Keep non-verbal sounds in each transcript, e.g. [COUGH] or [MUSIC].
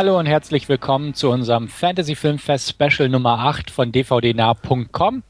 Hallo und herzlich willkommen zu unserem Fantasy Filmfest Special Nummer 8 von dvdnah.com.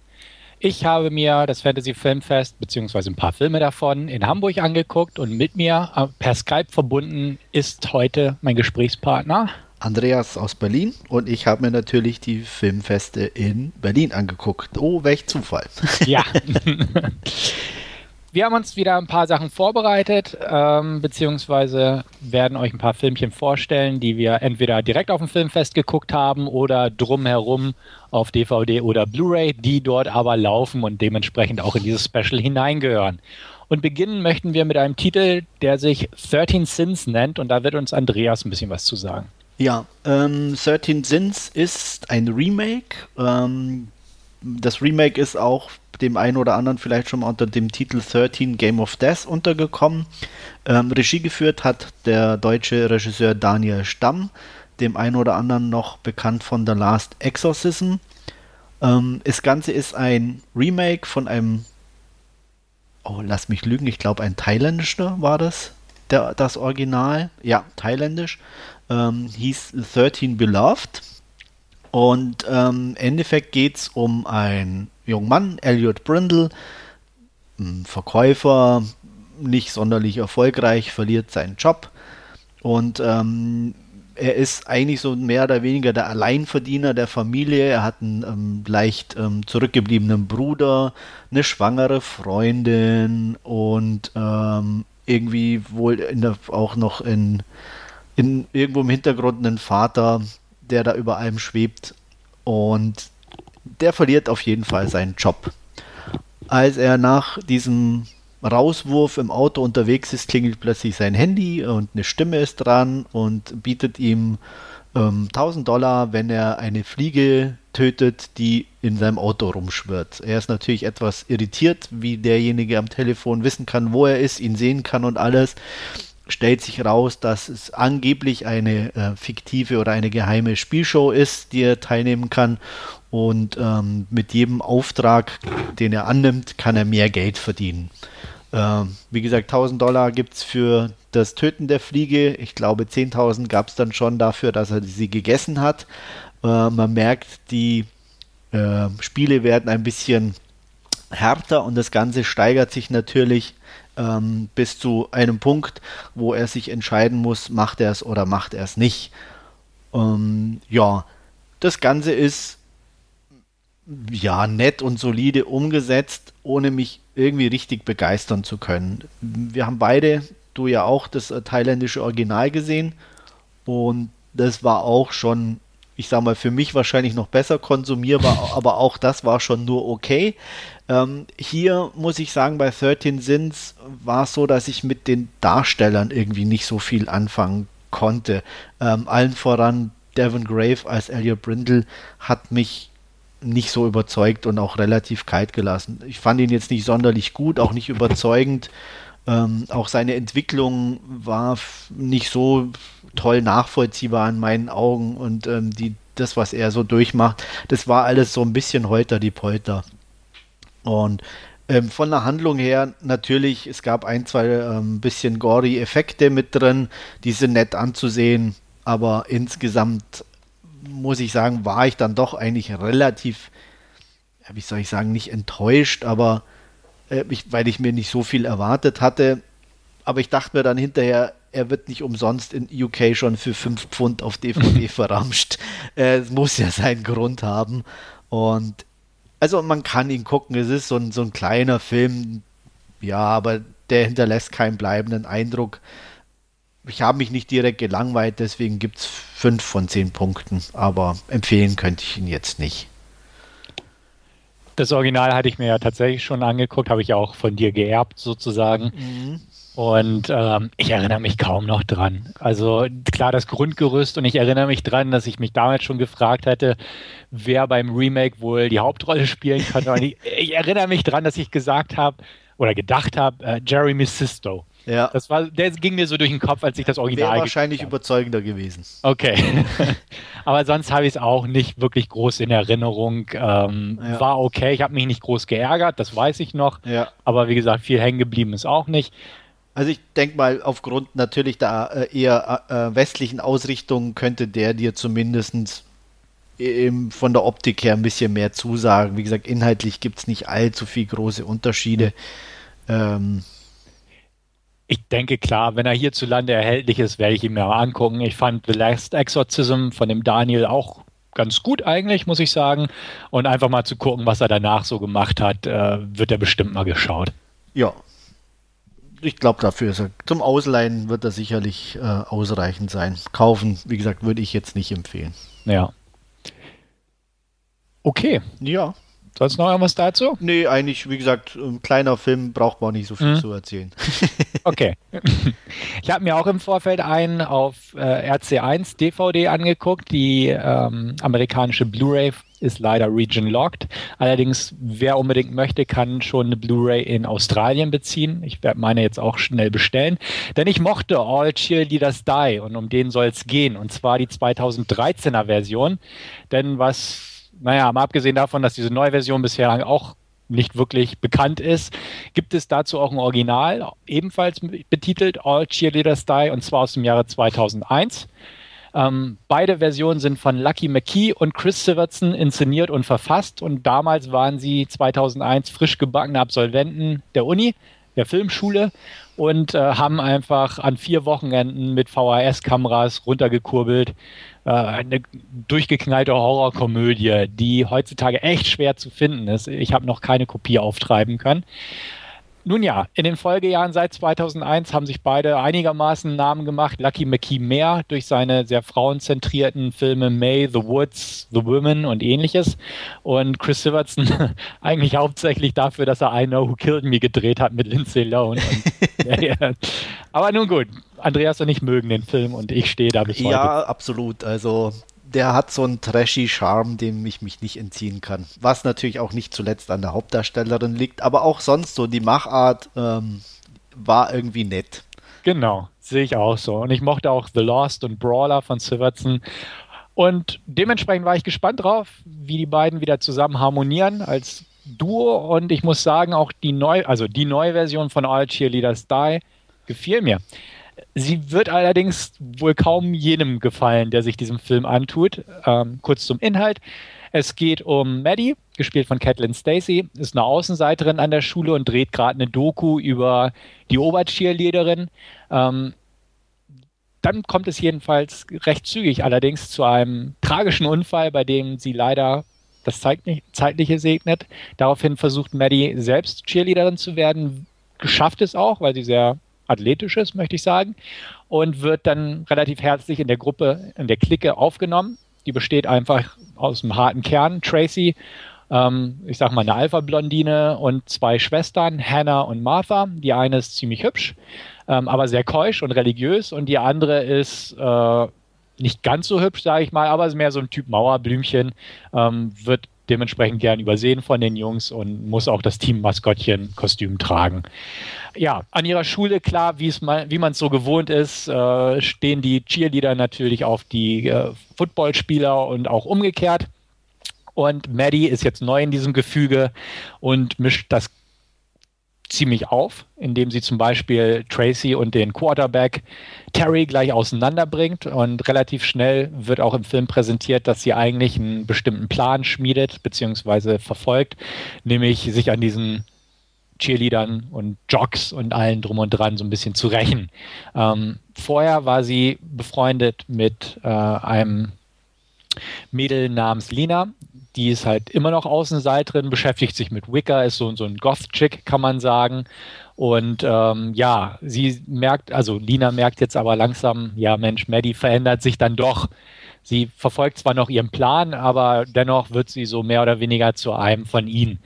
Ich habe mir das Fantasy Filmfest bzw. ein paar Filme davon in Hamburg angeguckt und mit mir äh, per Skype verbunden ist heute mein Gesprächspartner Andreas aus Berlin und ich habe mir natürlich die Filmfeste in Berlin angeguckt. Oh, welch Zufall. Ja. [LAUGHS] [LAUGHS] Wir haben uns wieder ein paar Sachen vorbereitet, ähm, beziehungsweise werden euch ein paar Filmchen vorstellen, die wir entweder direkt auf dem Filmfest geguckt haben oder drumherum auf DVD oder Blu-ray, die dort aber laufen und dementsprechend auch in dieses Special hineingehören. Und beginnen möchten wir mit einem Titel, der sich 13 Sins nennt und da wird uns Andreas ein bisschen was zu sagen. Ja, ähm, 13 Sins ist ein Remake. Ähm, das Remake ist auch dem einen oder anderen vielleicht schon mal unter dem Titel 13 Game of Death untergekommen. Ähm, Regie geführt hat der deutsche Regisseur Daniel Stamm, dem einen oder anderen noch bekannt von The Last Exorcism. Ähm, das Ganze ist ein Remake von einem, oh, lass mich lügen, ich glaube ein thailändischer war das, der, das Original. Ja, thailändisch ähm, hieß 13 Beloved. Und ähm, im Endeffekt geht es um einen jungen Mann, Elliot Brindle, Verkäufer, nicht sonderlich erfolgreich, verliert seinen Job. Und ähm, er ist eigentlich so mehr oder weniger der Alleinverdiener der Familie. Er hat einen ähm, leicht ähm, zurückgebliebenen Bruder, eine schwangere Freundin und ähm, irgendwie wohl der, auch noch in in, irgendwo im Hintergrund einen Vater, der da über allem schwebt und der verliert auf jeden Fall seinen Job. Als er nach diesem Rauswurf im Auto unterwegs ist, klingelt plötzlich sein Handy und eine Stimme ist dran und bietet ihm ähm, 1000 Dollar, wenn er eine Fliege tötet, die in seinem Auto rumschwirrt. Er ist natürlich etwas irritiert, wie derjenige am Telefon wissen kann, wo er ist, ihn sehen kann und alles stellt sich raus, dass es angeblich eine äh, fiktive oder eine geheime Spielshow ist, die er teilnehmen kann. Und ähm, mit jedem Auftrag, den er annimmt, kann er mehr Geld verdienen. Ähm, wie gesagt, 1000 Dollar gibt es für das Töten der Fliege. Ich glaube, 10.000 gab es dann schon dafür, dass er sie gegessen hat. Äh, man merkt, die äh, Spiele werden ein bisschen härter und das Ganze steigert sich natürlich ähm, bis zu einem Punkt, wo er sich entscheiden muss, macht er es oder macht er es nicht. Ähm, ja, das Ganze ist ja nett und solide umgesetzt, ohne mich irgendwie richtig begeistern zu können. Wir haben beide, du ja auch, das äh, thailändische Original gesehen und das war auch schon ich sag mal, für mich wahrscheinlich noch besser konsumierbar, aber auch das war schon nur okay. Ähm, hier muss ich sagen, bei 13 Sins war es so, dass ich mit den Darstellern irgendwie nicht so viel anfangen konnte. Ähm, allen voran Devon Grave als Elliot Brindle hat mich nicht so überzeugt und auch relativ kalt gelassen. Ich fand ihn jetzt nicht sonderlich gut, auch nicht überzeugend. Ähm, auch seine Entwicklung war nicht so toll nachvollziehbar in meinen Augen und ähm, die, das, was er so durchmacht, das war alles so ein bisschen holter die Polter. Und ähm, von der Handlung her natürlich, es gab ein, zwei ähm, bisschen gory Effekte mit drin, die sind nett anzusehen, aber insgesamt muss ich sagen, war ich dann doch eigentlich relativ, wie soll ich sagen, nicht enttäuscht, aber äh, ich, weil ich mir nicht so viel erwartet hatte. Aber ich dachte mir dann hinterher, er wird nicht umsonst in UK schon für 5 Pfund auf DVD [LAUGHS] verramscht. Äh, es muss ja seinen Grund haben. Und also man kann ihn gucken, es ist so ein, so ein kleiner Film, ja, aber der hinterlässt keinen bleibenden Eindruck. Ich habe mich nicht direkt gelangweilt, deswegen gibt es fünf von zehn Punkten, aber empfehlen könnte ich ihn jetzt nicht. Das Original hatte ich mir ja tatsächlich schon angeguckt, habe ich auch von dir geerbt sozusagen. Mhm. Und ähm, ich erinnere mich kaum noch dran. Also klar das Grundgerüst und ich erinnere mich dran, dass ich mich damals schon gefragt hatte, wer beim Remake wohl die Hauptrolle spielen könnte. ich, [LAUGHS] ich, erinnere mich dran, dass ich gesagt habe oder gedacht habe, äh, Jeremy Sisto. Ja. Das war, der ging mir so durch den Kopf, als ich das Original. Wäre wahrscheinlich überzeugender gewesen. Okay. [LAUGHS] Aber sonst habe ich es auch nicht wirklich groß in Erinnerung. Ähm, ja. War okay. Ich habe mich nicht groß geärgert, das weiß ich noch. Ja. Aber wie gesagt, viel hängen geblieben ist auch nicht. Also ich denke mal, aufgrund natürlich der äh, eher äh, westlichen Ausrichtung könnte der dir zumindest von der Optik her ein bisschen mehr zusagen. Wie gesagt, inhaltlich gibt es nicht allzu viel große Unterschiede. Ähm, ich denke klar, wenn er hierzulande erhältlich ist, werde ich ihn mir mal angucken. Ich fand The Last Exorcism von dem Daniel auch ganz gut eigentlich, muss ich sagen. Und einfach mal zu gucken, was er danach so gemacht hat, äh, wird er bestimmt mal geschaut. Ja. Ich glaube, dafür ist er. Zum Ausleihen wird er sicherlich äh, ausreichend sein. Kaufen, wie gesagt, würde ich jetzt nicht empfehlen. Ja. Okay. Ja. Sonst noch irgendwas dazu? Nee, eigentlich, wie gesagt, ein kleiner Film braucht man nicht so viel mhm. zu erzählen. [LAUGHS] [LAUGHS] okay. Ich habe mir auch im Vorfeld einen auf äh, RC1 DVD angeguckt. Die ähm, amerikanische Blu-ray ist leider region-locked. Allerdings, wer unbedingt möchte, kann schon eine Blu-ray in Australien beziehen. Ich werde meine jetzt auch schnell bestellen. Denn ich mochte All Cheerleaders Die und um den soll es gehen. Und zwar die 2013er Version. Denn was naja, mal abgesehen davon, dass diese neue Version bisher auch nicht wirklich bekannt ist, gibt es dazu auch ein Original, ebenfalls betitelt All Cheerleaders Die, und zwar aus dem Jahre 2001. Ähm, beide Versionen sind von Lucky McKee und Chris Sivertson inszeniert und verfasst und damals waren sie 2001 frisch gebackene Absolventen der Uni, der Filmschule und äh, haben einfach an vier Wochenenden mit VHS-Kameras runtergekurbelt äh, eine durchgeknallte Horrorkomödie, die heutzutage echt schwer zu finden ist. Ich habe noch keine Kopie auftreiben können. Nun ja, in den Folgejahren seit 2001 haben sich beide einigermaßen Namen gemacht. Lucky McKee mehr durch seine sehr frauenzentrierten Filme May, The Woods, The Women und ähnliches. Und Chris Sivertson [LAUGHS] eigentlich hauptsächlich dafür, dass er I Know Who Killed Me gedreht hat mit Lindsay Lohan. Und, [LAUGHS] ja, ja. Aber nun gut, Andreas und ich mögen den Film und ich stehe da bis heute. Ja, absolut. Also der hat so einen trashy Charme, dem ich mich nicht entziehen kann. Was natürlich auch nicht zuletzt an der Hauptdarstellerin liegt, aber auch sonst so die Machart ähm, war irgendwie nett. Genau, sehe ich auch so. Und ich mochte auch The Lost und Brawler von Sivertson. Und dementsprechend war ich gespannt drauf, wie die beiden wieder zusammen harmonieren als Duo. Und ich muss sagen, auch die neue, also die neue Version von All Cheerleaders Die gefiel mir. Sie wird allerdings wohl kaum jenem gefallen, der sich diesem Film antut. Ähm, kurz zum Inhalt. Es geht um Maddie, gespielt von Catelyn Stacey, ist eine Außenseiterin an der Schule und dreht gerade eine Doku über die Obercheerleaderin. Ähm, dann kommt es jedenfalls recht zügig allerdings zu einem tragischen Unfall, bei dem sie leider das Zeitliche segnet. Daraufhin versucht Maddie selbst Cheerleaderin zu werden, geschafft es auch, weil sie sehr Athletisches, möchte ich sagen, und wird dann relativ herzlich in der Gruppe, in der Clique aufgenommen. Die besteht einfach aus einem harten Kern. Tracy, ähm, ich sag mal eine Alpha-Blondine und zwei Schwestern, Hannah und Martha. Die eine ist ziemlich hübsch, ähm, aber sehr keusch und religiös und die andere ist äh, nicht ganz so hübsch, sage ich mal, aber ist mehr so ein Typ Mauerblümchen, ähm, wird dementsprechend gern übersehen von den Jungs und muss auch das Team-Maskottchen-Kostüm tragen. Ja, an ihrer Schule, klar, mal, wie man es so gewohnt ist, äh, stehen die Cheerleader natürlich auf die äh, Footballspieler und auch umgekehrt. Und Maddie ist jetzt neu in diesem Gefüge und mischt das ziemlich auf, indem sie zum Beispiel Tracy und den Quarterback Terry gleich auseinanderbringt und relativ schnell wird auch im Film präsentiert, dass sie eigentlich einen bestimmten Plan schmiedet bzw. verfolgt, nämlich sich an diesen Cheerleadern und Jocks und allen drum und dran so ein bisschen zu rächen. Ähm, vorher war sie befreundet mit äh, einem Mädel namens Lina, die ist halt immer noch Außenseiterin, beschäftigt sich mit Wicca, ist so, so ein Goth-Chick, kann man sagen. Und ähm, ja, sie merkt, also Lina merkt jetzt aber langsam, ja Mensch, Maddie verändert sich dann doch. Sie verfolgt zwar noch ihren Plan, aber dennoch wird sie so mehr oder weniger zu einem von ihnen.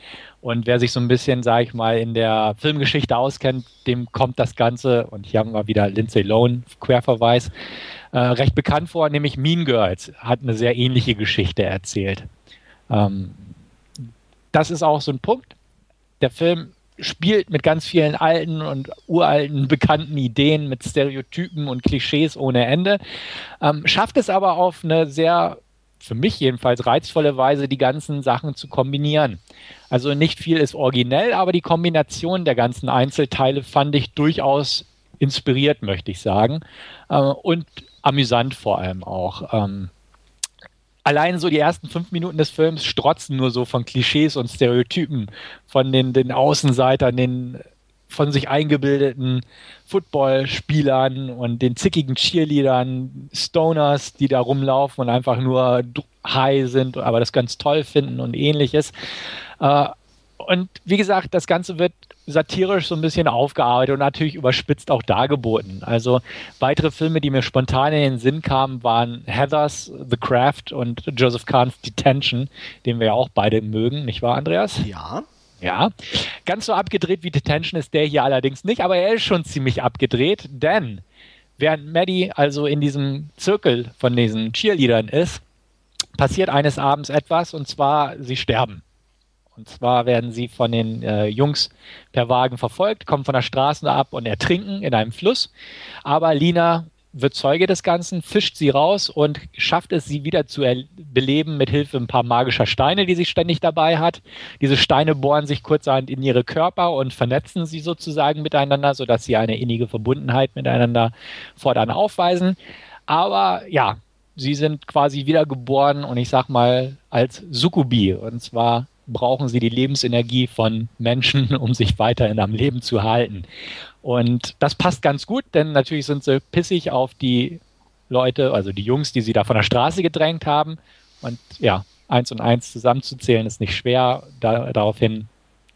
Und wer sich so ein bisschen, sage ich mal, in der Filmgeschichte auskennt, dem kommt das Ganze, und hier haben wir wieder Lindsay Lohan, Querverweis, äh, recht bekannt vor, nämlich Mean Girls hat eine sehr ähnliche Geschichte erzählt. Ähm, das ist auch so ein Punkt. Der Film spielt mit ganz vielen alten und uralten bekannten Ideen, mit Stereotypen und Klischees ohne Ende, ähm, schafft es aber auf eine sehr, für mich jedenfalls, reizvolle Weise, die ganzen Sachen zu kombinieren. Also nicht viel ist originell, aber die Kombination der ganzen Einzelteile fand ich durchaus inspiriert, möchte ich sagen. Äh, und amüsant vor allem auch. Ähm, allein so die ersten fünf Minuten des Films strotzen nur so von Klischees und Stereotypen, von den, den Außenseitern, den von sich eingebildeten Footballspielern und den zickigen Cheerleadern, Stoners, die da rumlaufen und einfach nur high sind, aber das ganz toll finden und ähnliches. Äh, und wie gesagt, das Ganze wird satirisch so ein bisschen aufgearbeitet und natürlich überspitzt auch dargeboten. Also weitere Filme, die mir spontan in den Sinn kamen, waren Heathers, The Craft und Joseph Kahn's Detention, den wir ja auch beide mögen, nicht wahr, Andreas? Ja. Ja, ganz so abgedreht wie Detention ist der hier allerdings nicht, aber er ist schon ziemlich abgedreht, denn während Maddie also in diesem Zirkel von diesen Cheerleadern ist, passiert eines Abends etwas und zwar sie sterben. Und zwar werden sie von den äh, Jungs per Wagen verfolgt, kommen von der Straße ab und ertrinken in einem Fluss. Aber Lina wird Zeuge des Ganzen, fischt sie raus und schafft es, sie wieder zu beleben mit Hilfe ein paar magischer Steine, die sie ständig dabei hat. Diese Steine bohren sich kurzerhand in ihre Körper und vernetzen sie sozusagen miteinander, sodass sie eine innige Verbundenheit miteinander fortan aufweisen. Aber ja, sie sind quasi wiedergeboren und ich sag mal als Sukubi. Und zwar brauchen sie die Lebensenergie von Menschen, [LAUGHS] um sich weiterhin am Leben zu halten. Und das passt ganz gut, denn natürlich sind sie pissig auf die Leute, also die Jungs, die sie da von der Straße gedrängt haben. Und ja, eins und eins zusammenzuzählen ist nicht schwer. Da, daraufhin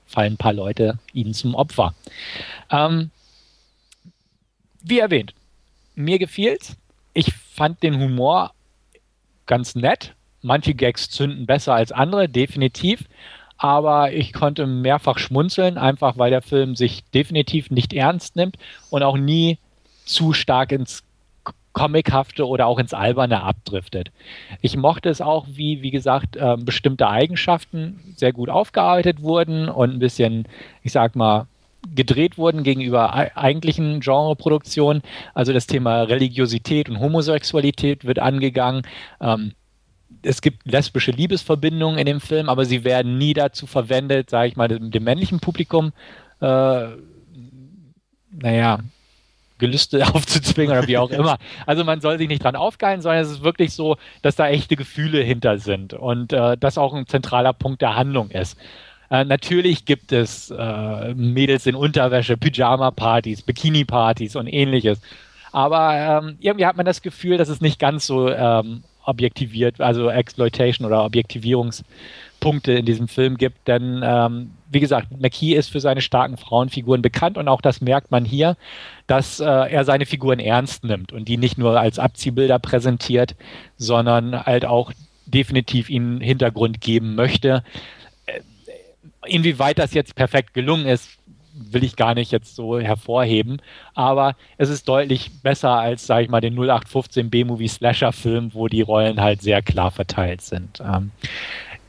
fallen ein paar Leute ihnen zum Opfer. Ähm, wie erwähnt, mir gefiel's. Ich fand den Humor ganz nett manche Gags zünden besser als andere, definitiv. Aber ich konnte mehrfach schmunzeln, einfach weil der Film sich definitiv nicht ernst nimmt und auch nie zu stark ins Comichafte oder auch ins Alberne abdriftet. Ich mochte es auch, wie, wie gesagt, äh, bestimmte Eigenschaften sehr gut aufgearbeitet wurden und ein bisschen, ich sag mal, gedreht wurden gegenüber eigentlichen Genreproduktionen. Also das Thema Religiosität und Homosexualität wird angegangen. Ähm, es gibt lesbische Liebesverbindungen in dem Film, aber sie werden nie dazu verwendet, sage ich mal, dem, dem männlichen Publikum, äh, naja, Gelüste [LAUGHS] aufzuzwingen oder wie auch immer. Also man soll sich nicht dran aufgeilen, sondern es ist wirklich so, dass da echte Gefühle hinter sind und äh, das auch ein zentraler Punkt der Handlung ist. Äh, natürlich gibt es äh, Mädels in Unterwäsche, Pyjama-Partys, Bikini-Partys und ähnliches. Aber ähm, irgendwie hat man das Gefühl, dass es nicht ganz so ähm, objektiviert, also Exploitation oder Objektivierungspunkte in diesem Film gibt. Denn, ähm, wie gesagt, McKee ist für seine starken Frauenfiguren bekannt und auch das merkt man hier, dass äh, er seine Figuren ernst nimmt und die nicht nur als Abziehbilder präsentiert, sondern halt auch definitiv ihnen Hintergrund geben möchte. Äh, inwieweit das jetzt perfekt gelungen ist, will ich gar nicht jetzt so hervorheben, aber es ist deutlich besser als, sage ich mal, den 0815 B-Movie Slasher-Film, wo die Rollen halt sehr klar verteilt sind. Ähm,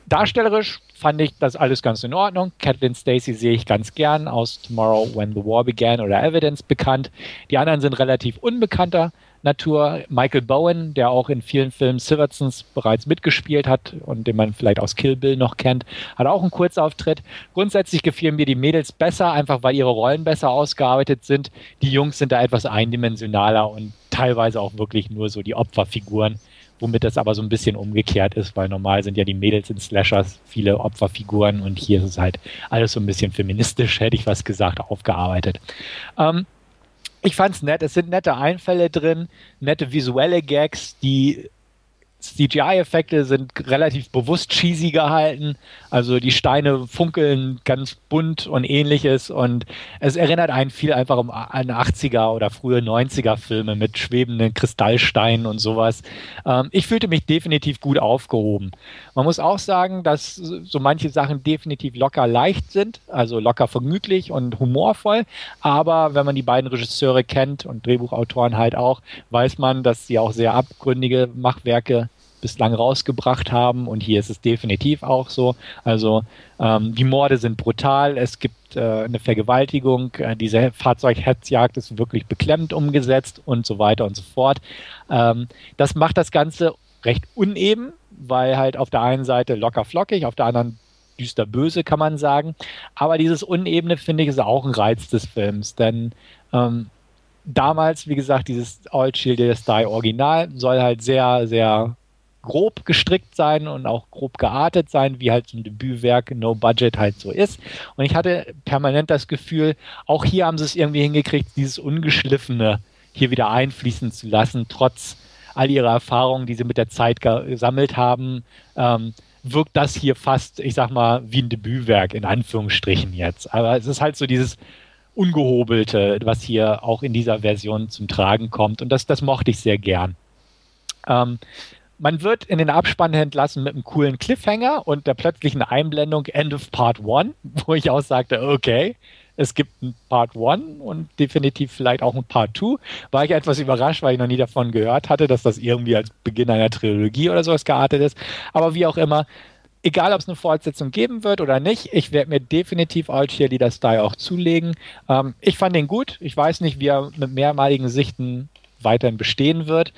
darstellerisch fand ich das alles ganz in Ordnung. Kathleen Stacy sehe ich ganz gern aus Tomorrow When the War Began oder Evidence bekannt. Die anderen sind relativ unbekannter. Natur. Michael Bowen, der auch in vielen Filmen Silversons bereits mitgespielt hat und den man vielleicht aus Kill Bill noch kennt, hat auch einen Kurzauftritt. Grundsätzlich gefielen mir die Mädels besser, einfach weil ihre Rollen besser ausgearbeitet sind. Die Jungs sind da etwas eindimensionaler und teilweise auch wirklich nur so die Opferfiguren, womit das aber so ein bisschen umgekehrt ist, weil normal sind ja die Mädels in Slashers viele Opferfiguren und hier ist es halt alles so ein bisschen feministisch, hätte ich was gesagt, aufgearbeitet. Ähm, ich fand's nett. Es sind nette Einfälle drin, nette visuelle Gags, die CGI-Effekte sind relativ bewusst cheesy gehalten. Also die Steine funkeln ganz bunt und ähnliches. Und es erinnert einen viel einfach um an 80er oder frühe 90er Filme mit schwebenden Kristallsteinen und sowas. Ähm, ich fühlte mich definitiv gut aufgehoben. Man muss auch sagen, dass so manche Sachen definitiv locker leicht sind, also locker vergnüglich und humorvoll. Aber wenn man die beiden Regisseure kennt und Drehbuchautoren halt auch, weiß man, dass sie auch sehr abgründige Machwerke bislang rausgebracht haben. Und hier ist es definitiv auch so. Also ähm, die Morde sind brutal. Es gibt äh, eine Vergewaltigung. Äh, diese Fahrzeughetzjagd ist wirklich beklemmend umgesetzt und so weiter und so fort. Ähm, das macht das Ganze recht uneben, weil halt auf der einen Seite locker flockig, auf der anderen düster böse, kann man sagen. Aber dieses Unebene, finde ich, ist auch ein Reiz des Films, denn ähm, damals, wie gesagt, dieses All Shield Die Original soll halt sehr, sehr grob gestrickt sein und auch grob geartet sein, wie halt so ein Debütwerk No Budget halt so ist. Und ich hatte permanent das Gefühl, auch hier haben sie es irgendwie hingekriegt, dieses Ungeschliffene hier wieder einfließen zu lassen, trotz all ihrer Erfahrungen, die sie mit der Zeit gesammelt haben. Ähm, wirkt das hier fast, ich sag mal, wie ein Debütwerk in Anführungsstrichen jetzt. Aber es ist halt so dieses Ungehobelte, was hier auch in dieser Version zum Tragen kommt. Und das, das mochte ich sehr gern. Ähm, man wird in den Abspann entlassen mit einem coolen Cliffhanger und der plötzlichen Einblendung End of Part 1, [LAUGHS] wo ich auch sagte, okay, es gibt ein Part 1 und definitiv vielleicht auch ein Part 2. War ich etwas überrascht, weil ich noch nie davon gehört hatte, dass das irgendwie als Beginn einer Trilogie oder sowas geartet ist. Aber wie auch immer, egal ob es eine Fortsetzung geben wird oder nicht, ich werde mir definitiv All Cheerleader Style auch zulegen. Ähm, ich fand den gut. Ich weiß nicht, wie er mit mehrmaligen Sichten weiterhin bestehen wird.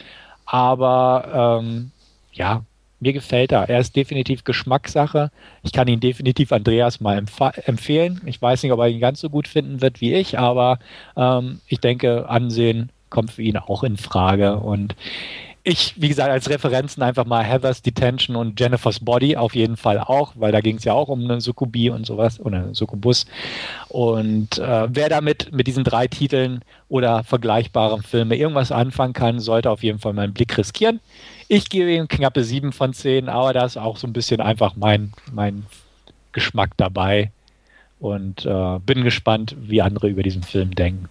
Aber ähm, ja, mir gefällt er. Er ist definitiv Geschmackssache. Ich kann ihn definitiv Andreas mal empf empfehlen. Ich weiß nicht, ob er ihn ganz so gut finden wird wie ich, aber ähm, ich denke, Ansehen kommt für ihn auch in Frage. Und ich, wie gesagt, als Referenzen einfach mal Heather's Detention und Jennifer's Body auf jeden Fall auch, weil da ging es ja auch um eine Sukubi und sowas oder einen Sukubus. Und äh, wer damit mit diesen drei Titeln oder vergleichbaren Filmen irgendwas anfangen kann, sollte auf jeden Fall mal einen Blick riskieren. Ich gebe ihm knappe sieben von zehn, aber da ist auch so ein bisschen einfach mein, mein Geschmack dabei. Und äh, bin gespannt, wie andere über diesen Film denken.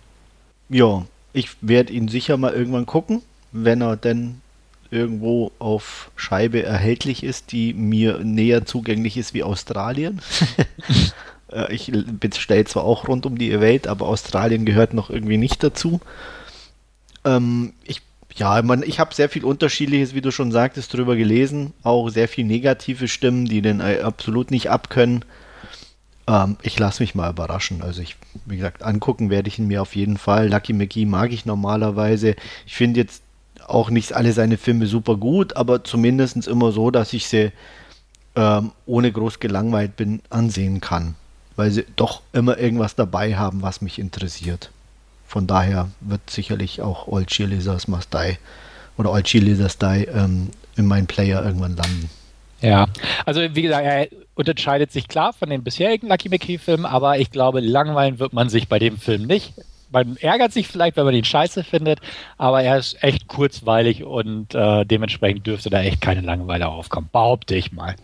Ja, ich werde ihn sicher mal irgendwann gucken wenn er denn irgendwo auf Scheibe erhältlich ist, die mir näher zugänglich ist wie Australien. [LAUGHS] Äh, ich bestelle zwar auch rund um die Welt, aber Australien gehört noch irgendwie nicht dazu. Ähm, ich ja, man, ich habe sehr viel Unterschiedliches, wie du schon sagtest, drüber gelesen. Auch sehr viel negative Stimmen, die den äh, absolut nicht abkönnen. Ähm, ich lasse mich mal überraschen. Also ich, wie gesagt, angucken werde ich ihn mir auf jeden Fall. Lucky McGee mag ich normalerweise. Ich finde jetzt auch nicht alle seine Filme super gut, aber zumindest immer so, dass ich sie ähm, ohne groß gelangweilt bin ansehen kann, weil sie doch immer irgendwas dabei haben, was mich interessiert. Von daher wird sicherlich auch Old Cheerleaders Must Die oder Old Cheerleaders Die ähm, in meinen Player irgendwann landen. Ja, also wie gesagt, er unterscheidet sich klar von den bisherigen Lucky McKee-Filmen, aber ich glaube, langweilen wird man sich bei dem Film nicht man ärgert sich vielleicht, wenn man ihn scheiße findet, aber er ist echt kurzweilig und äh, dementsprechend dürfte da echt keine Langeweile aufkommen. Behaupte ich mal.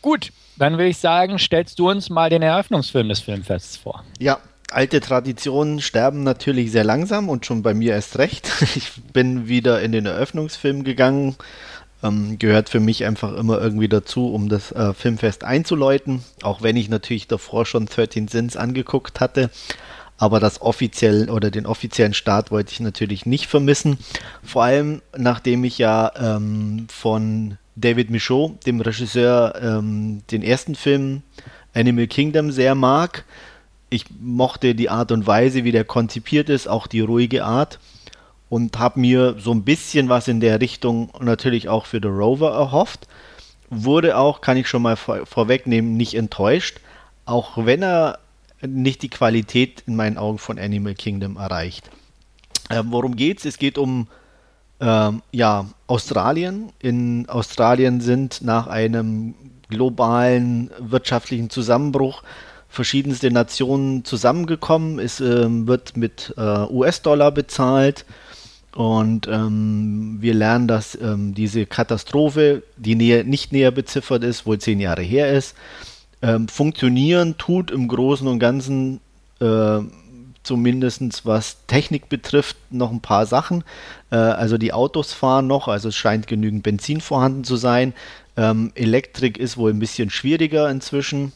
Gut, dann würde ich sagen, stellst du uns mal den Eröffnungsfilm des Filmfests vor. Ja, alte Traditionen sterben natürlich sehr langsam und schon bei mir erst recht. [LAUGHS] Ich bin wieder in den Eröffnungsfilm gegangen. Ähm, gehört für mich einfach immer irgendwie dazu, um das äh, Filmfest einzuläuten. Auch wenn ich natürlich davor schon 13 Sins angeguckt hatte aber das offiziell oder den offiziellen Start wollte ich natürlich nicht vermissen. Vor allem, nachdem ich ja ähm, von David Michaud, dem Regisseur, ähm, den ersten Film Animal Kingdom sehr mag. Ich mochte die Art und Weise, wie der konzipiert ist, auch die ruhige Art und habe mir so ein bisschen was in der Richtung natürlich auch für The Rover erhofft. Wurde auch, kann ich schon mal vor, vorwegnehmen, nicht enttäuscht. Auch wenn er nicht die Qualität in meinen Augen von Animal Kingdom erreicht. Ähm, worum geht's? Es geht um ähm, ja, Australien. In Australien sind nach einem globalen wirtschaftlichen Zusammenbruch verschiedenste Nationen zusammengekommen. Es ähm, wird mit äh, US-Dollar bezahlt. Und ähm, wir lernen, dass ähm, diese Katastrophe, die näher, nicht näher beziffert ist, wohl zehn Jahre her ist, ähm, funktionieren tut im Großen und Ganzen äh, zumindest was Technik betrifft, noch ein paar Sachen. Äh, also die Autos fahren noch, also es scheint genügend Benzin vorhanden zu sein. Ähm, Elektrik ist wohl ein bisschen schwieriger inzwischen.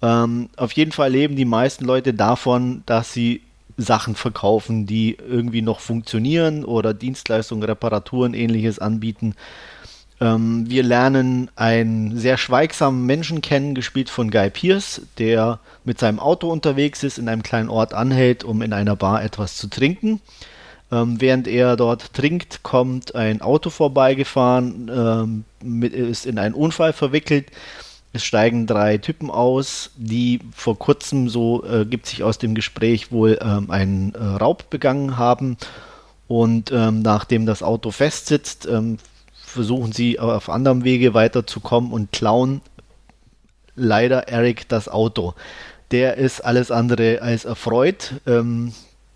Ähm, auf jeden Fall leben die meisten Leute davon, dass sie Sachen verkaufen, die irgendwie noch funktionieren oder Dienstleistungen, Reparaturen, ähnliches anbieten. Ähm, wir lernen einen sehr schweigsamen Menschen kennen, gespielt von Guy Pierce, der mit seinem Auto unterwegs ist, in einem kleinen Ort anhält, um in einer Bar etwas zu trinken. Ähm, während er dort trinkt, kommt ein Auto vorbeigefahren, ähm, mit, ist in einen Unfall verwickelt. Es steigen drei Typen aus, die vor kurzem, so äh, gibt sich aus dem Gespräch wohl, ähm, einen äh, Raub begangen haben. Und ähm, nachdem das Auto festsitzt, ähm, versuchen sie auf anderem Wege weiterzukommen und klauen leider Eric das Auto. Der ist alles andere als erfreut, ähm,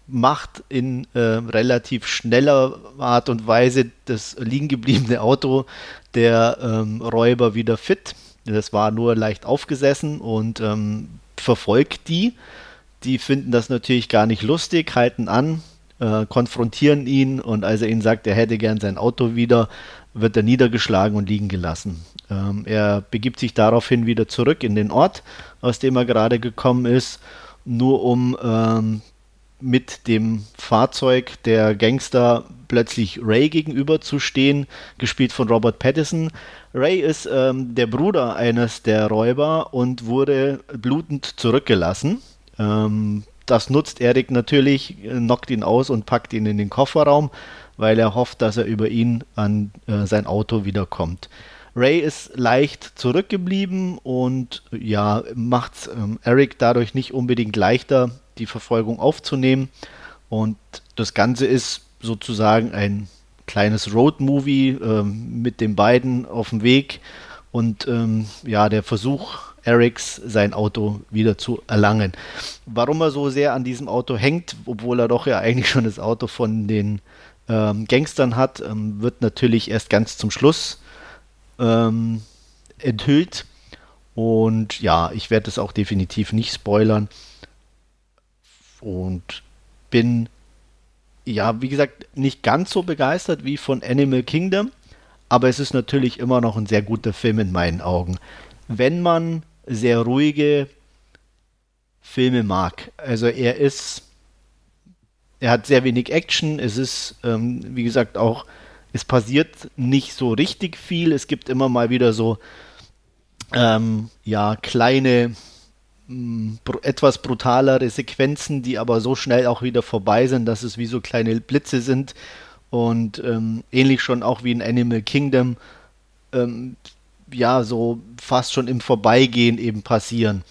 macht in äh, relativ schneller Art und Weise das liegen gebliebene Auto der ähm, Räuber wieder fit. Das war nur leicht aufgesessen und ähm, verfolgt die. Die finden das natürlich gar nicht lustig, halten an, äh, konfrontieren ihn und als er ihnen sagt, er hätte gern sein Auto wieder, wird er niedergeschlagen und liegen gelassen. Ähm, er begibt sich daraufhin wieder zurück in den Ort, aus dem er gerade gekommen ist, nur um ähm, mit dem Fahrzeug der Gangster plötzlich Ray gegenüberzustehen, gespielt von Robert Pattinson. Ray ist ähm, der Bruder eines der Räuber und wurde blutend zurückgelassen. Ähm, das nutzt Erik natürlich, knockt ihn aus und packt ihn in den Kofferraum, weil er hofft, dass er über ihn an äh, sein Auto wiederkommt. Ray ist leicht zurückgeblieben und ja, macht ähm, Eric dadurch nicht unbedingt leichter, die Verfolgung aufzunehmen. Und das Ganze ist sozusagen ein kleines Road-Movie ähm, mit den beiden auf dem Weg und ähm, ja, der Versuch, Erics sein Auto wieder zu erlangen. Warum er so sehr an diesem Auto hängt, obwohl er doch ja eigentlich schon das Auto von den ähm, Gangstern hat, ähm, wird natürlich erst ganz zum Schluss ähm, enthüllt. Und ja, ich werde es auch definitiv nicht spoilern. Und bin, ja, wie gesagt, nicht ganz so begeistert wie von Animal Kingdom. Aber es ist natürlich immer noch ein sehr guter Film in meinen Augen. Wenn man sehr ruhige Filme mag. Also er ist, er hat sehr wenig Action. Es ist, ähm, wie gesagt, auch es passiert nicht so richtig viel. Es gibt immer mal wieder so ähm, ja kleine mh, mm, etwas brutalere Sequenzen, die aber so schnell auch wieder vorbei sind, dass es wie so kleine Blitze sind und ähm, ähnlich schon auch wie in Animal Kingdom ähm, ja so fast schon im Vorbeigehen eben passieren.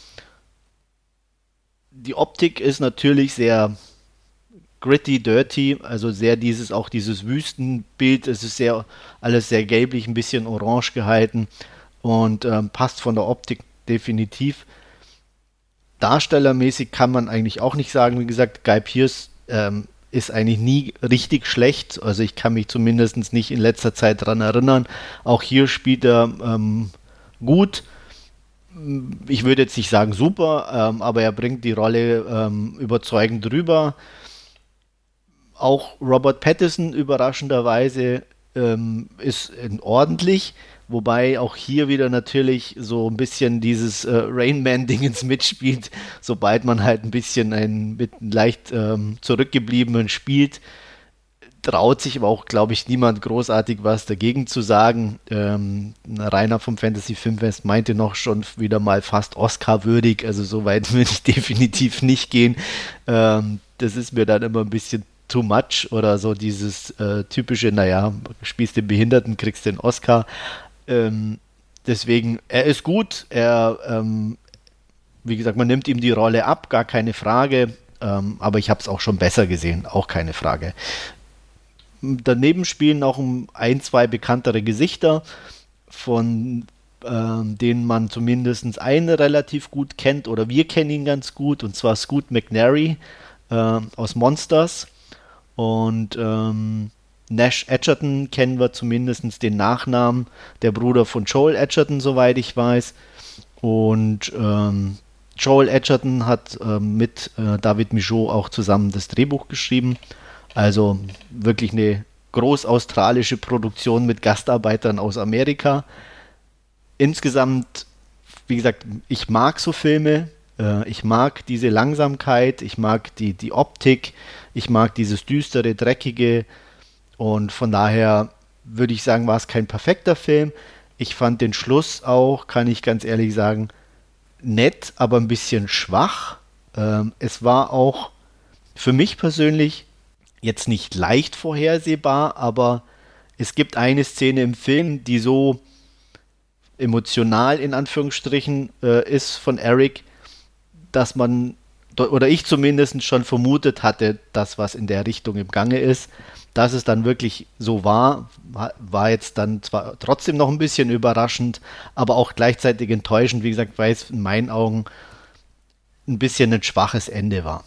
Die Optik ist natürlich sehr gritty, dirty, also sehr dieses, auch dieses Wüstenbild, es ist sehr, alles sehr gelblich, ein bisschen orange gehalten und ähm, passt von der Optik definitiv. Darstellermäßig kann man eigentlich auch nicht sagen, wie gesagt, Guy Pierce ähm, ist eigentlich nie richtig schlecht, also ich kann mich zumindest nicht in letzter Zeit daran erinnern. Auch hier spielt er ähm, gut, ich würde jetzt nicht sagen super, ähm, aber er bringt die Rolle ähm, überzeugend rüber. Auch Robert Pattinson überraschenderweise ähm, ist ordentlich, wobei auch hier wieder natürlich so ein bisschen dieses äh, Rainman-Dingens mitspielt, sobald man halt ein bisschen einen mit leicht ähm, zurückgebliebenen spielt, traut sich aber auch, glaube ich, niemand großartig was dagegen zu sagen. Ähm, Rainer vom Fantasy Filmfest meinte noch schon wieder mal fast Oscar-würdig, also so weit [LAUGHS] würde ich definitiv nicht gehen. Ähm, das ist mir dann immer ein bisschen too much oder so dieses äh, typische, naja, spielst den Behinderten, kriegst den Oscar. Ähm, deswegen, er ist gut, er, ähm, wie gesagt, man nimmt ihm die Rolle ab, gar keine Frage, ähm, aber ich habe es auch schon besser gesehen, auch keine Frage. Daneben spielen auch ein, zwei bekanntere Gesichter, von ähm, denen man zumindest einen relativ gut kennt, oder wir kennen ihn ganz gut, und zwar Scoot McNary äh, aus Monsters. Und ähm, Nash Edgerton kennen wir zumindest den Nachnamen, der Bruder von Joel Edgerton, soweit ich weiß. Und ähm, Joel Edgerton hat ähm, mit äh, David Michaud auch zusammen das Drehbuch geschrieben. Also wirklich eine großaustralische Produktion mit Gastarbeitern aus Amerika. Insgesamt, wie gesagt, ich mag so Filme. Äh, ich mag diese Langsamkeit, ich mag die, die Optik, ich mag dieses düstere, dreckige und von daher würde ich sagen, war es kein perfekter Film. Ich fand den Schluss auch, kann ich ganz ehrlich sagen, nett, aber ein bisschen schwach. Ähm, es war auch für mich persönlich jetzt nicht leicht vorhersehbar, aber es gibt eine Szene im Film, die so emotional in Anführungsstrichen äh, ist von Eric, dass man, oder ich zumindest schon vermutet hatte, dass was in der Richtung im Gange ist. Dass es dann wirklich so war, war jetzt dann zwar trotzdem noch ein bisschen überraschend, aber auch gleichzeitig enttäuschend. Wie gesagt, weil es in meinen Augen ein bisschen ein schwaches Ende war.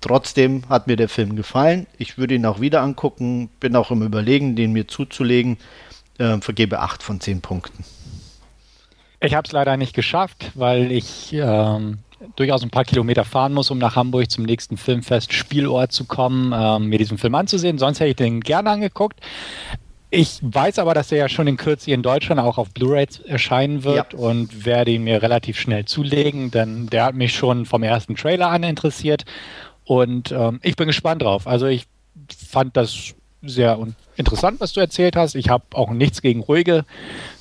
Trotzdem hat mir der Film gefallen. Ich würde ihn auch wieder angucken. Bin auch im Überlegen, den mir zuzulegen. Äh, vergebe 8 von 10 Punkten. Ich habe es leider nicht geschafft, weil ich ähm, durchaus ein paar Kilometer fahren muss, um nach Hamburg zum nächsten Filmfest Spielort zu kommen, ähm, mir diesen Film anzusehen. Sonst hätte ich den gerne angeguckt. Ich weiß aber, dass er ja schon in Kürze in Deutschland auch auf Blu-ray erscheinen wird ja. und werde ihn mir relativ schnell zulegen, denn der hat mich schon vom ersten Trailer an interessiert und ähm, ich bin gespannt drauf. Also ich fand das sehr interessant, was du erzählt hast. Ich habe auch nichts gegen ruhige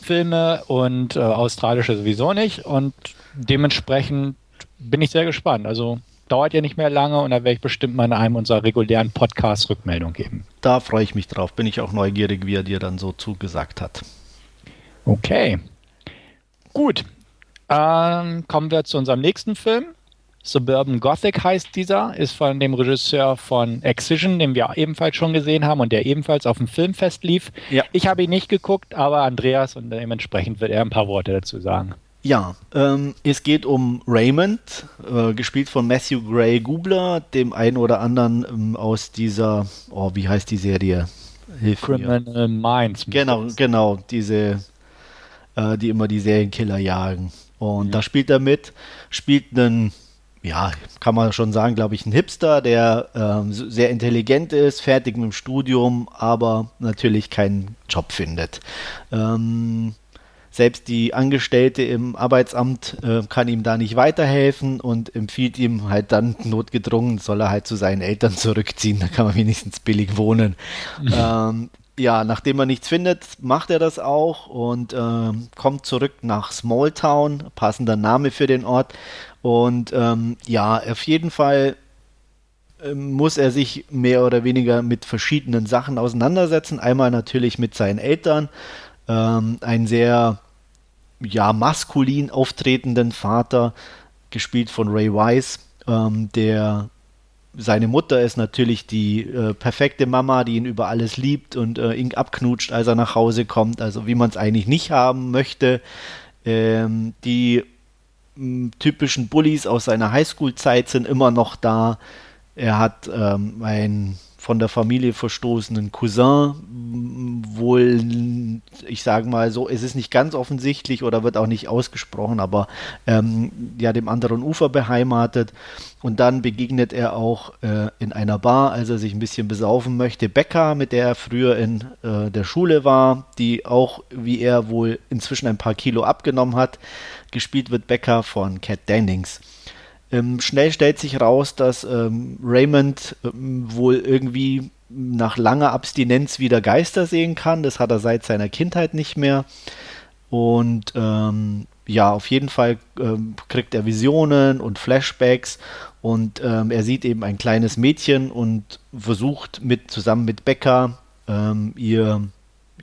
Filme und äh, australische sowieso nicht und dementsprechend bin ich sehr gespannt. Also dauert ja nicht mehr lange und da werde ich bestimmt mal in einem unserer regulären Podcasts Rückmeldung geben. Da freue ich mich drauf. Bin ich auch neugierig, wie er dir dann so zugesagt hat. Okay. Gut. Ähm, kommen wir zu unserem nächsten Film. Suburban Gothic heißt dieser, ist von dem Regisseur von Excision, den wir ebenfalls schon gesehen haben und der ebenfalls auf dem Filmfest lief. Ja. Ich habe ihn nicht geguckt, aber Andreas und dementsprechend wird er ein paar Worte dazu sagen. Ja, ähm, es geht um Raymond, äh, gespielt von Matthew Gray Gubler, dem einen oder anderen ähm, aus dieser, oh, wie heißt die Serie? Hilf Criminal Minds. Genau, genau, diese, äh, die immer die Serienkiller jagen. Und ja. da spielt er mit, spielt einen, ja, kann man schon sagen, glaube ich, einen Hipster, der ähm, sehr intelligent ist, fertig mit dem Studium, aber natürlich keinen Job findet. Ähm, selbst die Angestellte im Arbeitsamt äh, kann ihm da nicht weiterhelfen und empfiehlt ihm halt dann notgedrungen, soll er halt zu seinen Eltern zurückziehen, da kann man wenigstens billig wohnen. ähm, ja, nachdem er nichts findet, macht er das auch und äh, kommt zurück nach Smalltown, passender Name für den Ort. Und ähm, ja, auf jeden Fall ähm, muss er sich mehr oder weniger mit verschiedenen Sachen auseinandersetzen. Einmal natürlich mit seinen Eltern, ähm, einen sehr ja, maskulin auftretenden Vater, gespielt von Ray Wise, ähm, der seine Mutter ist natürlich die äh, perfekte Mama, die ihn über alles liebt und äh, ihn abknutscht, als er nach Hause kommt, also wie man es eigentlich nicht haben möchte. Ähm, die m, typischen Bullies aus seiner Highschool-Zeit sind immer noch da. Er hat ähm, ein von der Familie verstoßenen Cousin wohl, ich sage mal so, es ist nicht ganz offensichtlich oder wird auch nicht ausgesprochen, aber ähm, ja dem anderen Ufer beheimatet. Und dann begegnet er auch äh, in einer Bar, als er sich ein bisschen besaufen möchte, Becca, mit der er früher in äh, der Schule war, die auch, wie er wohl inzwischen ein paar Kilo abgenommen hat. Gespielt wird Becca von Cat Dennings. Ähm, schnell stellt sich raus, dass ähm, Raymond ähm, wohl irgendwie nach langer Abstinenz wieder Geister sehen kann. Das hat er seit seiner Kindheit nicht mehr. Und ähm, ja, auf jeden Fall ähm, kriegt er Visionen und Flashbacks und ähm, er sieht eben ein kleines Mädchen und versucht mit zusammen mit Becca ihr,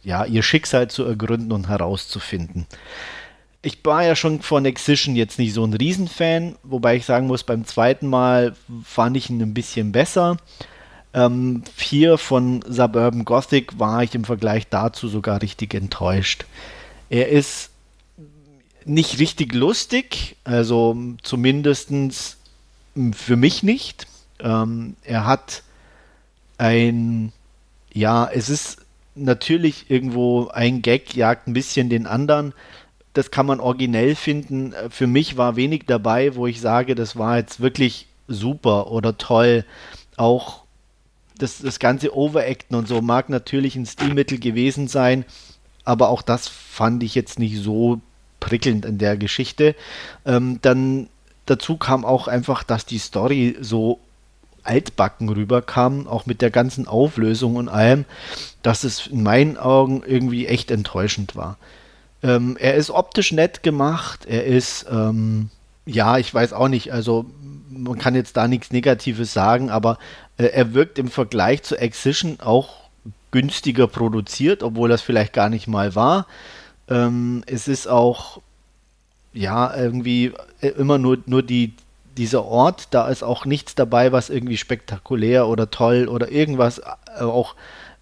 ja, ihr Schicksal zu ergründen und herauszufinden ich war ja schon von Excision jetzt nicht so ein Riesenfan, wobei ich sagen muss, beim zweiten Mal fand ich ihn ein bisschen besser. Ähm, hier von Suburban Gothic war ich im Vergleich dazu sogar richtig enttäuscht. Er ist nicht richtig lustig, also zumindest für mich nicht. Ähm, er hat ein, ja, es ist natürlich irgendwo ein Gag, jagt ein bisschen den anderen, das kann man originell finden. Für mich war wenig dabei, wo ich sage, das war jetzt wirklich super oder toll. Auch das, das ganze Overacten und so mag natürlich ein Stilmittel gewesen sein, aber auch das fand ich jetzt nicht so prickelnd in der Geschichte. Ähm, dann dazu kam auch einfach, dass die Story so altbacken rüberkam, auch mit der ganzen Auflösung und allem, dass es in meinen Augen irgendwie echt enttäuschend war. Ähm, er ist optisch nett gemacht. Er ist, ähm, ja, ich weiß auch nicht, also man kann jetzt da nichts Negatives sagen, aber äh, er wirkt im Vergleich zu Excision auch günstiger produziert, obwohl das vielleicht gar nicht mal war. Ähm, es ist auch, ja, irgendwie äh, immer nur, nur die, dieser Ort, da ist auch nichts dabei, was irgendwie spektakulär oder toll oder irgendwas äh, auch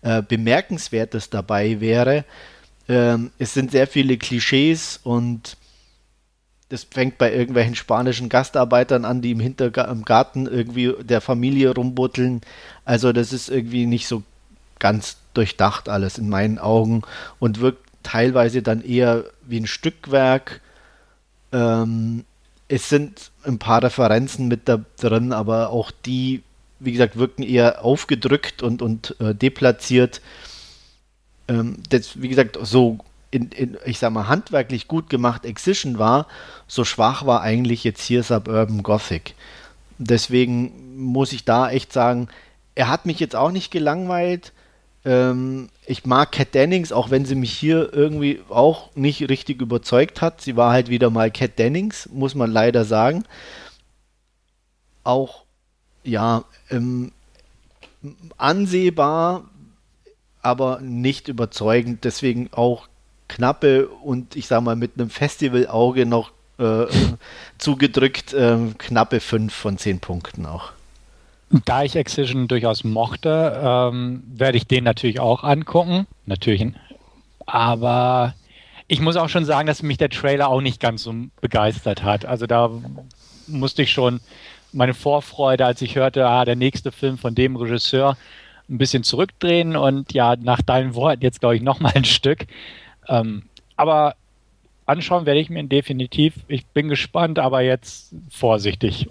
äh, Bemerkenswertes dabei wäre. Ähm, es sind sehr viele Klischees und das fängt bei irgendwelchen spanischen Gastarbeitern an, die im Hintergarten irgendwie der Familie rumbutteln. Also das ist irgendwie nicht so ganz durchdacht alles in meinen Augen und wirkt teilweise dann eher wie ein Stückwerk. Ähm, es sind ein paar Referenzen mit da drin, aber auch die, wie gesagt, wirken eher aufgedrückt und, und äh, deplatziert. Ähm, das, wie gesagt, so in, in, ich sag mal, handwerklich gut gemacht Excision war, so schwach war eigentlich jetzt hier Suburban Gothic. Deswegen muss ich da echt sagen, er hat mich jetzt auch nicht gelangweilt. Ähm, ich mag Cat Dennings, auch wenn sie mich hier irgendwie auch nicht richtig überzeugt hat. Sie war halt wieder mal Cat Dennings, muss man leider sagen. Auch, ja, ähm, ansehbar, aber nicht überzeugend. Deswegen auch knappe und ich sag mal mit einem Festivalauge noch äh, [LAUGHS] zugedrückt, äh, knappe 5 von 10 Punkten auch. Da ich Excision durchaus mochte, ähm, werde ich den natürlich auch angucken. Natürlich. Aber ich muss auch schon sagen, dass mich der Trailer auch nicht ganz so begeistert hat. Also da musste ich schon meine Vorfreude, als ich hörte, ah, der nächste Film von dem Regisseur, ein bisschen zurückdrehen und ja, nach deinen Worten jetzt glaube ich noch mal ein Stück. Ähm, aber anschauen werde ich mir definitiv. Ich bin gespannt, aber jetzt vorsichtig.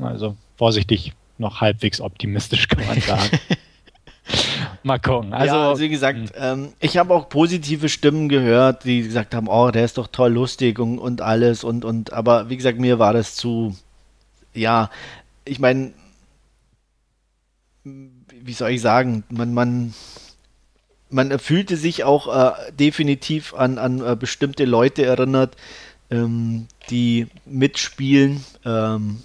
Also vorsichtig, noch halbwegs optimistisch kann man sagen. [LAUGHS] Mal gucken. Also, ja, also wie gesagt, hm. ähm, ich habe auch positive Stimmen gehört, die gesagt haben, oh, der ist doch toll lustig und, und alles und, und aber wie gesagt, mir war das zu, ja, ich meine, wie soll ich sagen, man, man, man fühlte sich auch äh, definitiv an, an äh, bestimmte Leute erinnert, ähm, die mitspielen. Ähm,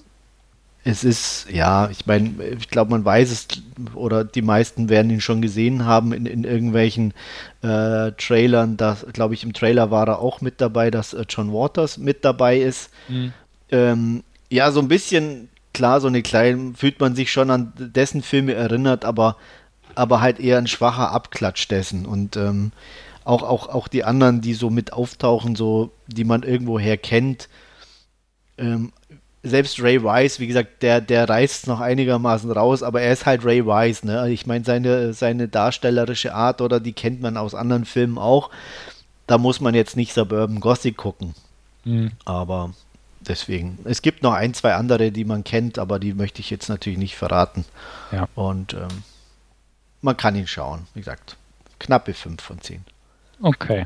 es ist, ja, ich meine, ich glaube, man weiß es, oder die meisten werden ihn schon gesehen haben in, in irgendwelchen äh, Trailern. Da, glaube ich, im Trailer war er auch mit dabei, dass äh, John Waters mit dabei ist. Mhm. Ähm, ja, so ein bisschen, klar, so eine kleine, fühlt man sich schon an dessen Filme erinnert, aber aber halt eher ein schwacher Abklatsch dessen. Und ähm, auch, auch, auch die anderen, die so mit auftauchen, so, die man irgendwoher kennt. Ähm, selbst Ray Wise, wie gesagt, der, der reißt noch einigermaßen raus, aber er ist halt Ray Wise, ne? Also ich meine, seine, seine darstellerische Art oder die kennt man aus anderen Filmen auch. Da muss man jetzt nicht Suburban Gothic gucken. Mhm. Aber deswegen. Es gibt noch ein, zwei andere, die man kennt, aber die möchte ich jetzt natürlich nicht verraten. Ja. Und ähm, man kann ihn schauen. Wie gesagt, knappe 5 von 10. Okay.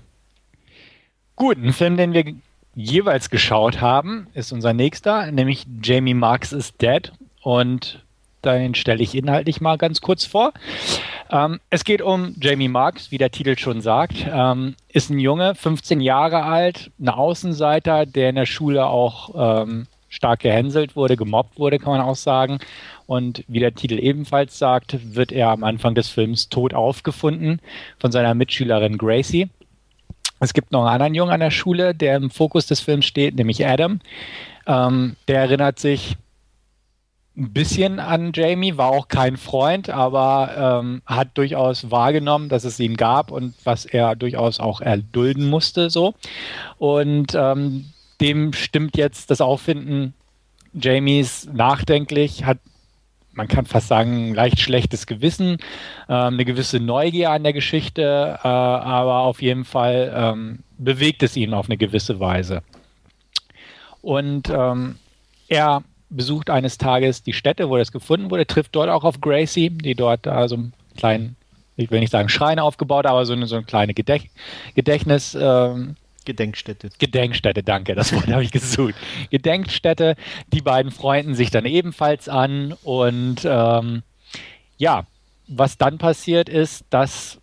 Gut, ein Film, den wir jeweils geschaut haben, ist unser nächster, nämlich Jamie Marks is Dead. Und den stelle ich inhaltlich mal ganz kurz vor. Ähm, es geht um Jamie Marks, wie der Titel schon sagt. Ähm, ist ein Junge, 15 Jahre alt, ein Außenseiter, der in der Schule auch ähm, stark gehänselt wurde, gemobbt wurde, kann man auch sagen. Und wie der Titel ebenfalls sagt, wird er am Anfang des Films tot aufgefunden von seiner Mitschülerin Gracie. Es gibt noch einen anderen Jungen an der Schule, der im Fokus des Films steht, nämlich Adam. Ähm, der erinnert sich ein bisschen an Jamie, war auch kein Freund, aber ähm, hat durchaus wahrgenommen, dass es ihn gab und was er durchaus auch erdulden musste. So. Und ähm, dem stimmt jetzt das Auffinden Jamies nachdenklich, hat man kann fast sagen, leicht schlechtes Gewissen, äh, eine gewisse Neugier an der Geschichte, äh, aber auf jeden Fall ähm, bewegt es ihn auf eine gewisse Weise. Und ähm, er besucht eines Tages die Stätte, wo das gefunden wurde, trifft dort auch auf Gracie, die dort also einen kleinen, ich will nicht sagen Schrein aufgebaut, aber so eine, so eine kleine Gedächt Gedächtnis. Ähm, Gedenkstätte. Gedenkstätte, danke, das Wort [LAUGHS] habe ich gesucht. Gedenkstätte, die beiden freunden sich dann ebenfalls an und ähm, ja, was dann passiert ist, dass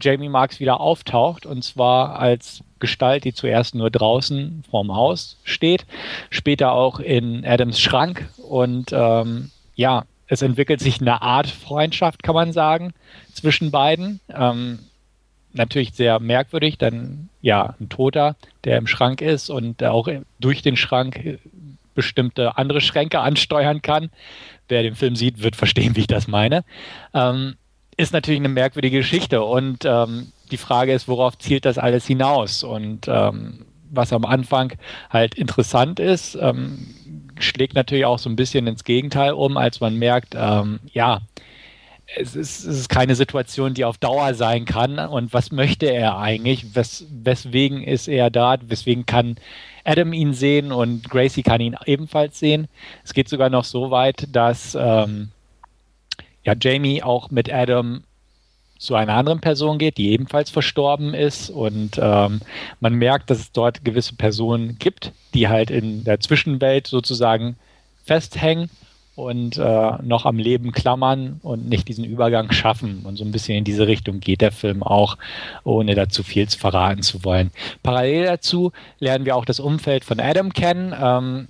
Jamie Marks wieder auftaucht und zwar als Gestalt, die zuerst nur draußen vorm Haus steht, später auch in Adams Schrank und ähm, ja, es entwickelt sich eine Art Freundschaft, kann man sagen, zwischen beiden. Ähm, natürlich sehr merkwürdig, dann ja, ein Toter, der im Schrank ist und auch durch den Schrank bestimmte andere Schränke ansteuern kann. Wer den Film sieht, wird verstehen, wie ich das meine. Ähm, ist natürlich eine merkwürdige Geschichte und ähm, die Frage ist, worauf zielt das alles hinaus? Und ähm, was am Anfang halt interessant ist, ähm, schlägt natürlich auch so ein bisschen ins Gegenteil um, als man merkt, ähm, ja, es ist, es ist, keine Situation, die auf Dauer sein kann. Und was möchte er eigentlich? Wes, weswegen ist er da? Weswegen kann Adam ihn sehen und Gracie kann ihn ebenfalls sehen? Es geht sogar noch so weit, dass ähm, ja, Jamie auch mit Adam zu einer anderen Person geht, die ebenfalls verstorben ist. Und ähm, man merkt, dass es dort gewisse Personen gibt, die halt in der Zwischenwelt sozusagen festhängen und äh, noch am Leben klammern und nicht diesen Übergang schaffen. Und so ein bisschen in diese Richtung geht der Film auch, ohne dazu viel verraten zu wollen. Parallel dazu lernen wir auch das Umfeld von Adam kennen. Ähm,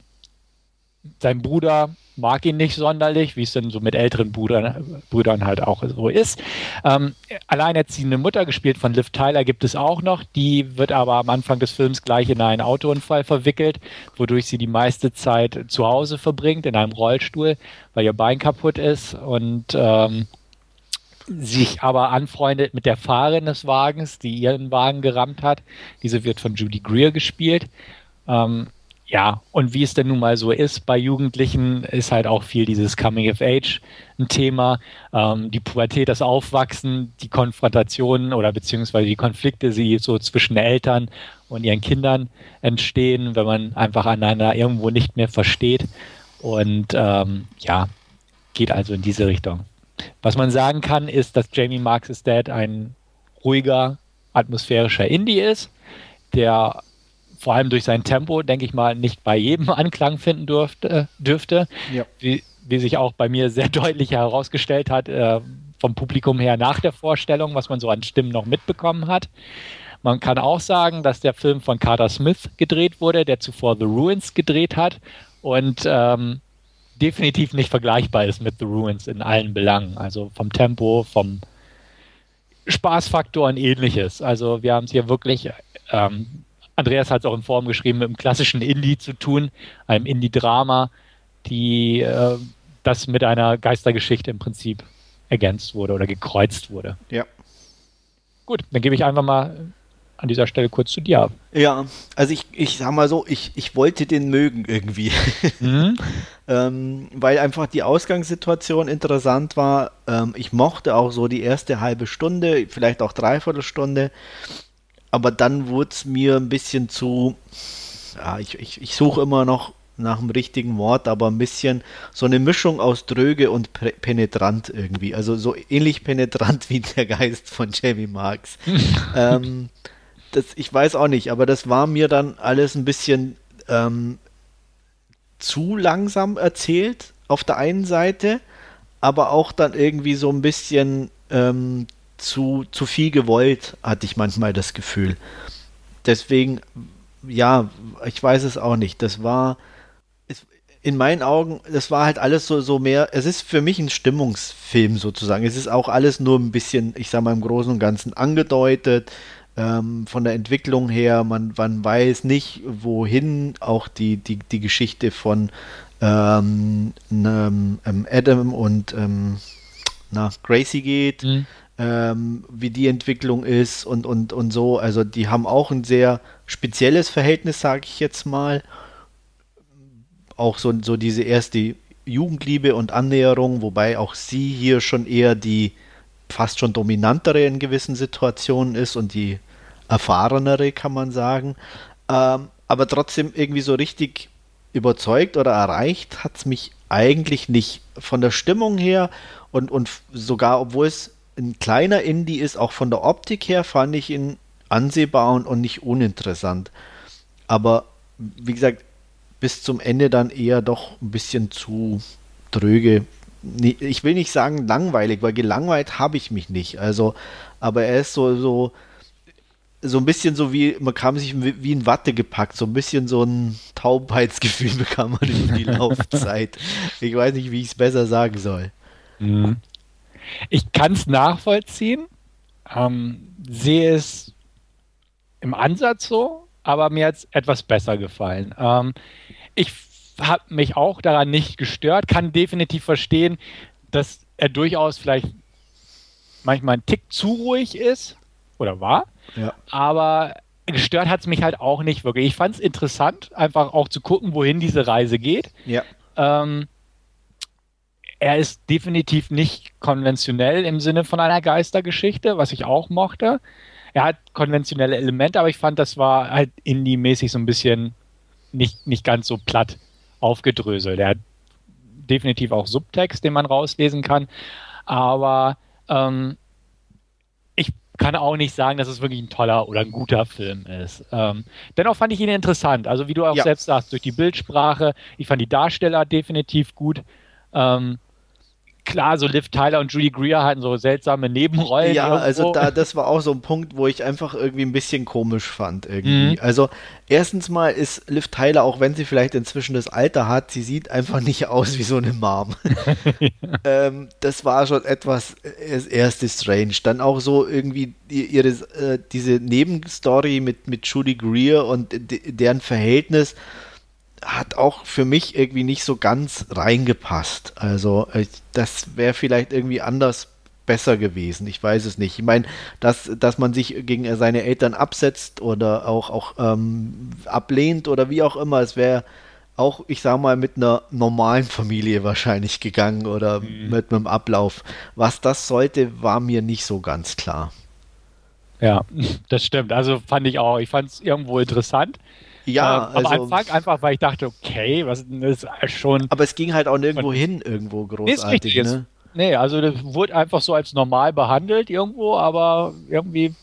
sein Bruder mag ihn nicht sonderlich, wie es denn so mit älteren Brüdern, Brüdern halt auch so ist. Ähm, alleinerziehende Mutter, gespielt von Liv Tyler, gibt es auch noch. Die wird aber am Anfang des Films gleich in einen Autounfall verwickelt, wodurch sie die meiste Zeit zu Hause verbringt, in einem Rollstuhl, weil ihr Bein kaputt ist und ähm, sich aber anfreundet mit der Fahrerin des Wagens, die ihren Wagen gerammt hat. Diese wird von Judy Greer gespielt. Ähm, ja, und wie es denn nun mal so ist bei Jugendlichen, ist halt auch viel dieses Coming of Age ein Thema. Ähm, die Pubertät, das Aufwachsen, die Konfrontationen oder beziehungsweise die Konflikte, die so zwischen Eltern und ihren Kindern entstehen, wenn man einfach einander irgendwo nicht mehr versteht. Und ähm, ja, geht also in diese Richtung. Was man sagen kann, ist, dass Jamie Marks' Dad ein ruhiger, atmosphärischer Indie ist, der vor allem durch sein Tempo, denke ich mal, nicht bei jedem [LAUGHS] Anklang finden durfte, dürfte. Ja. Wie, wie sich auch bei mir sehr [LAUGHS] deutlich herausgestellt hat, äh, vom Publikum her nach der Vorstellung, was man so an Stimmen noch mitbekommen hat. Man kann auch sagen, dass der Film von Carter Smith gedreht wurde, der zuvor The Ruins gedreht hat und ähm, definitiv nicht vergleichbar ist mit The Ruins in allen Belangen. Also vom Tempo, vom Spaßfaktor und ähnliches. Also wir haben es hier wirklich ähm, Andreas hat es auch in Form geschrieben, mit einem klassischen Indie zu tun, einem Indie-Drama, die äh, das mit einer Geistergeschichte im Prinzip ergänzt wurde oder gekreuzt wurde. Ja. Gut, dann gebe ich einfach mal an dieser Stelle kurz zu dir ab. Ja, also ich, ich sag mal so, ich, ich wollte den mögen irgendwie. Mhm. [LAUGHS] ähm, weil einfach die Ausgangssituation interessant war. Ähm, ich mochte auch so die erste halbe Stunde, vielleicht auch dreiviertel Stunde aber dann wurde es mir ein bisschen zu, ja, ich, ich, ich suche immer noch nach dem richtigen Wort, aber ein bisschen so eine Mischung aus dröge und penetrant irgendwie. Also so ähnlich penetrant [LAUGHS] wie der Geist von Jamie Marks. [LAUGHS] ähm, das, ich weiß auch nicht, aber das war mir dann alles ein bisschen ähm, zu langsam erzählt auf der einen Seite, aber auch dann irgendwie so ein bisschen ähm, zu, zu viel gewollt, hatte ich manchmal das Gefühl. Deswegen, ja, ich weiß es auch nicht. Das war in meinen Augen, das war halt alles so, so mehr, es ist für mich ein Stimmungsfilm sozusagen. Es ist auch alles nur ein bisschen, ich sag mal, im Großen und Ganzen angedeutet. Ähm, von der Entwicklung her, man, man weiß nicht, wohin auch die, die, die Geschichte von ähm, ähm, Adam und ähm, na, Gracie geht. Mhm ähm, wie die Entwicklung ist und, und, und so. Also die haben auch ein sehr spezielles Verhältnis, sage ich jetzt mal. Auch so, so diese erste Jugendliebe und Annäherung, wobei auch sie hier schon eher die fast schon dominantere in gewissen Situationen ist und die erfahrenere, kann man sagen. Ähm, aber trotzdem irgendwie so richtig überzeugt oder erreicht hat es mich eigentlich nicht. Von der Stimmung her und, und sogar, obwohl es ein kleiner Indie ist, auch von der Optik her, fand ich ihn ansehbar und, und nicht uninteressant. Aber wie gesagt, bis zum Ende dann eher doch ein bisschen zu dröge. Ich will nicht sagen langweilig, weil gelangweilt habe ich mich nicht. Also, aber er ist so, so, so ein bisschen so wie, man kam sich wie in Watte gepackt, so ein bisschen so ein Taubheitsgefühl [LAUGHS] bekam man in die [LAUGHS] Laufzeit. Ich weiß nicht, wie ich es besser sagen soll. Mhm. Ich kann es nachvollziehen. Ähm, sehe es im Ansatz so, aber mir hat es etwas besser gefallen. Ähm, ich habe mich auch daran nicht gestört, kann definitiv verstehen, dass er durchaus vielleicht manchmal ein Tick zu ruhig ist oder war. Ja. Aber gestört hat es mich halt auch nicht wirklich. Ich fand es interessant, einfach auch zu gucken, wohin diese Reise geht. Ja. Ähm, er ist definitiv nicht konventionell im Sinne von einer Geistergeschichte, was ich auch mochte. Er hat konventionelle Elemente, aber ich fand, das war halt indie-mäßig so ein bisschen nicht, nicht ganz so platt aufgedröselt. Er hat definitiv auch Subtext, den man rauslesen kann, aber ähm, ich kann auch nicht sagen, dass es wirklich ein toller oder ein guter Film ist. Ähm, dennoch fand ich ihn interessant. Also wie du auch ja. selbst sagst, durch die Bildsprache, ich fand die Darsteller definitiv gut. Ähm, klar, so Liv Tyler und Judy Greer hatten so seltsame Nebenrollen. Ja, irgendwo. also da, das war auch so ein Punkt, wo ich einfach irgendwie ein bisschen komisch fand irgendwie. Mhm. Also erstens mal ist Liv Tyler, auch wenn sie vielleicht inzwischen das Alter hat, sie sieht einfach nicht aus wie so eine Mom. ja. [LAUGHS] [LAUGHS] ähm, das war schon etwas äh, das erste strange. Dann auch so irgendwie ihre, äh, diese Nebenstory mit, mit Judy Greer und deren Verhältnis hat auch für mich irgendwie nicht so ganz reingepasst. Also äh, das wäre vielleicht irgendwie anders besser gewesen. Ich weiß es nicht. Ich meine, dass, dass man sich gegen seine Eltern absetzt oder auch, auch ähm, ablehnt oder wie auch immer, es wäre auch, ich sag mal, mit einer normalen Familie wahrscheinlich gegangen oder mhm. mit einem Ablauf. Was das sollte, war mir nicht so ganz klar. Ja, [LAUGHS] das stimmt. Also fand ich auch. Ich fand es irgendwo interessant. Ja, ähm, am also, Anfang einfach, weil ich dachte, okay, was ist schon. Aber es ging halt auch nirgendwo hin, irgendwo großartig. Nee, ne? nee, also das wurde einfach so als normal behandelt irgendwo, aber irgendwie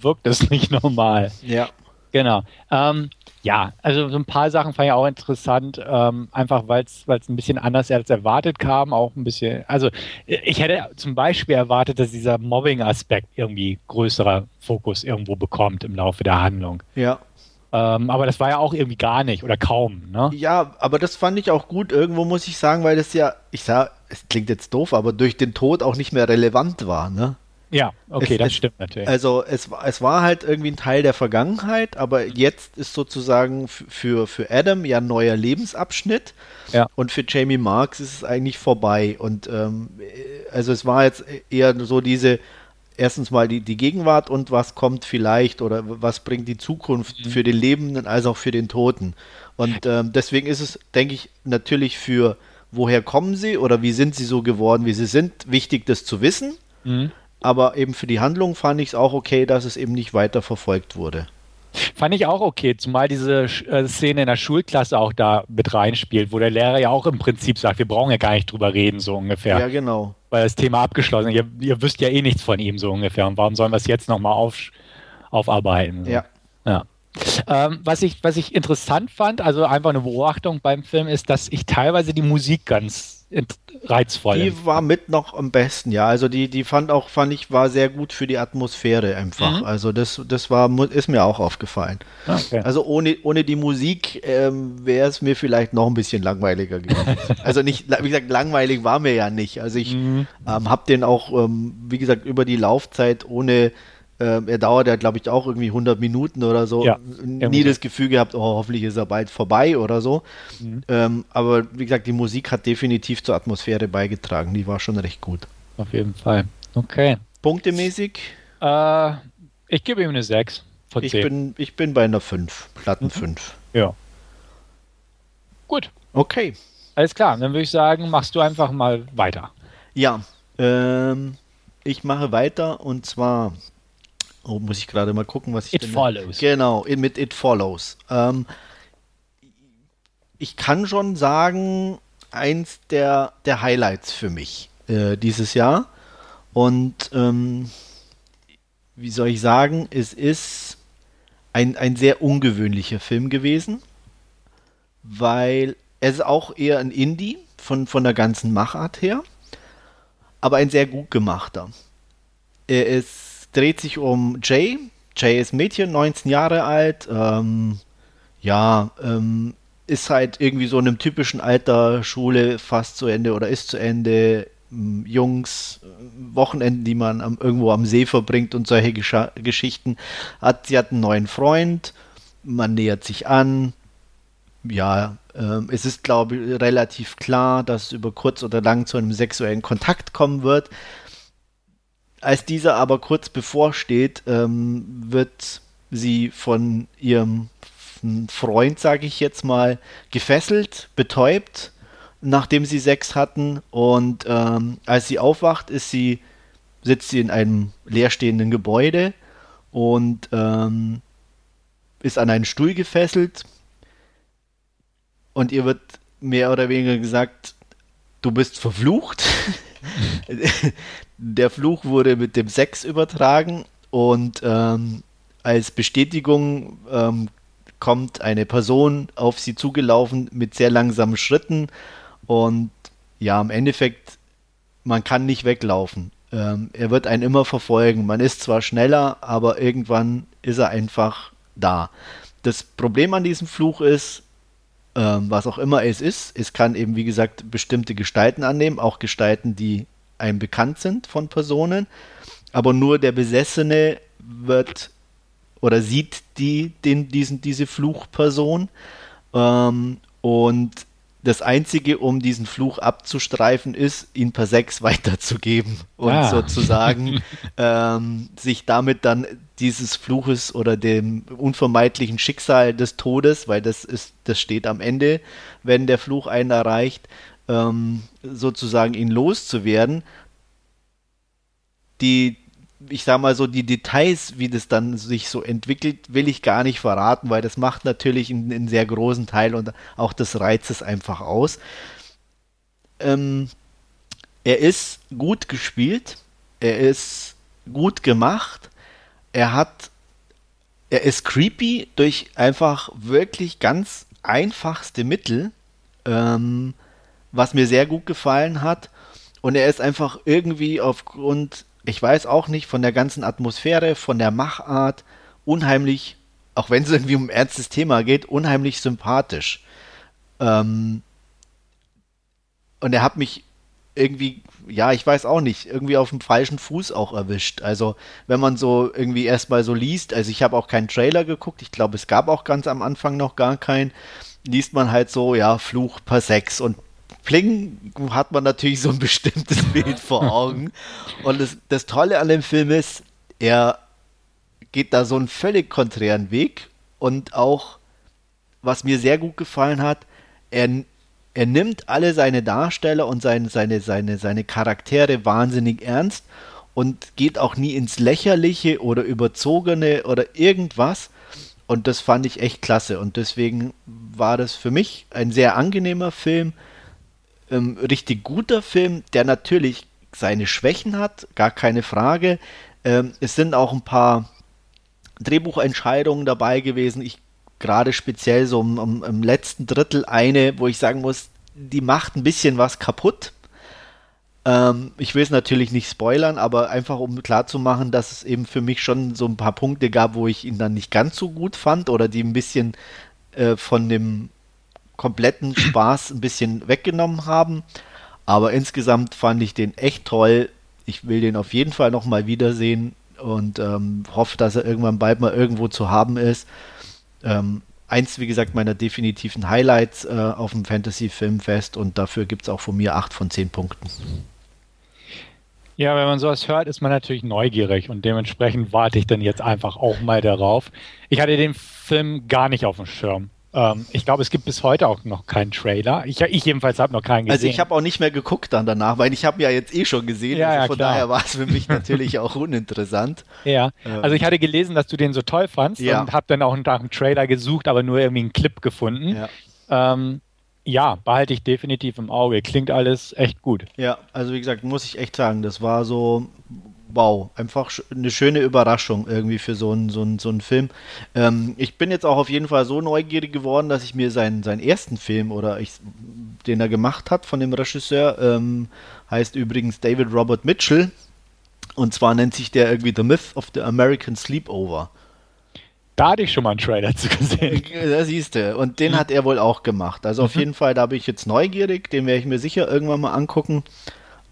wirkt es [LAUGHS] nicht normal. Ja. Genau. Ähm, ja, also so ein paar Sachen fand ich auch interessant, ähm, einfach weil es ein bisschen anders als erwartet kam, auch ein bisschen, also ich hätte zum Beispiel erwartet, dass dieser Mobbing-Aspekt irgendwie größerer Fokus irgendwo bekommt im Laufe der Handlung. Ja. Ähm, aber das war ja auch irgendwie gar nicht oder kaum. Ne? Ja, aber das fand ich auch gut. Irgendwo muss ich sagen, weil das ja, ich sag, es klingt jetzt doof, aber durch den Tod auch nicht mehr relevant war. Ne? Ja, okay, es, das es, stimmt natürlich. Also es, es war halt irgendwie ein Teil der Vergangenheit, aber jetzt ist sozusagen für, für Adam ja ein neuer Lebensabschnitt. Ja. Und für Jamie Marks ist es eigentlich vorbei. Und ähm, also es war jetzt eher so diese erstens mal die, die Gegenwart und was kommt vielleicht oder was bringt die Zukunft mhm. für den Lebenden als auch für den Toten. Und ähm, deswegen ist es, denke ich, natürlich für woher kommen sie oder wie sind sie so geworden, wie sie sind, wichtig, das zu wissen. Mhm. Aber eben für die Handlung fand ich es auch okay, dass es eben nicht weiter verfolgt wurde. Fand ich auch okay, zumal diese äh, Szene in der Schulklasse auch da mit reinspielt, wo der Lehrer ja auch im Prinzip sagt, wir brauchen ja gar nicht drüber reden, so ungefähr. Ja, genau. Weil das Thema abgeschlossen ist. Ihr, ihr wisst ja eh nichts von ihm, so ungefähr. Und warum sollen wir es jetzt nochmal auf, aufarbeiten? So. Ja. Ja. Ähm, was, ich, was ich interessant fand, also einfach eine Beobachtung beim Film, ist, dass ich teilweise die Musik ganz reizvoll. Die war mit noch am besten, ja. Also die, die fand auch, fand ich, war sehr gut für die Atmosphäre einfach. Mhm. Also das, das war, ist mir auch aufgefallen. Okay. Also ohne, ohne die Musik ähm, wäre es mir vielleicht noch ein bisschen langweiliger gewesen. [LAUGHS] also nicht, wie gesagt, langweilig war mir ja nicht. Also ich mhm. ähm, habe den auch, ähm, wie gesagt, über die Laufzeit ohne ähm, er dauert ja, glaube ich, auch irgendwie 100 Minuten oder so. Ja, Nie das Gefühl gehabt, oh, hoffentlich ist er bald vorbei oder so. Mhm. Ähm, aber wie gesagt, die Musik hat definitiv zur Atmosphäre beigetragen. Die war schon recht gut. Auf jeden Fall. Okay. Punktemäßig? Äh, ich gebe ihm eine 6 von 10. Ich bin, ich bin bei einer 5, Platten 5. Mhm. Ja. Gut. Okay. Alles klar, dann würde ich sagen, machst du einfach mal weiter. Ja, ähm, ich mache weiter und zwar Oh, muss ich gerade mal gucken, was ich It Follows. Genau, mit It Follows. Ähm, ich kann schon sagen, eins der, der Highlights für mich äh, dieses Jahr. Und ähm, wie soll ich sagen, es ist ein, ein sehr ungewöhnlicher Film gewesen, weil es ist auch eher ein Indie von, von der ganzen Machart her, aber ein sehr gut gemachter. Er ist dreht sich um Jay. Jay ist Mädchen, 19 Jahre alt. Ähm, ja, ähm, ist halt irgendwie so in einem typischen Alter, Schule fast zu Ende oder ist zu Ende, Jungs, Wochenenden, die man am, irgendwo am See verbringt und solche Gesch Geschichten. Hat, sie hat einen neuen Freund, man nähert sich an. Ja, äh, es ist, glaube ich, relativ klar, dass es über kurz oder lang zu einem sexuellen Kontakt kommen wird. Als dieser aber kurz bevorsteht, ähm, wird sie von ihrem Freund, sage ich jetzt mal, gefesselt, betäubt nachdem sie Sex hatten. Und ähm, als sie aufwacht, ist sie, sitzt sie in einem leerstehenden Gebäude und ähm, ist an einen Stuhl gefesselt. Und ihr wird mehr oder weniger gesagt, du bist verflucht. [LAUGHS] [LAUGHS] Der Fluch wurde mit dem Sex übertragen und ähm, als Bestätigung ähm, kommt eine Person auf sie zugelaufen mit sehr langsamen Schritten und ja, im Endeffekt, man kann nicht weglaufen. Ähm, er wird einen immer verfolgen. Man ist zwar schneller, aber irgendwann ist er einfach da. Das Problem an diesem Fluch ist, ähm, was auch immer es ist, es kann eben, wie gesagt, bestimmte Gestalten annehmen, auch Gestalten, die einem bekannt sind von Personen. Aber nur der Besessene wird oder sieht die, den, diesen, diese Fluchperson. Ähm, und das Einzige, um diesen Fluch abzustreifen, ist, ihn per Sex [LAUGHS] weiterzugeben und ah. sozusagen [LAUGHS] ähm, sich damit dann dieses Fluches oder dem unvermeidlichen Schicksal des Todes, weil das ist, das steht am Ende, wenn der Fluch einen erreicht, ähm, sozusagen ihn loszuwerden. Die, ich sag mal so, die Details, wie das dann sich so entwickelt, will ich gar nicht verraten, weil das macht natürlich einen, einen sehr großen Teil und auch des Reizes einfach aus. Ähm, er ist gut gespielt, er ist gut gemacht, er hat, er ist creepy durch einfach wirklich ganz einfachste Mittel, ähm, was mir sehr gut gefallen hat. Und er ist einfach irgendwie aufgrund ich weiß auch nicht, von der ganzen Atmosphäre, von der Machart, unheimlich, auch wenn es irgendwie um ein ernstes Thema geht, unheimlich sympathisch. Ähm, und er hat mich irgendwie, ja, ich weiß auch nicht, irgendwie auf dem falschen Fuß auch erwischt. Also, wenn man so irgendwie erstmal so liest, also ich habe auch keinen Trailer geguckt, ich glaube, es gab auch ganz am Anfang noch gar keinen, liest man halt so, ja, Fluch per Sex und Pling hat man natürlich so ein bestimmtes [LAUGHS] Bild vor Augen. Und das, das Tolle an dem Film ist, er geht da so einen völlig konträren Weg und auch, was mir sehr gut gefallen hat, er, er nimmt alle seine Darsteller und seine, seine, seine, seine Charaktere wahnsinnig ernst und geht auch nie ins Lächerliche oder Überzogene oder irgendwas. Und das fand ich echt klasse. Und deswegen war das für mich ein sehr angenehmer Film ähm, richtig guter Film, der natürlich seine Schwächen hat, gar keine Frage. Ähm, es sind auch ein paar Drehbuchentscheidungen dabei gewesen. Ich gerade speziell so im, im, im, letzten Drittel eine, wo ich sagen muss, die macht ein bisschen was kaputt. Ähm, ich will es natürlich nicht spoilern, aber einfach um klarzumachen, dass es eben für mich schon so ein paar Punkte gab, wo ich ihn dann nicht ganz so gut fand oder die ein bisschen äh, von dem kompletten Spaß ein bisschen weggenommen haben. Aber insgesamt fand ich den echt toll. Ich will den auf jeden Fall nochmal wiedersehen und ähm, hoffe, dass er irgendwann bald mal irgendwo zu haben ist. Ähm, eins, wie gesagt, meiner definitiven Highlights äh, auf dem Fantasy Filmfest und dafür gibt es auch von mir 8 von 10 Punkten. Ja, wenn man sowas hört, ist man natürlich neugierig und dementsprechend warte ich dann jetzt einfach auch mal darauf. Ich hatte den Film gar nicht auf dem Schirm. Ähm, ich glaube, es gibt bis heute auch noch keinen Trailer. Ich, ich jedenfalls habe noch keinen gesehen. Also ich habe auch nicht mehr geguckt dann danach, weil ich habe ja jetzt eh schon gesehen. Ja, also ja, von klar. daher war es für mich [LAUGHS] natürlich auch uninteressant. Ja, ähm. also ich hatte gelesen, dass du den so toll fandst ja. und habe dann auch nach einem Trailer gesucht, aber nur irgendwie einen Clip gefunden. Ja. Ähm, ja, behalte ich definitiv im Auge. Klingt alles echt gut. Ja, also wie gesagt, muss ich echt sagen, das war so, wow, einfach eine schöne Überraschung irgendwie für so einen, so einen, so einen Film. Ähm, ich bin jetzt auch auf jeden Fall so neugierig geworden, dass ich mir seinen, seinen ersten Film oder ich, den er gemacht hat von dem Regisseur, ähm, heißt übrigens David Robert Mitchell. Und zwar nennt sich der irgendwie The Myth of the American Sleepover. Da hatte ich schon mal einen Trailer zu gesehen. Äh, da siehst du. Und den hat er wohl auch gemacht. Also auf mhm. jeden Fall, da bin ich jetzt neugierig. Den werde ich mir sicher irgendwann mal angucken.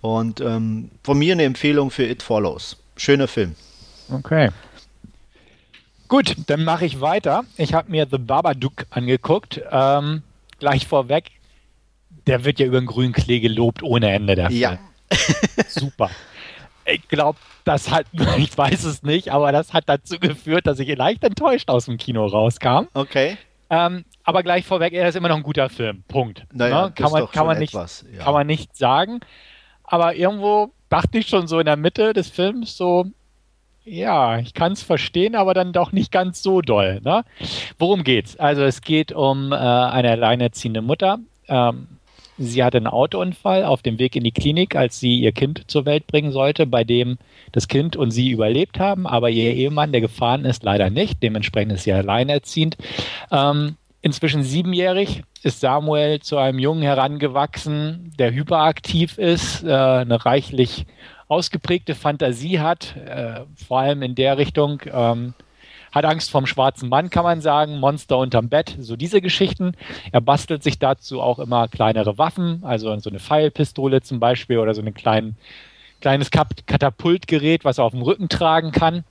Und ähm, von mir eine Empfehlung für It Follows. Schöner Film. Okay. Gut, dann mache ich weiter. Ich habe mir The Babadook angeguckt. Ähm, gleich vorweg, der wird ja über den grünen Klee gelobt ohne Ende. Der ja. Super. Ich glaube, das hat, [LAUGHS] ich weiß es nicht, aber das hat dazu geführt, dass ich leicht enttäuscht aus dem Kino rauskam. Okay. Ähm, aber gleich vorweg, er ist immer noch ein guter Film. Punkt. Naja, ne? kann, man, kann, man nicht, ja. kann man nicht sagen. Aber irgendwo dachte ich schon so in der Mitte des Films so, ja, ich kann es verstehen, aber dann doch nicht ganz so doll. Ne? Worum geht's? Also es geht um äh, eine alleinerziehende Mutter. Ähm, sie hatte einen Autounfall auf dem Weg in die Klinik, als sie ihr Kind zur Welt bringen sollte, bei dem das Kind und sie überlebt haben, aber ihr Ehemann, der gefahren ist, leider nicht. Dementsprechend ist sie alleinerziehend. Ähm, inzwischen siebenjährig ist Samuel zu einem Jungen herangewachsen, der hyperaktiv ist, äh, eine reichlich ausgeprägte Fantasie hat, äh, vor allem in der Richtung, ähm, hat Angst vom schwarzen Mann, kann man sagen, Monster unterm Bett, so diese Geschichten. Er bastelt sich dazu auch immer kleinere Waffen, also so eine Pfeilpistole zum Beispiel oder so ein klein, kleines Katapultgerät, was er auf dem Rücken tragen kann.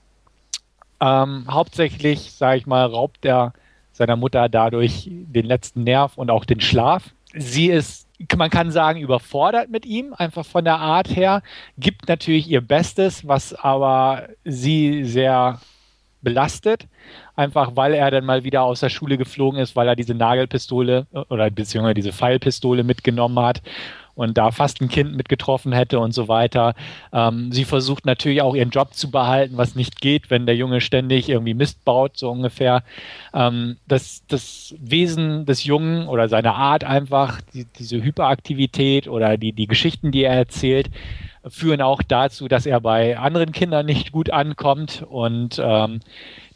Ähm, hauptsächlich, sage ich mal, raubt er seiner Mutter dadurch den letzten Nerv und auch den Schlaf. Sie ist man kann sagen, überfordert mit ihm, einfach von der Art her, gibt natürlich ihr Bestes, was aber sie sehr belastet, einfach weil er dann mal wieder aus der Schule geflogen ist, weil er diese Nagelpistole oder beziehungsweise diese Pfeilpistole mitgenommen hat und da fast ein Kind mitgetroffen hätte und so weiter. Ähm, sie versucht natürlich auch ihren Job zu behalten, was nicht geht, wenn der Junge ständig irgendwie Mist baut, so ungefähr. Ähm, das, das Wesen des Jungen oder seine Art einfach, die, diese Hyperaktivität oder die, die Geschichten, die er erzählt, führen auch dazu, dass er bei anderen Kindern nicht gut ankommt und ähm,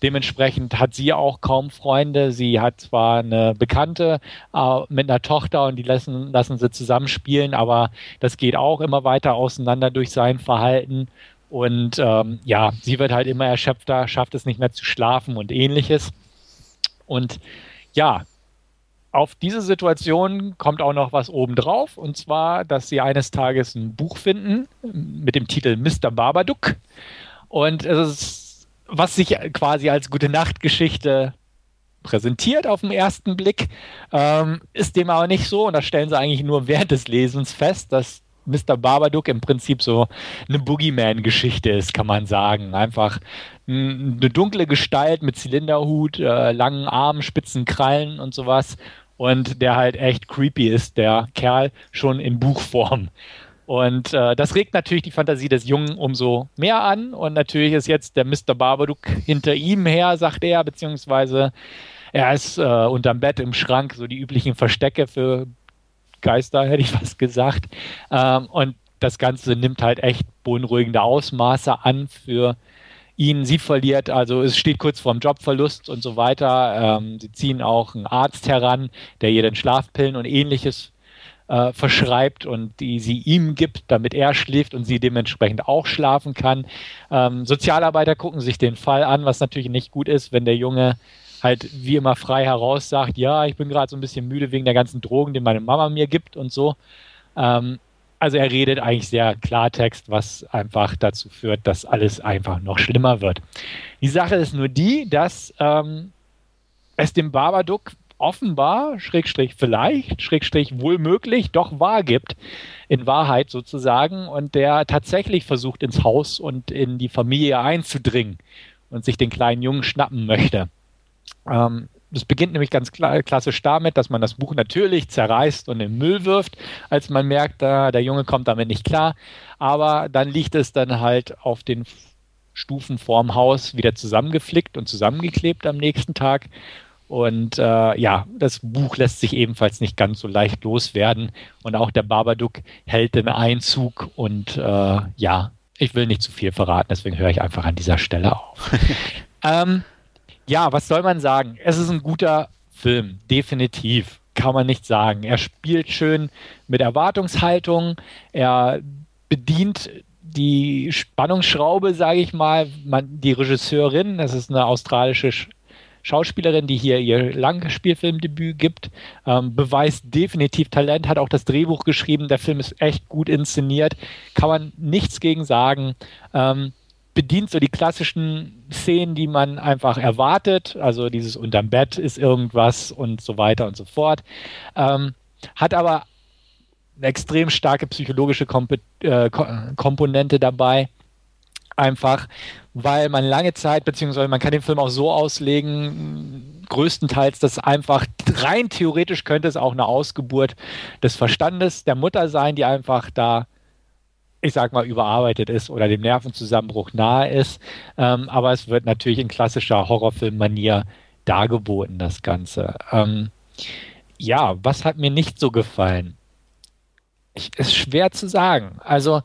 dementsprechend hat sie auch kaum Freunde. Sie hat zwar eine Bekannte äh, mit einer Tochter und die lassen, lassen sie zusammenspielen, aber das geht auch immer weiter auseinander durch sein Verhalten. Und ähm, ja, sie wird halt immer erschöpfter, schafft es nicht mehr zu schlafen und ähnliches. Und ja, auf diese Situation kommt auch noch was obendrauf, und zwar, dass sie eines Tages ein Buch finden mit dem Titel Mr. Babadook. Und es ist, was sich quasi als gute Nachtgeschichte präsentiert auf den ersten Blick, ähm, ist dem aber nicht so. Und das stellen sie eigentlich nur während des Lesens fest, dass Mr. Babadook im Prinzip so eine Boogeyman-Geschichte ist, kann man sagen. Einfach eine dunkle Gestalt mit Zylinderhut, äh, langen Armen, spitzen Krallen und sowas und der halt echt creepy ist, der Kerl, schon in Buchform. Und äh, das regt natürlich die Fantasie des Jungen umso mehr an. Und natürlich ist jetzt der Mr. Babadook hinter ihm her, sagt er, beziehungsweise er ist äh, unterm Bett im Schrank, so die üblichen Verstecke für Geister, hätte ich was gesagt. Ähm, und das Ganze nimmt halt echt beunruhigende Ausmaße an für ihn, sie verliert, also es steht kurz vorm Jobverlust und so weiter. Ähm, sie ziehen auch einen Arzt heran, der ihr dann Schlafpillen und ähnliches äh, verschreibt und die sie ihm gibt, damit er schläft und sie dementsprechend auch schlafen kann. Ähm, Sozialarbeiter gucken sich den Fall an, was natürlich nicht gut ist, wenn der Junge halt wie immer frei heraus sagt, ja, ich bin gerade so ein bisschen müde wegen der ganzen Drogen, die meine Mama mir gibt und so. Ähm, also er redet eigentlich sehr Klartext, was einfach dazu führt, dass alles einfach noch schlimmer wird. Die Sache ist nur die, dass ähm, es dem Babadook offenbar, Schrägstrich vielleicht, Schrägstrich wohl möglich, doch wahr gibt, in Wahrheit sozusagen, und der tatsächlich versucht ins Haus und in die Familie einzudringen und sich den kleinen Jungen schnappen möchte. Ähm, das beginnt nämlich ganz klassisch damit, dass man das Buch natürlich zerreißt und den Müll wirft, als man merkt, da, der Junge kommt damit nicht klar. Aber dann liegt es dann halt auf den Stufen vorm Haus wieder zusammengeflickt und zusammengeklebt am nächsten Tag. Und äh, ja, das Buch lässt sich ebenfalls nicht ganz so leicht loswerden. Und auch der Babadook hält den Einzug. Und äh, ja, ich will nicht zu viel verraten, deswegen höre ich einfach an dieser Stelle auf. [LAUGHS] ähm, ja, was soll man sagen? Es ist ein guter Film, definitiv. Kann man nicht sagen. Er spielt schön mit Erwartungshaltung. Er bedient die Spannungsschraube, sage ich mal. Man, die Regisseurin, das ist eine australische Schauspielerin, die hier ihr Langspielfilmdebüt gibt, ähm, beweist definitiv Talent, hat auch das Drehbuch geschrieben. Der Film ist echt gut inszeniert, kann man nichts gegen sagen. Ähm, bedient so die klassischen Szenen, die man einfach erwartet. Also dieses unterm Bett ist irgendwas und so weiter und so fort. Ähm, hat aber eine extrem starke psychologische Komp äh, Komponente dabei. Einfach, weil man lange Zeit, beziehungsweise man kann den Film auch so auslegen, größtenteils, dass einfach rein theoretisch könnte es auch eine Ausgeburt des Verstandes der Mutter sein, die einfach da ich sag mal, überarbeitet ist oder dem Nervenzusammenbruch nahe ist. Ähm, aber es wird natürlich in klassischer Horrorfilm-Manier dargeboten, das Ganze. Ähm, ja, was hat mir nicht so gefallen? Ich, ist schwer zu sagen. Also,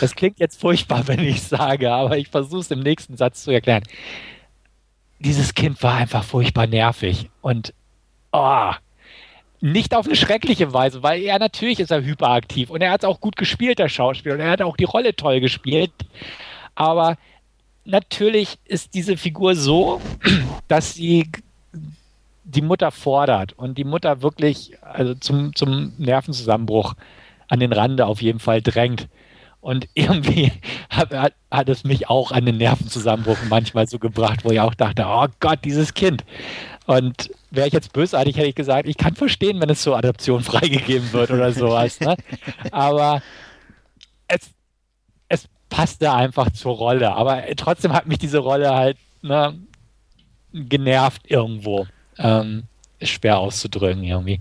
das klingt jetzt furchtbar, wenn ich sage, aber ich versuche es im nächsten Satz zu erklären. Dieses Kind war einfach furchtbar nervig und oh, nicht auf eine schreckliche Weise, weil er natürlich ist er hyperaktiv und er hat es auch gut gespielt, der Schauspieler, und er hat auch die Rolle toll gespielt. Aber natürlich ist diese Figur so, dass sie die Mutter fordert und die Mutter wirklich also zum, zum Nervenzusammenbruch an den Rande auf jeden Fall drängt. Und [LAUGHS] irgendwie hat, hat, hat, es mich auch an den Nervenzusammenbruch manchmal so gebracht, wo ich auch dachte, oh Gott, dieses Kind. Und wäre ich jetzt bösartig, hätte ich gesagt, ich kann verstehen, wenn es zur Adoption [LAUGHS] freigegeben wird oder sowas. Ne? Aber es, es passte einfach zur Rolle. Aber trotzdem hat mich diese Rolle halt ne, genervt irgendwo. Ähm, schwer auszudrücken irgendwie.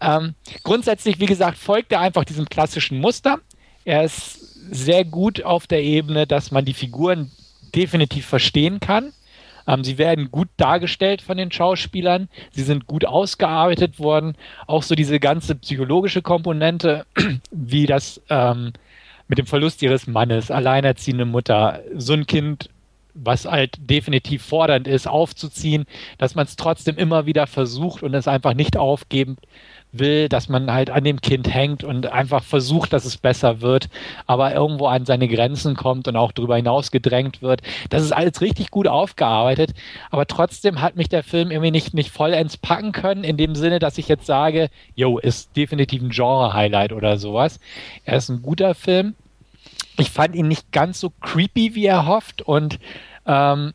Ähm, grundsätzlich, wie gesagt, folgt er einfach diesem klassischen Muster. Er ist sehr gut auf der Ebene, dass man die Figuren definitiv verstehen kann. Ähm, sie werden gut dargestellt von den Schauspielern. Sie sind gut ausgearbeitet worden. Auch so diese ganze psychologische Komponente, [CLEARS THROAT] wie das ähm, mit dem Verlust ihres Mannes, alleinerziehende Mutter, so ein Kind was halt definitiv fordernd ist, aufzuziehen, dass man es trotzdem immer wieder versucht und es einfach nicht aufgeben will, dass man halt an dem Kind hängt und einfach versucht, dass es besser wird, aber irgendwo an seine Grenzen kommt und auch darüber hinaus gedrängt wird. Das ist alles richtig gut aufgearbeitet, aber trotzdem hat mich der Film irgendwie nicht, nicht vollends packen können, in dem Sinne, dass ich jetzt sage, yo, ist definitiv ein Genre-Highlight oder sowas. Er ist ein guter Film. Ich fand ihn nicht ganz so creepy, wie er hofft und ähm,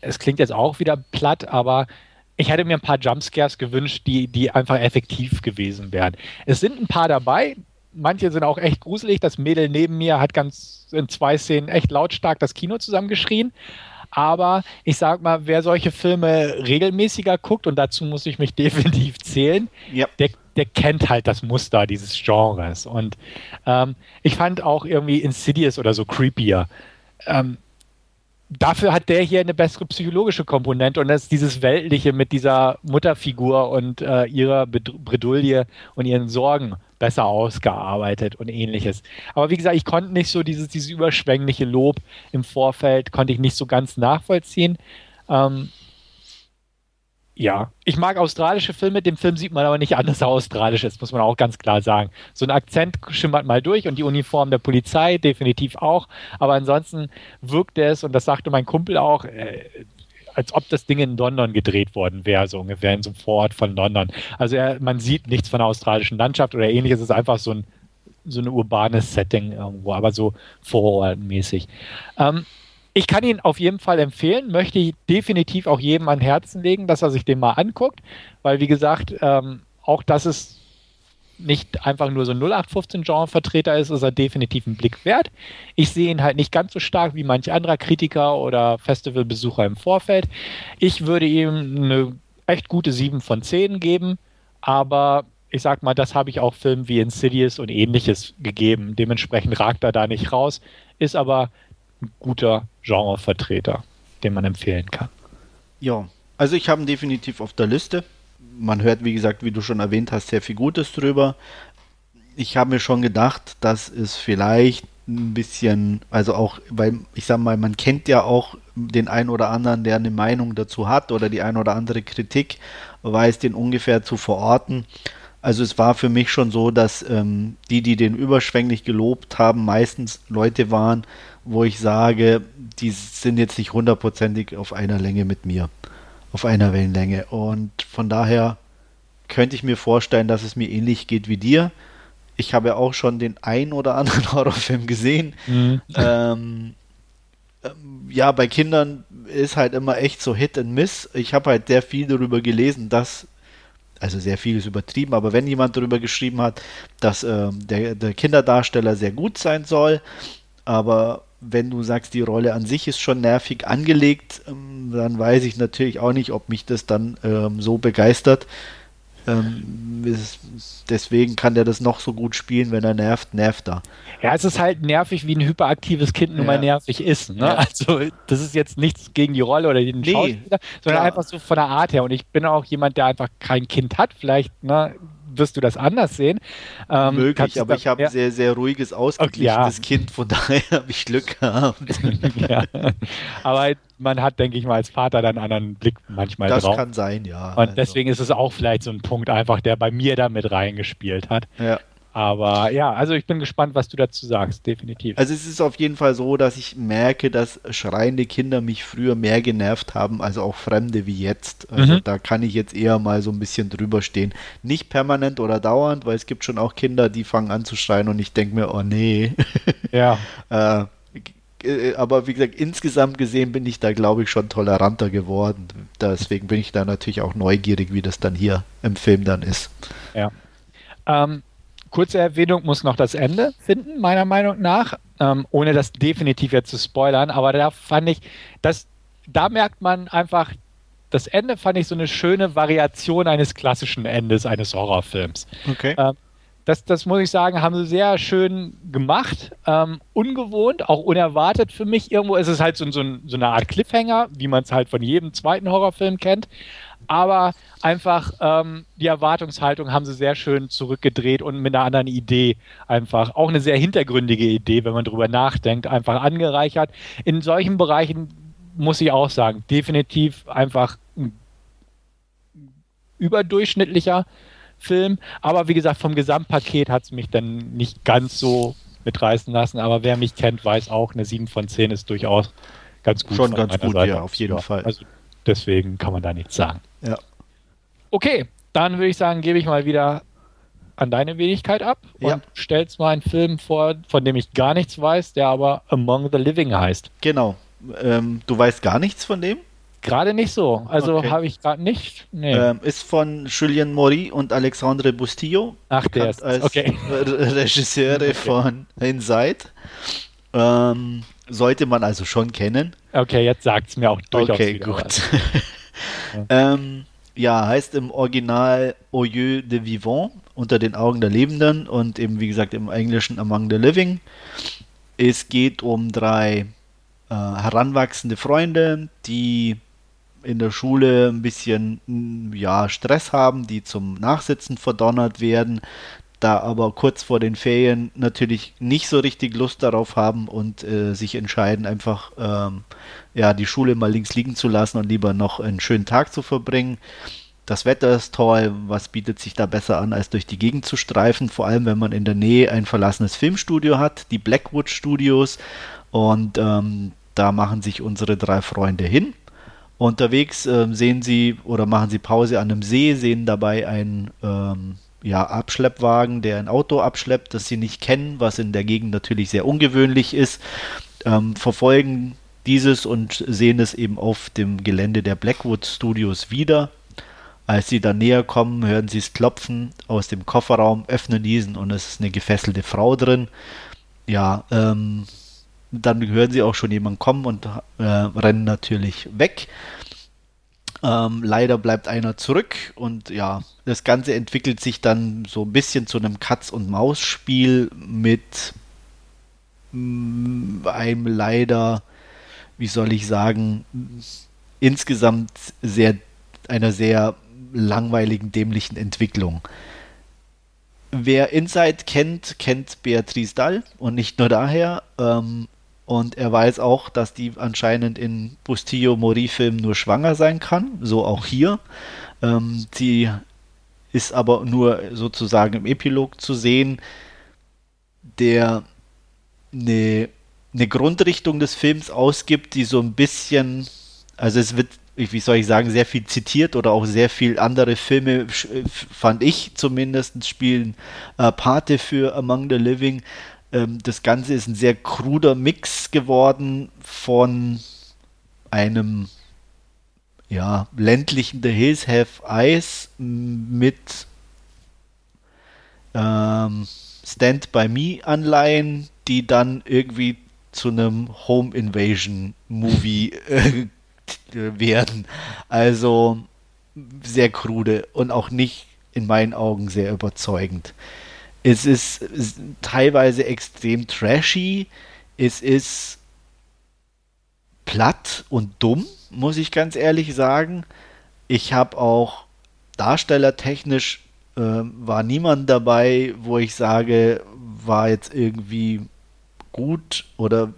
es klingt jetzt auch wieder platt, aber ich hätte mir ein paar Jumpscares gewünscht, die, die einfach effektiv gewesen wären. Es sind ein paar dabei. Manche sind auch echt gruselig. Das Mädel neben mir hat ganz in zwei Szenen echt lautstark das Kino zusammengeschrien. Aber ich sag mal, wer solche Filme regelmäßiger guckt, und dazu muss ich mich [LAUGHS] definitiv zählen, ja. der, der kennt halt das Muster dieses Genres. Und ähm, ich fand auch irgendwie Insidious oder so creepier. Ähm, dafür hat der hier eine bessere psychologische Komponente und das ist dieses Weltliche mit dieser Mutterfigur und äh, ihrer Bredouille und ihren Sorgen besser ausgearbeitet und ähnliches. Aber wie gesagt, ich konnte nicht so dieses, dieses überschwängliche Lob im Vorfeld, konnte ich nicht so ganz nachvollziehen. Ähm, ja, ich mag australische Filme, dem Film sieht man aber nicht an, dass er australisch ist, muss man auch ganz klar sagen. So ein Akzent schimmert mal durch und die Uniform der Polizei definitiv auch, aber ansonsten wirkt es, und das sagte mein Kumpel auch, äh, als ob das Ding in London gedreht worden wäre, so ungefähr in so einem Vorort von London. Also er, man sieht nichts von der australischen Landschaft oder ähnliches, es ist einfach so ein so ein urbanes Setting irgendwo, aber so vorortmäßig. Ähm, ich kann ihn auf jeden Fall empfehlen, möchte ich definitiv auch jedem an Herzen legen, dass er sich den mal anguckt, weil wie gesagt, ähm, auch dass es nicht einfach nur so ein 0815-Genre-Vertreter ist, ist er definitiv einen Blick wert. Ich sehe ihn halt nicht ganz so stark wie manch anderer Kritiker oder Festivalbesucher im Vorfeld. Ich würde ihm eine echt gute 7 von 10 geben, aber ich sag mal, das habe ich auch Filmen wie Insidious und ähnliches gegeben. Dementsprechend ragt er da nicht raus, ist aber ein guter Genrevertreter, den man empfehlen kann. Ja, also ich habe ihn definitiv auf der Liste. Man hört, wie gesagt, wie du schon erwähnt hast, sehr viel Gutes drüber. Ich habe mir schon gedacht, dass es vielleicht ein bisschen, also auch, weil ich sag mal, man kennt ja auch den einen oder anderen, der eine Meinung dazu hat oder die ein oder andere Kritik, weiß den ungefähr zu verorten. Also es war für mich schon so, dass ähm, die, die den überschwänglich gelobt haben, meistens Leute waren, wo ich sage, die sind jetzt nicht hundertprozentig auf einer Länge mit mir, auf einer Wellenlänge. Und von daher könnte ich mir vorstellen, dass es mir ähnlich geht wie dir. Ich habe ja auch schon den ein oder anderen [LAUGHS] Horrorfilm gesehen. Mhm. Ähm, ähm, ja, bei Kindern ist halt immer echt so Hit and Miss. Ich habe halt sehr viel darüber gelesen, dass, also sehr viel ist übertrieben, aber wenn jemand darüber geschrieben hat, dass äh, der, der Kinderdarsteller sehr gut sein soll, aber wenn du sagst, die Rolle an sich ist schon nervig angelegt, ähm, dann weiß ich natürlich auch nicht, ob mich das dann ähm, so begeistert. Ähm, deswegen kann der das noch so gut spielen, wenn er nervt, nervt er. Ja, es ist halt nervig, wie ein hyperaktives Kind nun ja. mal nervig ist. Ne? Ja. Also das ist jetzt nichts gegen die Rolle oder den nee, Schauspieler, sondern klar. einfach so von der Art her. Und ich bin auch jemand, der einfach kein Kind hat. Vielleicht ne, wirst du das anders sehen. Ähm, Möglich, aber ich habe ein sehr, sehr ruhiges, ausgeglichenes okay, ja. Kind, von daher [LAUGHS] habe ich Glück gehabt. [LAUGHS] ja. Aber man hat, denke ich mal, als Vater dann einen anderen Blick manchmal das drauf. Das kann sein, ja. Und also. deswegen ist es auch vielleicht so ein Punkt einfach, der bei mir da mit reingespielt hat. Ja. Aber ja, also ich bin gespannt, was du dazu sagst, definitiv. Also es ist auf jeden Fall so, dass ich merke, dass schreiende Kinder mich früher mehr genervt haben, also auch Fremde wie jetzt. Also mhm. da kann ich jetzt eher mal so ein bisschen drüber stehen. Nicht permanent oder dauernd, weil es gibt schon auch Kinder, die fangen an zu schreien und ich denke mir, oh nee. [LAUGHS] Ja. [LAUGHS] äh, äh, aber wie gesagt, insgesamt gesehen bin ich da, glaube ich, schon toleranter geworden. Deswegen bin ich da natürlich auch neugierig, wie das dann hier im Film dann ist. Ja. Ähm, kurze Erwähnung muss noch das Ende finden, meiner Meinung nach, ähm, ohne das definitiv jetzt zu spoilern. Aber da fand ich, dass da merkt man einfach, das Ende fand ich so eine schöne Variation eines klassischen Endes eines Horrorfilms. Okay. Ähm, das, das muss ich sagen, haben sie sehr schön gemacht. Ähm, ungewohnt, auch unerwartet für mich. Irgendwo ist es halt so, so, so eine Art Cliffhanger, wie man es halt von jedem zweiten Horrorfilm kennt aber einfach ähm, die Erwartungshaltung haben sie sehr schön zurückgedreht und mit einer anderen Idee einfach, auch eine sehr hintergründige Idee, wenn man drüber nachdenkt, einfach angereichert. In solchen Bereichen muss ich auch sagen, definitiv einfach ein überdurchschnittlicher Film, aber wie gesagt, vom Gesamtpaket hat es mich dann nicht ganz so mitreißen lassen, aber wer mich kennt, weiß auch, eine 7 von 10 ist durchaus ganz gut. Schon ganz gut, Seite. ja, auf jeden ja, Fall. Also deswegen kann man da nichts sagen. Ja. Okay, dann würde ich sagen, gebe ich mal wieder an deine Wenigkeit ab und ja. stellst mal einen Film vor, von dem ich gar nichts weiß, der aber Among the Living heißt. Genau. Ähm, du weißt gar nichts von dem? Gerade nicht so. Also okay. habe ich gerade nicht. Nee. Ähm, ist von Julien Maury und Alexandre Bustillo. Ach, der ist als okay. [LAUGHS] Regisseure [LAUGHS] okay. von Inside. Ähm, sollte man also schon kennen. Okay, jetzt sagt es mir auch durchaus. Okay, gut. [LAUGHS] ähm, ja, heißt im Original Au lieu de vivant, unter den Augen der Lebenden und eben wie gesagt im Englischen Among the Living. Es geht um drei äh, heranwachsende Freunde, die in der Schule ein bisschen ja, Stress haben, die zum Nachsitzen verdonnert werden, da aber kurz vor den Ferien natürlich nicht so richtig Lust darauf haben und äh, sich entscheiden, einfach ähm, ja, die Schule mal links liegen zu lassen und lieber noch einen schönen Tag zu verbringen. Das Wetter ist toll, was bietet sich da besser an, als durch die Gegend zu streifen, vor allem wenn man in der Nähe ein verlassenes Filmstudio hat, die Blackwood Studios. Und ähm, da machen sich unsere drei Freunde hin. Unterwegs äh, sehen sie oder machen sie Pause an einem See, sehen dabei einen ähm, ja, Abschleppwagen, der ein Auto abschleppt, das sie nicht kennen, was in der Gegend natürlich sehr ungewöhnlich ist, ähm, verfolgen dieses und sehen es eben auf dem Gelände der Blackwood Studios wieder. Als sie dann näher kommen, hören sie es klopfen aus dem Kofferraum, öffnen diesen und es ist eine gefesselte Frau drin. Ja, ähm, dann hören sie auch schon jemanden kommen und äh, rennen natürlich weg. Ähm, leider bleibt einer zurück und ja, das Ganze entwickelt sich dann so ein bisschen zu einem Katz-und-Maus-Spiel mit mm, einem leider, wie soll ich sagen, insgesamt sehr einer sehr langweiligen, dämlichen Entwicklung. Wer Inside kennt, kennt Beatrice Dall und nicht nur daher. Ähm, und er weiß auch, dass die anscheinend in Bustillo Mori-Filmen nur schwanger sein kann, so auch hier. Ähm, sie ist aber nur sozusagen im Epilog zu sehen, der eine, eine Grundrichtung des Films ausgibt, die so ein bisschen, also es wird, wie soll ich sagen, sehr viel zitiert oder auch sehr viel andere Filme, fand ich zumindest, spielen äh, Pate für Among the Living. Ähm, das Ganze ist ein sehr kruder Mix geworden von einem ja, ländlichen The Hills Have Eyes mit ähm, Stand By Me Anleihen, die dann irgendwie zu einem Home Invasion Movie äh, [LAUGHS] werden. Also sehr krude und auch nicht in meinen Augen sehr überzeugend. Es ist, teilweise extrem trashy. Es ist platt und dumm muss ich ganz ehrlich sagen. Ich habe auch darstellertechnisch äh, war niemand dabei, wo ich sage, war jetzt irgendwie gut oder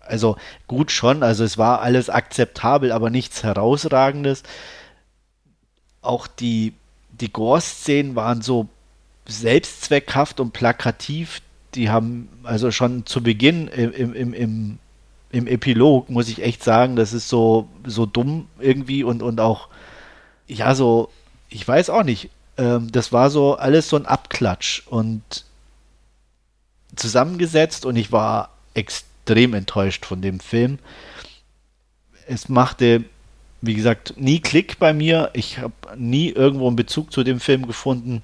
also gut schon, also es war alles akzeptabel, aber nichts herausragendes. Auch die, die Gore-Szenen waren so selbstzweckhaft und plakativ. Die haben also schon zu Beginn im, im, im, im Epilog, muss ich echt sagen, das ist so, so dumm irgendwie und, und auch, ja, so, ich weiß auch nicht. Ähm, das war so alles so ein Abklatsch und zusammengesetzt und ich war extrem enttäuscht von dem Film. Es machte, wie gesagt, nie Klick bei mir. Ich habe nie irgendwo einen Bezug zu dem Film gefunden.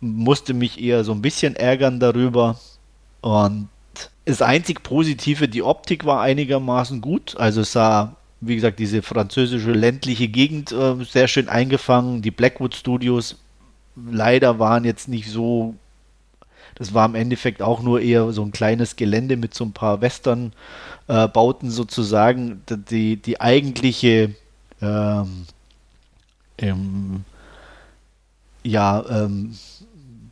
Musste mich eher so ein bisschen ärgern darüber. Und das einzig Positive, die Optik war einigermaßen gut. Also es sah, wie gesagt, diese französische ländliche Gegend äh, sehr schön eingefangen. Die Blackwood Studios leider waren jetzt nicht so. Das war im Endeffekt auch nur eher so ein kleines Gelände mit so ein paar Western-Bauten äh, sozusagen. Die, die eigentliche ähm, ähm, ja, ähm,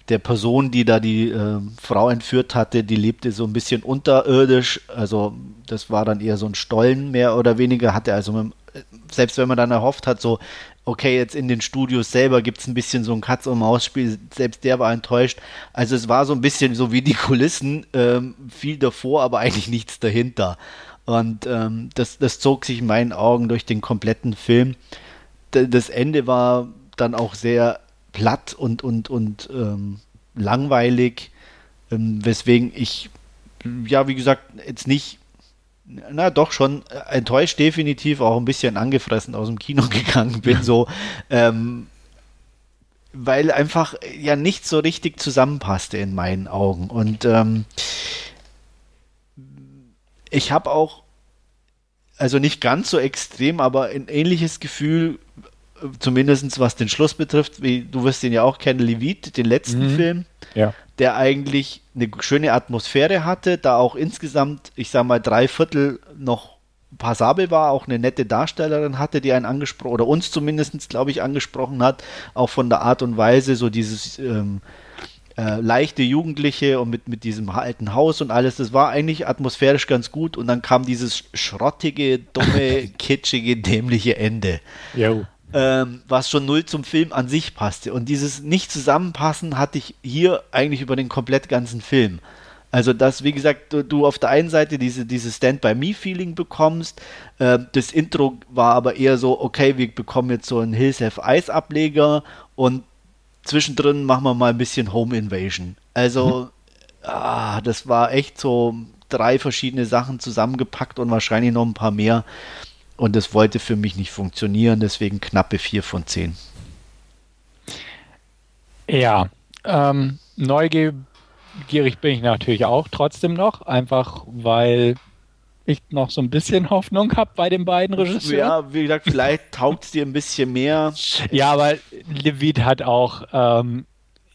der Person, die da die äh, Frau entführt hatte, die lebte so ein bisschen unterirdisch. Also das war dann eher so ein Stollen mehr oder weniger. Hatte also mit, selbst wenn man dann erhofft hat, so okay, jetzt in den Studios selber gibt es ein bisschen so ein Katz- und Maus-Spiel, selbst der war enttäuscht. Also es war so ein bisschen so wie die Kulissen, ähm, viel davor, aber eigentlich nichts dahinter. Und ähm, das, das zog sich in meinen Augen durch den kompletten Film. D das Ende war dann auch sehr platt und, und, und ähm, langweilig, ähm, weswegen ich, ja, wie gesagt, jetzt nicht, na doch schon enttäuscht definitiv, auch ein bisschen angefressen aus dem Kino [LAUGHS] gegangen bin, so, ähm, weil einfach ja nicht so richtig zusammenpasste in meinen Augen. Und ähm, ich habe auch, also nicht ganz so extrem, aber ein ähnliches Gefühl zumindest was den Schluss betrifft, wie du wirst den ja auch kennen, Levit, den letzten mhm. Film, ja. der eigentlich eine schöne Atmosphäre hatte, da auch insgesamt, ich sag mal, drei Viertel noch passabel war, auch eine nette Darstellerin hatte, die einen angesprochen, oder uns zumindest, glaube ich, angesprochen hat, auch von der Art und Weise, so dieses ähm, äh, leichte Jugendliche und mit, mit diesem alten Haus und alles, das war eigentlich atmosphärisch ganz gut und dann kam dieses schrottige, dumme, [LAUGHS] kitschige, dämliche Ende. Jo ähm, was schon null zum Film an sich passte. Und dieses Nicht-Zusammenpassen hatte ich hier eigentlich über den komplett ganzen Film. Also, dass, wie gesagt, du, du auf der einen Seite diese, diese Stand-by-Me-Feeling bekommst. Äh, das Intro war aber eher so, okay, wir bekommen jetzt so einen Hills Have Ice Ableger und zwischendrin machen wir mal ein bisschen Home Invasion. Also, mhm. ah, das war echt so drei verschiedene Sachen zusammengepackt und wahrscheinlich noch ein paar mehr. Und es wollte für mich nicht funktionieren, deswegen knappe 4 von 10. Ja, ähm, neugierig bin ich natürlich auch trotzdem noch, einfach weil ich noch so ein bisschen [LAUGHS] Hoffnung habe bei den beiden Regisseuren. Ja, wie gesagt, vielleicht [LAUGHS] taugt es dir ein bisschen mehr. Ja, aber Levit hat auch, ähm,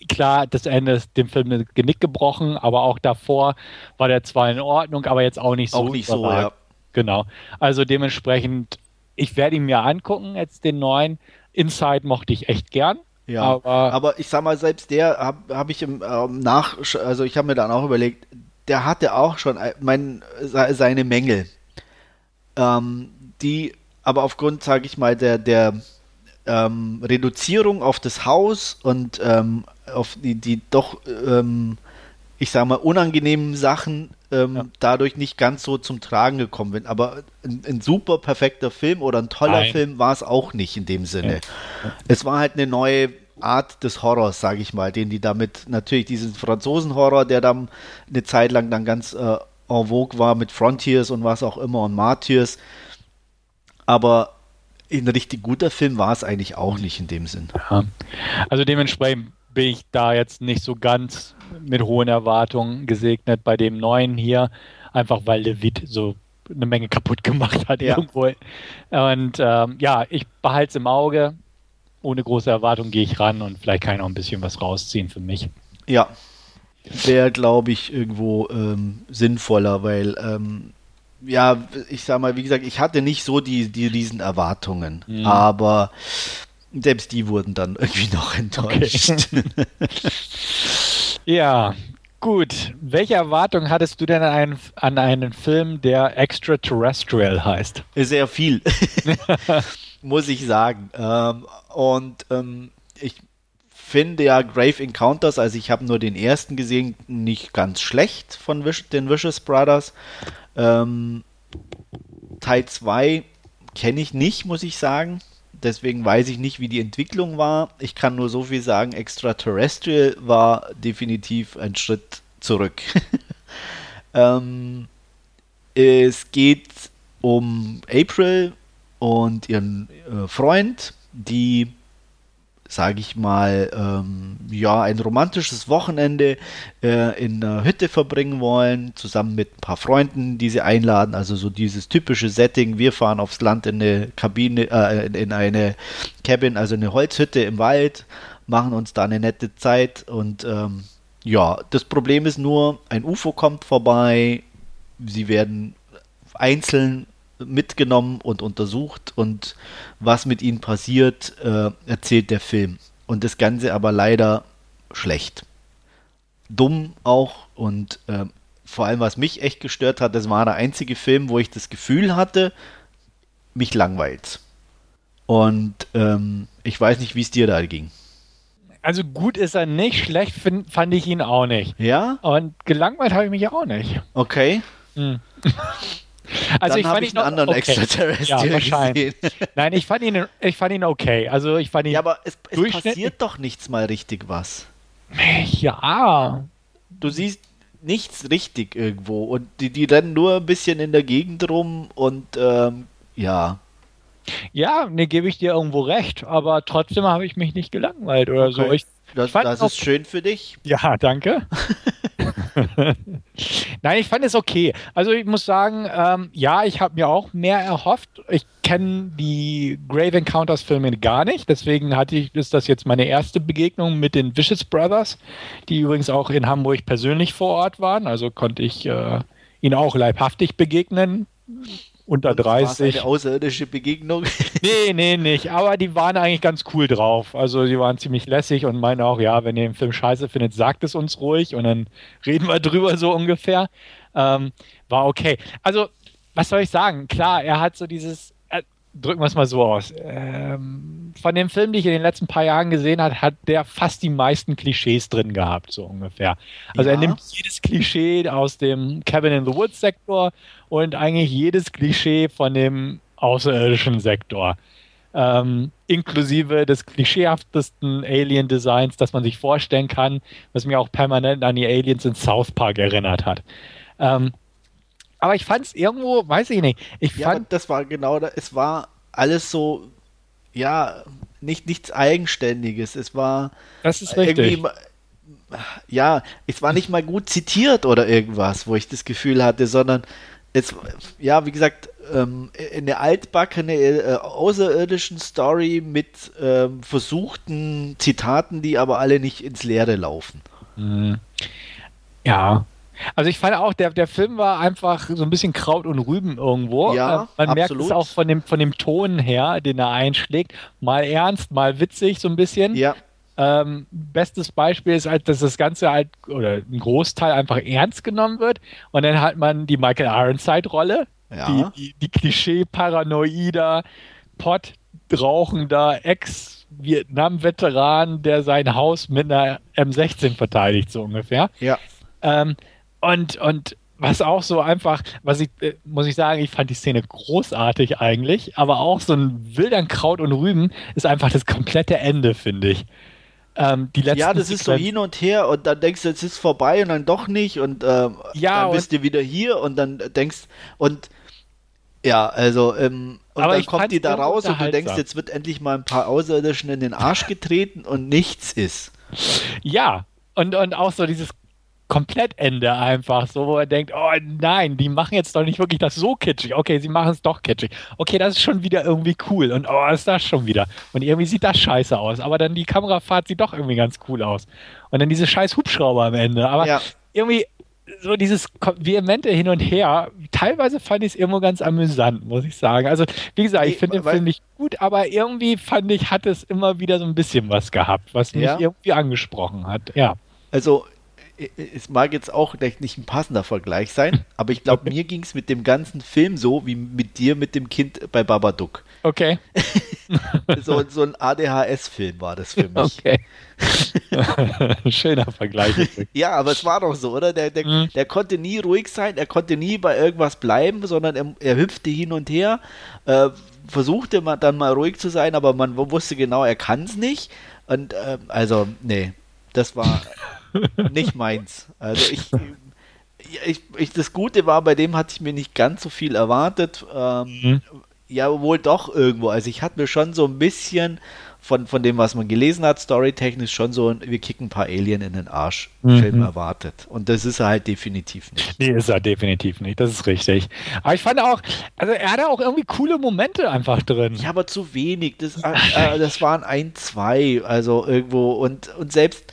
klar, das Ende ist dem Film ein Genick gebrochen, aber auch davor war der zwar in Ordnung, aber jetzt auch nicht so. Auch nicht so, ja. Genau. Also dementsprechend, ich werde ihn mir angucken, jetzt den neuen. Inside mochte ich echt gern. Ja, aber, aber ich sag mal, selbst der habe hab ich im ähm, Nach, also ich habe mir dann auch überlegt, der hatte auch schon äh, mein, seine Mängel, ähm, die aber aufgrund, sage ich mal, der, der ähm, Reduzierung auf das Haus und ähm, auf die, die doch, ähm, ich sag mal, unangenehmen Sachen ähm, ja. dadurch nicht ganz so zum Tragen gekommen bin. Aber ein, ein super perfekter Film oder ein toller Nein. Film war es auch nicht in dem Sinne. Ja. Es war halt eine neue Art des Horrors, sage ich mal, den die damit natürlich diesen Franzosen-Horror, der dann eine Zeit lang dann ganz äh, en vogue war mit Frontiers und was auch immer und Martyrs. Aber ein richtig guter Film war es eigentlich auch nicht in dem Sinn. Ja. Also dementsprechend bin ich da jetzt nicht so ganz mit hohen Erwartungen gesegnet bei dem neuen hier, einfach weil Levit so eine Menge kaputt gemacht hat ja. irgendwo. Und ähm, ja, ich behalte es im Auge. Ohne große Erwartung gehe ich ran und vielleicht kann ich noch ein bisschen was rausziehen für mich. Ja, wäre, glaube ich, irgendwo ähm, sinnvoller, weil ähm, ja, ich sag mal, wie gesagt, ich hatte nicht so die, die riesen Erwartungen, mhm. aber selbst die wurden dann irgendwie noch enttäuscht. Okay. [LAUGHS] ja, gut. Welche Erwartungen hattest du denn an einen, an einen Film, der Extraterrestrial heißt? Sehr viel, [LAUGHS] [LAUGHS] muss ich sagen. Ähm, und ähm, ich finde ja Grave Encounters, also ich habe nur den ersten gesehen, nicht ganz schlecht von Wish, den Vicious Brothers. Ähm, Teil 2 kenne ich nicht, muss ich sagen. Deswegen weiß ich nicht, wie die Entwicklung war. Ich kann nur so viel sagen, Extraterrestrial war definitiv ein Schritt zurück. [LAUGHS] ähm, es geht um April und ihren äh, Freund, die sage ich mal, ähm, ja, ein romantisches Wochenende äh, in einer Hütte verbringen wollen, zusammen mit ein paar Freunden, die sie einladen. Also so dieses typische Setting, wir fahren aufs Land in eine Kabine, äh, in eine Cabin, also eine Holzhütte im Wald, machen uns da eine nette Zeit und ähm, ja, das Problem ist nur, ein UFO kommt vorbei, sie werden einzeln mitgenommen und untersucht und was mit ihnen passiert, äh, erzählt der Film. Und das Ganze aber leider schlecht. Dumm auch und äh, vor allem, was mich echt gestört hat, das war der einzige Film, wo ich das Gefühl hatte, mich langweilt. Und ähm, ich weiß nicht, wie es dir da ging. Also gut ist er nicht, schlecht find, fand ich ihn auch nicht. Ja? Und gelangweilt habe ich mich auch nicht. Okay. Hm. [LAUGHS] Also Dann ich fand ich ihn einen anderen okay. Extraterrestrial ja, wahrscheinlich. Gesehen. [LAUGHS] Nein, ich fand ihn, ich fand ihn okay. Also ich fand ihn. Ja, aber es, es passiert doch nichts mal richtig was. Ja. Du siehst nichts richtig irgendwo und die, die rennen nur ein bisschen in der Gegend rum und ähm, ja. Ja, ne, gebe ich dir irgendwo recht, aber trotzdem habe ich mich nicht gelangweilt oder okay. so. Ich, das, das ist schön für dich. Ja, danke. [LAUGHS] Nein, ich fand es okay. Also ich muss sagen, ähm, ja, ich habe mir auch mehr erhofft. Ich kenne die Grave Encounters Filme gar nicht, deswegen hatte ich, ist das jetzt meine erste Begegnung mit den Vicious Brothers, die übrigens auch in Hamburg persönlich vor Ort waren. Also konnte ich äh, ihnen auch leibhaftig begegnen unter 30. eine außerirdische Begegnung? [LAUGHS] nee, nee, nicht. Aber die waren eigentlich ganz cool drauf. Also die waren ziemlich lässig und meinen auch, ja, wenn ihr den Film scheiße findet, sagt es uns ruhig und dann [LAUGHS] reden wir drüber so ungefähr. Ähm, war okay. Also, was soll ich sagen? Klar, er hat so dieses, äh, drücken wir es mal so aus. Ähm, von dem Film, die ich in den letzten paar Jahren gesehen habe, hat der fast die meisten Klischees drin gehabt, so ungefähr. Also ja. er nimmt jedes Klischee aus dem Cabin in the Woods Sektor und eigentlich jedes Klischee von dem außerirdischen Sektor. Ähm, inklusive des klischeehaftesten Alien-Designs, das man sich vorstellen kann, was mir auch permanent an die Aliens in South Park erinnert hat. Ähm, aber ich fand es irgendwo, weiß ich nicht. Ich ja, fand, das war genau, da, es war alles so, ja, nicht nichts Eigenständiges. Es war das ist richtig. ja, es war nicht mal gut zitiert oder irgendwas, wo ich das Gefühl hatte, sondern es, ja, wie gesagt, ähm, eine altbackene äh, außerirdischen Story mit ähm, versuchten Zitaten, die aber alle nicht ins Leere laufen. Mhm. Ja. Also ich fand auch, der, der Film war einfach so ein bisschen Kraut und Rüben irgendwo. Ja, äh, Man absolut. merkt es auch von dem, von dem Ton her, den er einschlägt. Mal ernst, mal witzig so ein bisschen. Ja. Ähm, bestes Beispiel ist halt, dass das Ganze halt, oder ein Großteil einfach ernst genommen wird und dann hat man die Michael Ironside-Rolle, ja. die, die, die Klischee-Paranoider, Pot, rauchender Ex-Vietnam-Veteran, der sein Haus mit einer M16 verteidigt, so ungefähr. Ja. Ähm, und, und was auch so einfach, was ich, äh, muss ich sagen, ich fand die Szene großartig eigentlich, aber auch so ein Wildern Kraut und Rüben ist einfach das komplette Ende, finde ich. Ähm, ja, das ist so hin und her und dann denkst du, es ist vorbei und dann doch nicht und ähm, ja, dann bist du wieder hier und dann denkst und ja, also ähm, und dann kommt die da raus und du denkst, jetzt wird endlich mal ein paar Außerirdischen in den Arsch getreten und nichts ist. Ja, und, und auch so dieses Komplettende einfach, so wo er denkt, oh nein, die machen jetzt doch nicht wirklich das so kitschig. Okay, sie machen es doch kitschig. Okay, das ist schon wieder irgendwie cool und oh, ist das schon wieder. Und irgendwie sieht das scheiße aus, aber dann die Kamerafahrt sieht doch irgendwie ganz cool aus. Und dann diese scheiß Hubschrauber am Ende, aber ja. irgendwie so dieses vehemente Hin und Her, teilweise fand ich es irgendwo ganz amüsant, muss ich sagen. Also, wie gesagt, ich finde den Film nicht gut, aber irgendwie fand ich, hat es immer wieder so ein bisschen was gehabt, was mich ja. irgendwie angesprochen hat. Ja. Also, es mag jetzt auch vielleicht nicht ein passender Vergleich sein, [LAUGHS] aber ich glaube, mir ging es mit dem ganzen Film so wie mit dir mit dem Kind bei Babadook. Okay. [LAUGHS] so, so ein ADHS-Film war das für mich. Okay. [LAUGHS] Schöner Vergleich. ja, aber es war doch so, oder? Der, der, mhm. der, konnte nie ruhig sein, er konnte nie bei irgendwas bleiben, sondern er, er hüpfte hin und her, äh, versuchte man dann mal ruhig zu sein, aber man wusste genau, er kann es nicht. Und äh, also, nee, das war nicht meins. Also ich, ich, ich, das Gute war, bei dem hatte ich mir nicht ganz so viel erwartet. Ähm, mhm. Ja, wohl doch irgendwo. Also ich hatte mir schon so ein bisschen von, von dem, was man gelesen hat, storytechnisch schon so, wir kicken ein paar Alien in den Arsch mhm. Film erwartet. Und das ist er halt definitiv nicht. Nee, ist er definitiv nicht, das ist richtig. Aber ich fand auch, also er hatte auch irgendwie coole Momente einfach drin. Ja, aber zu wenig. Das, äh, äh das waren ein, zwei, also irgendwo. Und, und selbst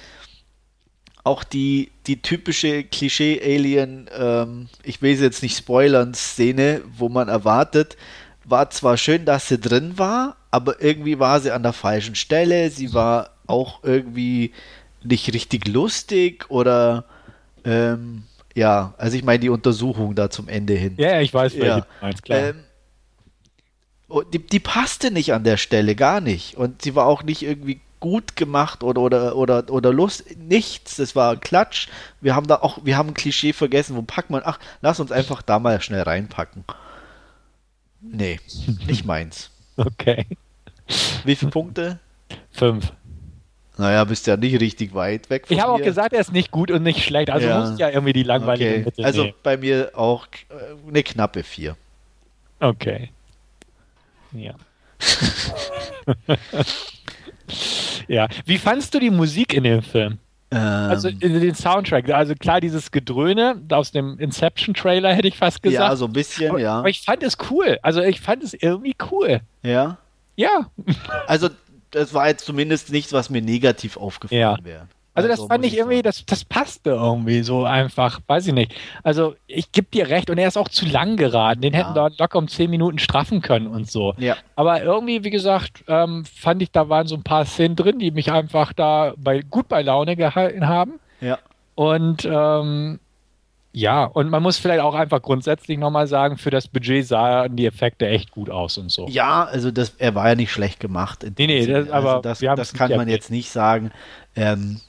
auch die, die typische Klischee-Alien, ähm, ich will sie jetzt nicht spoilern, Szene, wo man erwartet, war zwar schön, dass sie drin war, aber irgendwie war sie an der falschen Stelle. Sie war auch irgendwie nicht richtig lustig oder ähm, ja, also ich meine die Untersuchung da zum Ende hin. Ja, ich weiß, ja. meinst, klar. Ähm, die, die passte nicht an der Stelle, gar nicht. Und sie war auch nicht irgendwie gut gemacht oder oder oder oder Lust nichts das war Klatsch wir haben da auch wir haben ein Klischee vergessen wo packt man ach lass uns einfach da mal schnell reinpacken nee [LAUGHS] nicht meins okay wie viele Punkte fünf naja, bist ja nicht richtig weit weg von Ich habe auch gesagt, er ist nicht gut und nicht schlecht. Also ja. muss ja irgendwie die langweilige okay. Mitte Also nehmen. bei mir auch äh, eine knappe vier. Okay. Ja. [LAUGHS] Ja. Wie fandst du die Musik in dem Film? Ähm. Also den Soundtrack, also klar, dieses Gedröhne aus dem Inception-Trailer hätte ich fast gesagt. Ja, so ein bisschen, aber, ja. Aber ich fand es cool. Also ich fand es irgendwie cool. Ja. Ja. Also das war jetzt zumindest nichts, was mir negativ aufgefallen ja. wäre. Also, das also, fand ich irgendwie, das, das passte irgendwie so einfach, weiß ich nicht. Also ich gebe dir recht und er ist auch zu lang geraten. Den ja. hätten da locker um zehn Minuten straffen können und so. Ja. Aber irgendwie, wie gesagt, ähm, fand ich, da waren so ein paar Szenen drin, die mich einfach da bei, gut bei Laune gehalten haben. Ja. Und ähm, ja, und man muss vielleicht auch einfach grundsätzlich nochmal sagen, für das Budget sahen die Effekte echt gut aus und so. Ja, also das, er war ja nicht schlecht gemacht. Nee, nee, das, also aber das, das kann man jetzt nicht sagen. Ähm,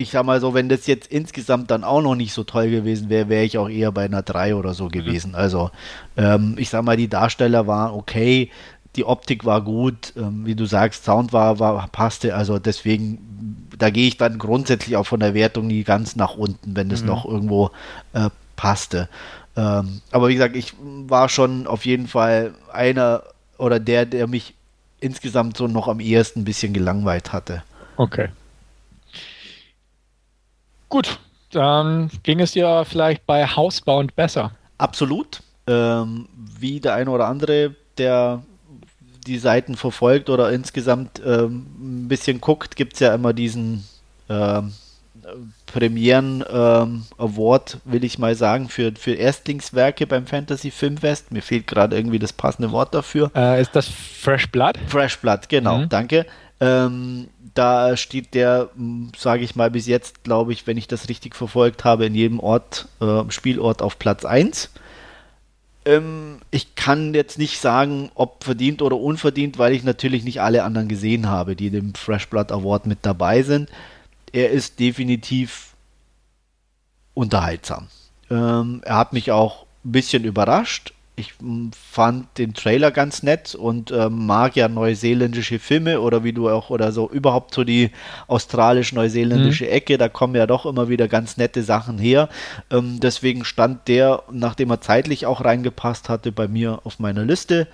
ich sag mal so, wenn das jetzt insgesamt dann auch noch nicht so toll gewesen wäre, wäre ich auch eher bei einer 3 oder so gewesen. Mhm. Also, ähm, ich sag mal, die Darsteller waren okay, die Optik war gut, ähm, wie du sagst, Sound war, war, passte, also deswegen, da gehe ich dann grundsätzlich auch von der Wertung nie ganz nach unten, wenn das mhm. noch irgendwo äh, passte. Ähm, aber wie gesagt, ich war schon auf jeden Fall einer oder der, der mich insgesamt so noch am ehesten ein bisschen gelangweilt hatte. Okay. Gut, dann ging es dir vielleicht bei Housebound besser. Absolut. Ähm, wie der eine oder andere, der die Seiten verfolgt oder insgesamt ähm, ein bisschen guckt, gibt es ja immer diesen ähm, Premieren ähm, Award, will ich mal sagen, für, für Erstlingswerke beim Fantasy Filmfest. Mir fehlt gerade irgendwie das passende Wort dafür. Äh, ist das Fresh Blood? Fresh Blood, genau, mhm. danke. Ähm, da steht der, sage ich mal, bis jetzt, glaube ich, wenn ich das richtig verfolgt habe, in jedem Ort, äh, Spielort auf Platz 1. Ähm, ich kann jetzt nicht sagen, ob verdient oder unverdient, weil ich natürlich nicht alle anderen gesehen habe, die dem Fresh Blood Award mit dabei sind. Er ist definitiv unterhaltsam. Ähm, er hat mich auch ein bisschen überrascht ich fand den Trailer ganz nett und ähm, mag ja neuseeländische Filme oder wie du auch oder so überhaupt so die australisch-neuseeländische mhm. Ecke, da kommen ja doch immer wieder ganz nette Sachen her. Ähm, deswegen stand der, nachdem er zeitlich auch reingepasst hatte, bei mir auf meiner Liste.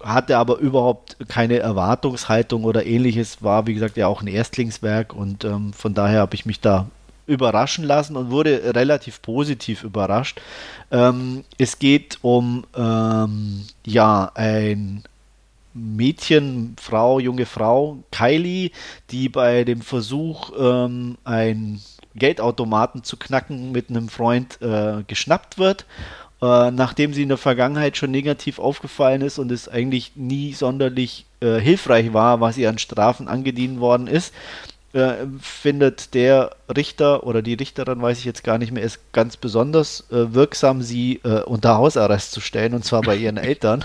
Hatte aber überhaupt keine Erwartungshaltung oder ähnliches, war wie gesagt ja auch ein Erstlingswerk und ähm, von daher habe ich mich da überraschen lassen und wurde relativ positiv überrascht. Ähm, es geht um ähm, ja ein Mädchen, Frau, junge Frau, Kylie, die bei dem Versuch, ähm, ein Geldautomaten zu knacken, mit einem Freund äh, geschnappt wird. Äh, nachdem sie in der Vergangenheit schon negativ aufgefallen ist und es eigentlich nie sonderlich äh, hilfreich war, was ihr an Strafen angedient worden ist, äh, findet der Richter oder die Richterin, weiß ich jetzt gar nicht mehr, ist ganz besonders äh, wirksam, sie äh, unter Hausarrest zu stellen, und zwar bei ihren [LAUGHS] Eltern,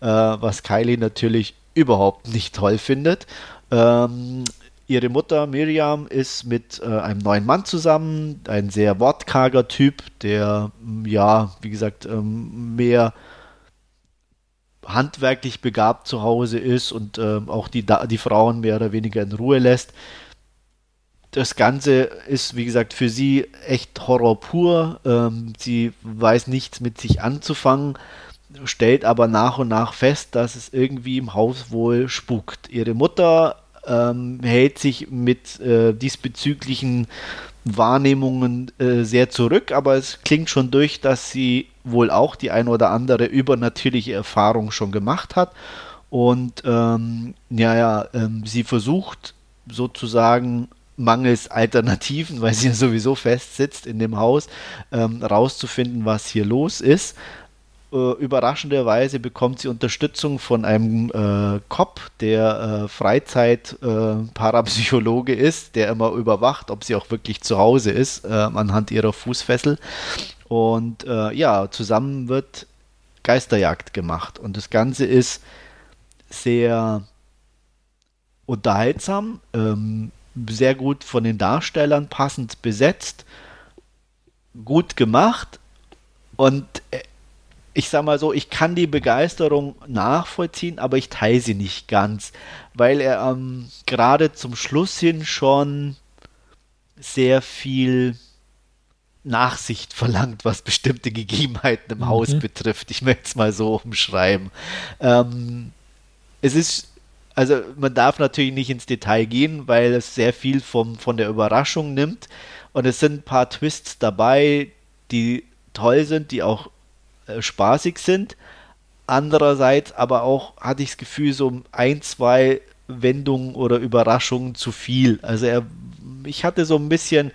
äh, was Kylie natürlich überhaupt nicht toll findet. Ähm, ihre Mutter Miriam ist mit äh, einem neuen Mann zusammen, ein sehr wortkarger Typ, der, ja, wie gesagt, ähm, mehr handwerklich begabt zu Hause ist und äh, auch die, die Frauen mehr oder weniger in Ruhe lässt das Ganze ist, wie gesagt, für sie echt Horror pur. Ähm, sie weiß nichts mit sich anzufangen, stellt aber nach und nach fest, dass es irgendwie im Haus wohl spukt. Ihre Mutter ähm, hält sich mit äh, diesbezüglichen Wahrnehmungen äh, sehr zurück, aber es klingt schon durch, dass sie wohl auch die ein oder andere übernatürliche Erfahrung schon gemacht hat. Und ähm, ja, ja, ähm, sie versucht sozusagen mangels Alternativen, [LAUGHS] weil sie ja sowieso festsitzt in dem Haus, ähm, rauszufinden, was hier los ist. Äh, überraschenderweise bekommt sie Unterstützung von einem äh, Cop, der äh, Freizeit-Parapsychologe äh, ist, der immer überwacht, ob sie auch wirklich zu Hause ist, äh, anhand ihrer Fußfessel. Und äh, ja, zusammen wird Geisterjagd gemacht. Und das Ganze ist sehr unterhaltsam. Ähm, sehr gut von den Darstellern passend besetzt, gut gemacht und äh, ich sag mal so, ich kann die Begeisterung nachvollziehen, aber ich teile sie nicht ganz, weil er ähm, gerade zum Schluss hin schon sehr viel Nachsicht verlangt, was bestimmte Gegebenheiten im mhm. Haus betrifft. Ich möchte es mal so umschreiben. Ähm, es ist also man darf natürlich nicht ins Detail gehen, weil es sehr viel vom, von der Überraschung nimmt. Und es sind ein paar Twists dabei, die toll sind, die auch äh, spaßig sind. Andererseits aber auch hatte ich das Gefühl, so ein, zwei Wendungen oder Überraschungen zu viel. Also er, ich hatte so ein bisschen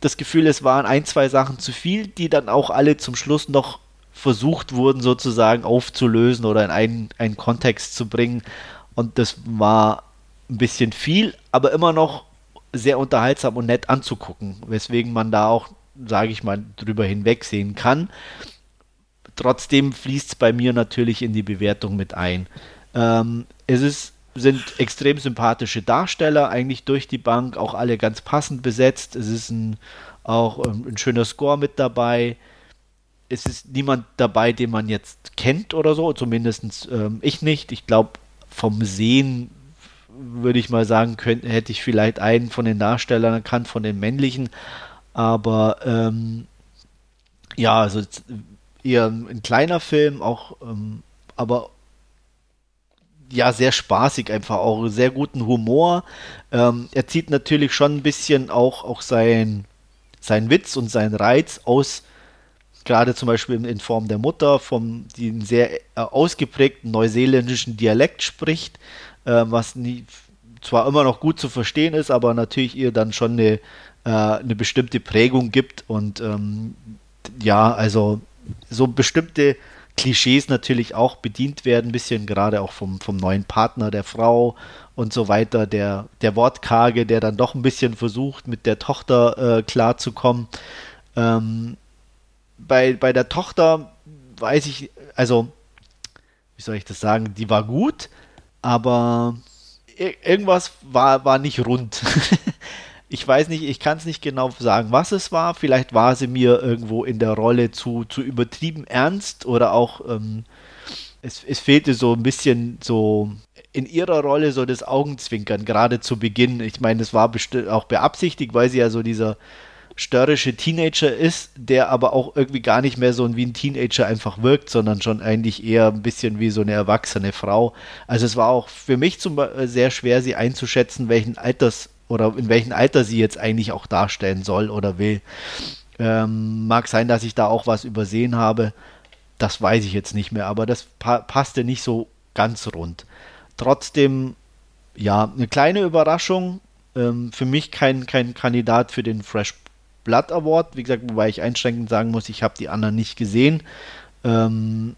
das Gefühl, es waren ein, zwei Sachen zu viel, die dann auch alle zum Schluss noch versucht wurden, sozusagen aufzulösen oder in einen, einen Kontext zu bringen. Und das war ein bisschen viel, aber immer noch sehr unterhaltsam und nett anzugucken, weswegen man da auch, sage ich mal, drüber hinwegsehen kann. Trotzdem fließt es bei mir natürlich in die Bewertung mit ein. Ähm, es ist, sind extrem sympathische Darsteller, eigentlich durch die Bank, auch alle ganz passend besetzt. Es ist ein, auch ähm, ein schöner Score mit dabei. Es ist niemand dabei, den man jetzt kennt oder so, zumindest ähm, ich nicht. Ich glaube, vom Sehen würde ich mal sagen, könnte, hätte ich vielleicht einen von den Darstellern erkannt, von den männlichen. Aber ähm, ja, also eher ein kleiner Film, auch ähm, aber ja, sehr spaßig, einfach auch sehr guten Humor. Ähm, er zieht natürlich schon ein bisschen auch, auch sein, sein Witz und seinen Reiz aus gerade zum Beispiel in Form der Mutter, vom, die einen sehr äh, ausgeprägten neuseeländischen Dialekt spricht, äh, was nie, zwar immer noch gut zu verstehen ist, aber natürlich ihr dann schon eine, äh, eine bestimmte Prägung gibt und ähm, ja, also so bestimmte Klischees natürlich auch bedient werden, ein bisschen gerade auch vom, vom neuen Partner der Frau und so weiter, der, der Wortkarge, der dann doch ein bisschen versucht, mit der Tochter äh, klarzukommen. Ähm, bei, bei der Tochter weiß ich, also, wie soll ich das sagen, die war gut, aber irgendwas war, war nicht rund. [LAUGHS] ich weiß nicht, ich kann es nicht genau sagen, was es war. Vielleicht war sie mir irgendwo in der Rolle zu, zu übertrieben ernst oder auch ähm, es, es fehlte so ein bisschen so in ihrer Rolle so das Augenzwinkern, gerade zu Beginn. Ich meine, das war auch beabsichtigt, weil sie ja so dieser störrische Teenager ist, der aber auch irgendwie gar nicht mehr so wie ein Teenager einfach wirkt, sondern schon eigentlich eher ein bisschen wie so eine erwachsene Frau. Also es war auch für mich zum Beispiel sehr schwer, sie einzuschätzen, welchen Alters oder in welchem Alter sie jetzt eigentlich auch darstellen soll oder will. Ähm, mag sein, dass ich da auch was übersehen habe. Das weiß ich jetzt nicht mehr, aber das pa passte nicht so ganz rund. Trotzdem, ja, eine kleine Überraschung. Ähm, für mich kein, kein Kandidat für den Fresh Blood Award. Wie gesagt, wobei ich einschränkend sagen muss, ich habe die anderen nicht gesehen. Ähm,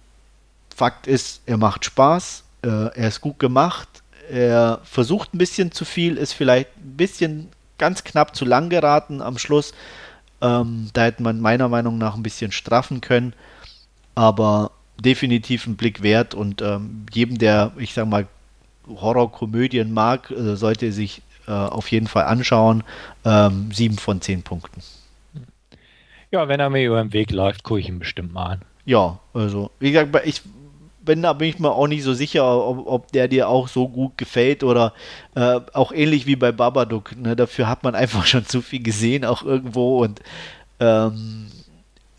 Fakt ist, er macht Spaß, äh, er ist gut gemacht, er versucht ein bisschen zu viel, ist vielleicht ein bisschen ganz knapp zu lang geraten am Schluss. Ähm, da hätte man meiner Meinung nach ein bisschen straffen können aber definitiv ein Blick wert und ähm, jedem, der, ich sag mal, Horrorkomödien mag, äh, sollte sich äh, auf jeden Fall anschauen. Ähm, sieben von zehn Punkten. Ja, wenn er mir über den Weg läuft, gucke ich ihn bestimmt mal an. Ja, also, wie gesagt, ich bin da bin ich mir auch nicht so sicher, ob, ob der dir auch so gut gefällt oder äh, auch ähnlich wie bei Babadook. Ne? Dafür hat man [LAUGHS] einfach schon zu viel gesehen, auch irgendwo und ähm,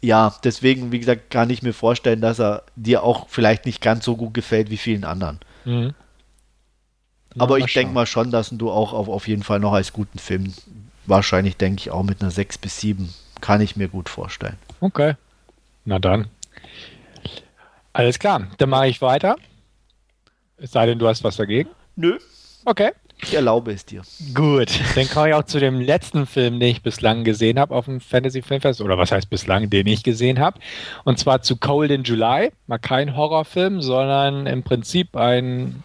ja, deswegen, wie gesagt, kann ich mir vorstellen, dass er dir auch vielleicht nicht ganz so gut gefällt wie vielen anderen. Mhm. Aber ich denke mal schon, dass du auch auf, auf jeden Fall noch als guten Film, wahrscheinlich denke ich auch mit einer 6 bis 7, kann ich mir gut vorstellen. Okay. Na dann. Alles klar, dann mache ich weiter. Es sei denn, du hast was dagegen. Nö. Okay. Ich erlaube es dir. Gut, dann komme ich auch zu dem letzten Film, den ich bislang gesehen habe auf dem Fantasy Filmfest, oder was heißt bislang, den ich gesehen habe. Und zwar zu Cold in July. Mal kein Horrorfilm, sondern im Prinzip ein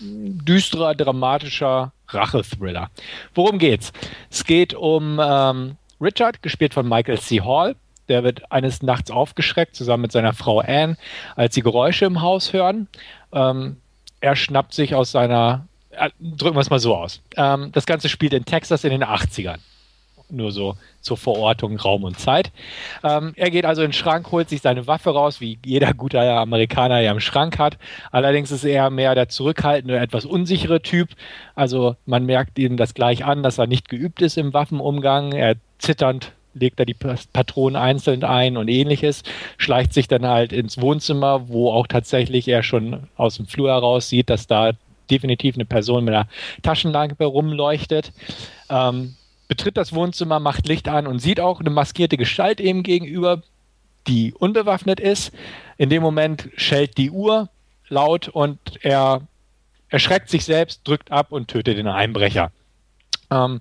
düsterer, dramatischer Rachethriller. Worum geht's? Es geht um ähm, Richard, gespielt von Michael C. Hall. Der wird eines Nachts aufgeschreckt, zusammen mit seiner Frau Anne, als sie Geräusche im Haus hören. Ähm, er schnappt sich aus seiner äh, drücken wir es mal so aus. Ähm, das Ganze spielt in Texas in den 80ern. Nur so zur Verortung Raum und Zeit. Ähm, er geht also in den Schrank, holt sich seine Waffe raus, wie jeder gute Amerikaner ja im Schrank hat. Allerdings ist er mehr der zurückhaltende, etwas unsichere Typ. Also man merkt ihm das gleich an, dass er nicht geübt ist im Waffenumgang. Er zitternd legt er die Patronen einzeln ein und ähnliches, schleicht sich dann halt ins Wohnzimmer, wo auch tatsächlich er schon aus dem Flur heraus sieht, dass da definitiv eine Person mit einer Taschenlampe rumleuchtet. Ähm, betritt das Wohnzimmer, macht Licht an und sieht auch eine maskierte Gestalt eben gegenüber, die unbewaffnet ist. In dem Moment schellt die Uhr laut und er erschreckt sich selbst, drückt ab und tötet den Einbrecher. Ähm,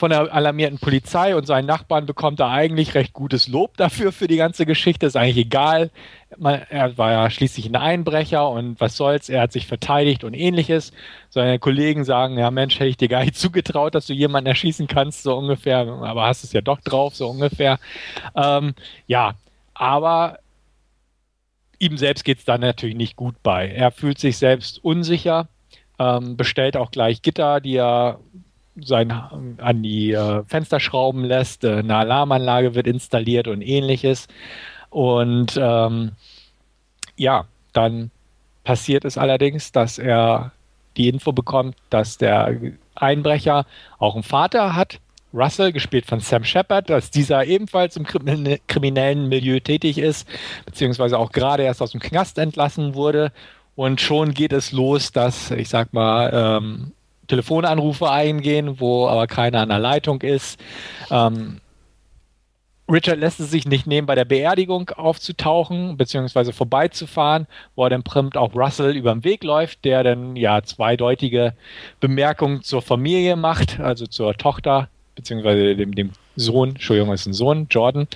von der alarmierten Polizei und seinen Nachbarn bekommt er eigentlich recht gutes Lob dafür für die ganze Geschichte. Ist eigentlich egal. Er war ja schließlich ein Einbrecher und was soll's, er hat sich verteidigt und ähnliches. Seine Kollegen sagen, ja Mensch, hätte ich dir gar nicht [LAUGHS] zugetraut, dass du jemanden erschießen kannst, so ungefähr, aber hast es ja doch drauf, so ungefähr. Ähm, ja, aber ihm selbst geht es dann natürlich nicht gut bei. Er fühlt sich selbst unsicher, ähm, bestellt auch gleich Gitter, die er sein, an die äh, Fenster schrauben lässt, äh, eine Alarmanlage wird installiert und ähnliches. Und ähm, ja, dann passiert es allerdings, dass er die Info bekommt, dass der Einbrecher auch einen Vater hat, Russell, gespielt von Sam Shepard, dass dieser ebenfalls im kriminellen Milieu tätig ist, beziehungsweise auch gerade erst aus dem Knast entlassen wurde. Und schon geht es los, dass, ich sag mal, ähm, Telefonanrufe eingehen, wo aber keiner an der Leitung ist. Ähm, Richard lässt es sich nicht nehmen, bei der Beerdigung aufzutauchen, beziehungsweise vorbeizufahren, wo er dann prompt auch Russell über den Weg läuft, der dann ja zweideutige Bemerkungen zur Familie macht, also zur Tochter, beziehungsweise dem, dem Sohn, Entschuldigung, ist ein Sohn, Jordan.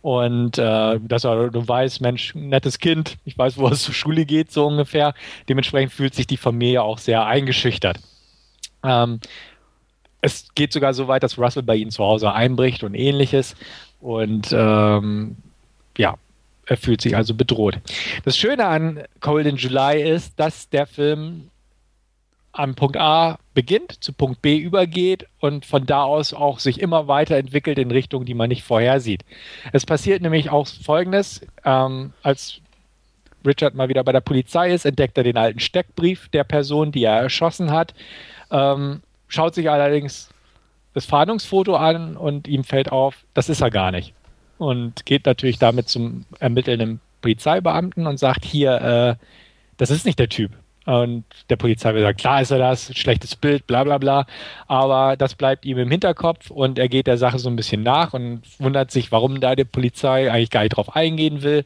Und äh, dass er, du weißt, Mensch, nettes Kind, ich weiß, wo es zur Schule geht, so ungefähr. Dementsprechend fühlt sich die Familie auch sehr eingeschüchtert. Ähm, es geht sogar so weit, dass Russell bei ihnen zu Hause einbricht und ähnliches. Und ähm, ja, er fühlt sich also bedroht. Das Schöne an Cold in July ist, dass der Film am Punkt A beginnt, zu Punkt B übergeht und von da aus auch sich immer weiterentwickelt in Richtungen, die man nicht vorhersieht. Es passiert nämlich auch Folgendes, ähm, als Richard mal wieder bei der Polizei ist, entdeckt er den alten Steckbrief der Person, die er erschossen hat, ähm, schaut sich allerdings das Fahndungsfoto an und ihm fällt auf, das ist er gar nicht. Und geht natürlich damit zum ermittelnden Polizeibeamten und sagt, hier, äh, das ist nicht der Typ. Und der Polizei sagt, klar ist er das, schlechtes Bild, bla bla bla. Aber das bleibt ihm im Hinterkopf und er geht der Sache so ein bisschen nach und wundert sich, warum da die Polizei eigentlich gar nicht drauf eingehen will.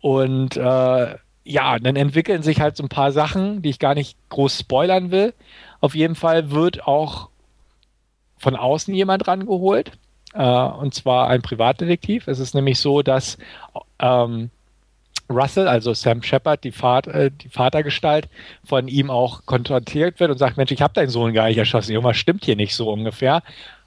Und äh, ja, dann entwickeln sich halt so ein paar Sachen, die ich gar nicht groß spoilern will. Auf jeden Fall wird auch von außen jemand rangeholt. Äh, und zwar ein Privatdetektiv. Es ist nämlich so, dass ähm, Russell, also Sam Shepard, die, Vater, äh, die Vatergestalt, von ihm auch konfrontiert wird und sagt, Mensch, ich habe deinen Sohn gar nicht erschossen. Irgendwas stimmt hier nicht so ungefähr.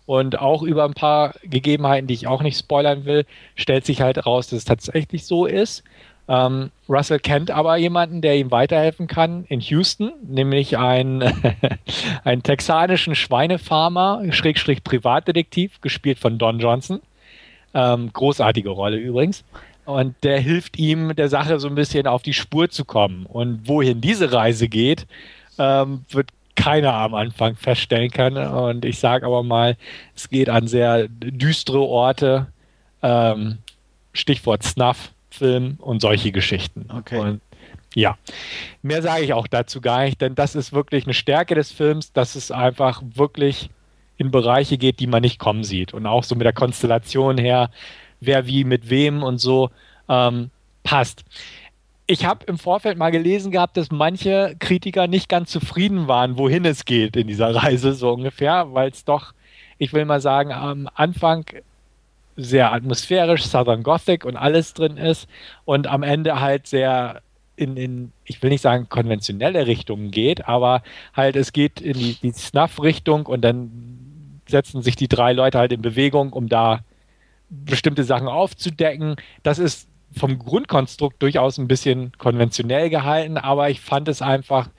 Und auch über ein paar Gegebenheiten, die ich auch nicht spoilern will, stellt sich halt raus, dass es tatsächlich so ist. Ähm, Russell kennt aber jemanden, der ihm weiterhelfen kann in Houston, nämlich einen, [LAUGHS] einen texanischen Schweinefarmer, Schrägstrich Privatdetektiv, gespielt von Don Johnson. Ähm, großartige Rolle übrigens. Und der hilft ihm, der Sache so ein bisschen auf die Spur zu kommen. Und wohin diese Reise geht, ähm, wird keiner am Anfang feststellen können. Und ich sage aber mal, es geht an sehr düstere Orte. Ähm, Stichwort Snuff, Film und solche Geschichten. Okay. Und ja, mehr sage ich auch dazu gar nicht, denn das ist wirklich eine Stärke des Films, dass es einfach wirklich in Bereiche geht, die man nicht kommen sieht. Und auch so mit der Konstellation her, wer wie mit wem und so ähm, passt. Ich habe im Vorfeld mal gelesen gehabt, dass manche Kritiker nicht ganz zufrieden waren, wohin es geht in dieser Reise, so ungefähr, weil es doch, ich will mal sagen, am Anfang sehr atmosphärisch, Southern Gothic und alles drin ist und am Ende halt sehr in, in, ich will nicht sagen konventionelle Richtungen geht, aber halt es geht in die, die Snuff-Richtung und dann setzen sich die drei Leute halt in Bewegung, um da bestimmte Sachen aufzudecken. Das ist vom Grundkonstrukt durchaus ein bisschen konventionell gehalten, aber ich fand es einfach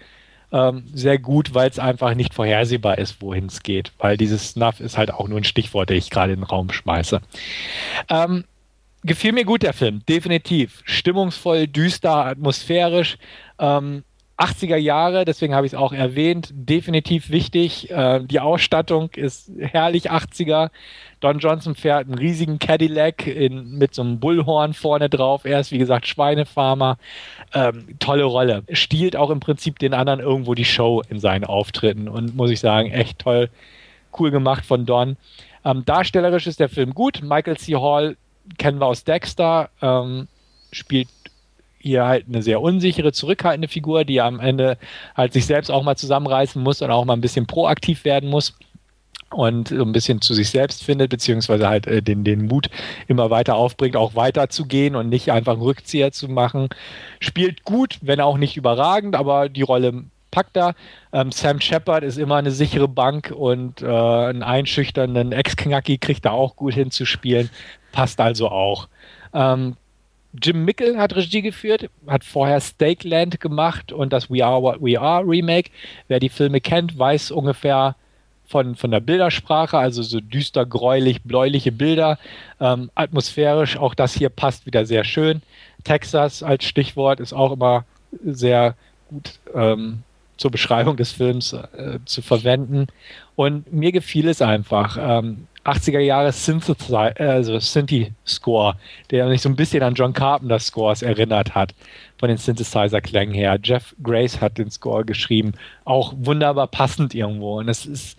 ähm, sehr gut, weil es einfach nicht vorhersehbar ist, wohin es geht. Weil dieses Snuff ist halt auch nur ein Stichwort, das ich gerade in den Raum schmeiße. Ähm, gefiel mir gut der Film, definitiv. Stimmungsvoll, düster, atmosphärisch. Ähm, 80er Jahre, deswegen habe ich es auch erwähnt, definitiv wichtig. Äh, die Ausstattung ist herrlich 80er. Don Johnson fährt einen riesigen Cadillac in, mit so einem Bullhorn vorne drauf. Er ist, wie gesagt, Schweinefarmer. Ähm, tolle Rolle. Stiehlt auch im Prinzip den anderen irgendwo die Show in seinen Auftritten und muss ich sagen, echt toll, cool gemacht von Don. Ähm, darstellerisch ist der Film gut. Michael C. Hall kennen wir aus Dexter, ähm, spielt hier halt eine sehr unsichere, zurückhaltende Figur, die am Ende halt sich selbst auch mal zusammenreißen muss und auch mal ein bisschen proaktiv werden muss und so ein bisschen zu sich selbst findet, beziehungsweise halt äh, den, den Mut immer weiter aufbringt, auch weiterzugehen und nicht einfach einen Rückzieher zu machen. Spielt gut, wenn auch nicht überragend, aber die Rolle packt er. Ähm, Sam Shepard ist immer eine sichere Bank und äh, einen einschüchternden Ex-Knacki kriegt er auch gut hinzuspielen. Passt also auch. Ähm, Jim Mickel hat Regie geführt, hat vorher Stakeland gemacht und das We Are What We Are Remake. Wer die Filme kennt, weiß ungefähr von, von der Bildersprache, also so düster, gräulich, bläuliche Bilder. Ähm, atmosphärisch, auch das hier passt wieder sehr schön. Texas als Stichwort ist auch immer sehr gut ähm, zur Beschreibung des Films äh, zu verwenden. Und mir gefiel es einfach. Ähm, 80er Jahre Synthesizer, also Synthi-Score, der mich so ein bisschen an John Carpenter Scores erinnert hat, von den Synthesizer-Klängen her. Jeff Grace hat den Score geschrieben, auch wunderbar passend irgendwo. Und es ist,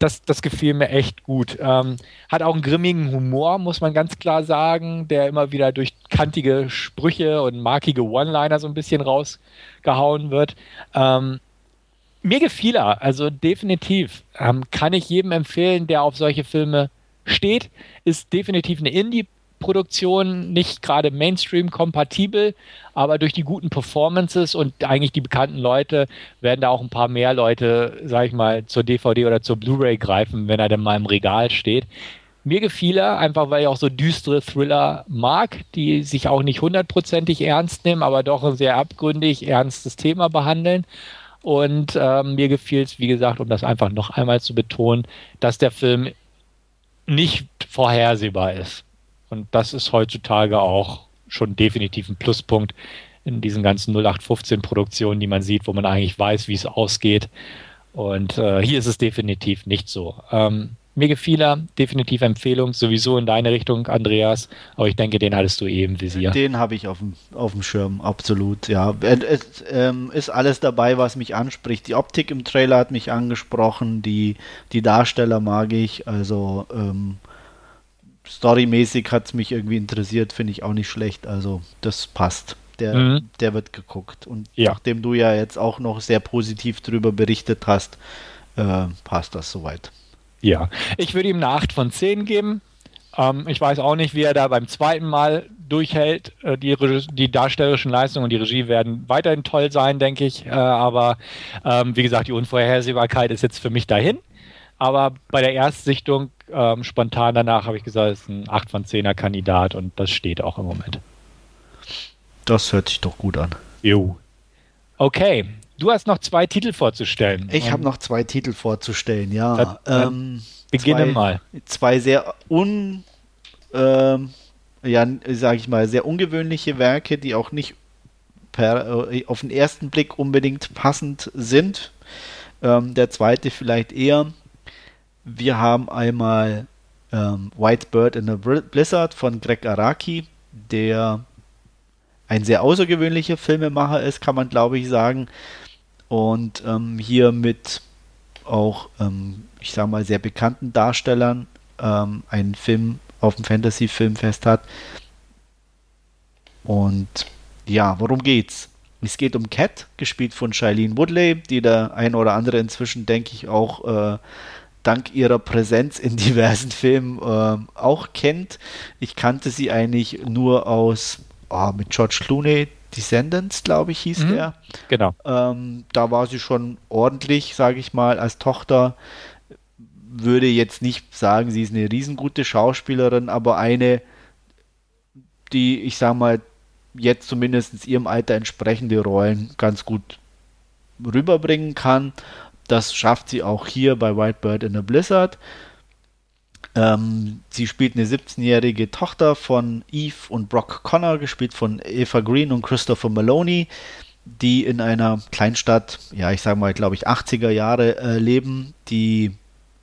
das, das gefiel mir echt gut. Ähm, hat auch einen grimmigen Humor, muss man ganz klar sagen, der immer wieder durch kantige Sprüche und markige One-Liner so ein bisschen rausgehauen wird. Ähm, mir gefiel er, also definitiv. Ähm, kann ich jedem empfehlen, der auf solche Filme steht. Ist definitiv eine Indie-Produktion, nicht gerade Mainstream-kompatibel, aber durch die guten Performances und eigentlich die bekannten Leute werden da auch ein paar mehr Leute, sag ich mal, zur DVD oder zur Blu-ray greifen, wenn er denn mal im Regal steht. Mir gefiel er, einfach weil ich auch so düstere Thriller mag, die sich auch nicht hundertprozentig ernst nehmen, aber doch ein sehr abgründig ernstes Thema behandeln. Und ähm, mir gefiel es, wie gesagt, um das einfach noch einmal zu betonen, dass der Film nicht vorhersehbar ist. Und das ist heutzutage auch schon definitiv ein Pluspunkt in diesen ganzen 0815-Produktionen, die man sieht, wo man eigentlich weiß, wie es ausgeht. Und äh, hier ist es definitiv nicht so. Ähm, mir gefiel er, definitiv Empfehlung, sowieso in deine Richtung, Andreas. Aber ich denke, den hattest du eben eh Visier. Den habe ich auf dem, auf dem Schirm, absolut, ja. Es ähm, ist alles dabei, was mich anspricht. Die Optik im Trailer hat mich angesprochen, die, die Darsteller mag ich, also ähm, storymäßig hat es mich irgendwie interessiert, finde ich auch nicht schlecht. Also das passt. Der, mhm. der wird geguckt. Und ja. nachdem du ja jetzt auch noch sehr positiv darüber berichtet hast, äh, passt das soweit. Ja, ich würde ihm eine 8 von 10 geben. Ähm, ich weiß auch nicht, wie er da beim zweiten Mal durchhält. Äh, die, die, darstellerischen Leistungen und die Regie werden weiterhin toll sein, denke ich. Äh, aber ähm, wie gesagt, die Unvorhersehbarkeit ist jetzt für mich dahin. Aber bei der Erstsichtung ähm, spontan danach habe ich gesagt, es ist ein 8 von 10er Kandidat und das steht auch im Moment. Das hört sich doch gut an. Jo. Okay, du hast noch zwei Titel vorzustellen. Ich habe noch zwei Titel vorzustellen, ja. Ähm, beginne zwei, mal. Zwei sehr un, ähm, ja, sage ich mal, sehr ungewöhnliche Werke, die auch nicht per, äh, auf den ersten Blick unbedingt passend sind. Ähm, der zweite vielleicht eher. Wir haben einmal ähm, White Bird in a Blizzard von Greg Araki, der ein sehr außergewöhnlicher Filmemacher ist, kann man glaube ich sagen. Und ähm, hier mit auch, ähm, ich sage mal, sehr bekannten Darstellern ähm, einen Film auf dem Fantasy-Filmfest hat. Und ja, worum geht's? Es geht um Cat, gespielt von Shailene Woodley, die der ein oder andere inzwischen, denke ich, auch äh, dank ihrer Präsenz in [LAUGHS] diversen Filmen äh, auch kennt. Ich kannte sie eigentlich nur aus oh, mit George Clooney, Descendants, glaube ich, hieß mhm, der. Genau. Ähm, da war sie schon ordentlich, sage ich mal, als Tochter. Würde jetzt nicht sagen, sie ist eine riesengute Schauspielerin, aber eine, die, ich sage mal, jetzt zumindest ihrem Alter entsprechende Rollen ganz gut rüberbringen kann. Das schafft sie auch hier bei White Bird in the Blizzard. Ähm, sie spielt eine 17-jährige Tochter von Eve und Brock Connor, gespielt von Eva Green und Christopher Maloney, die in einer Kleinstadt, ja, ich sage mal, glaube ich, 80er Jahre äh, leben, die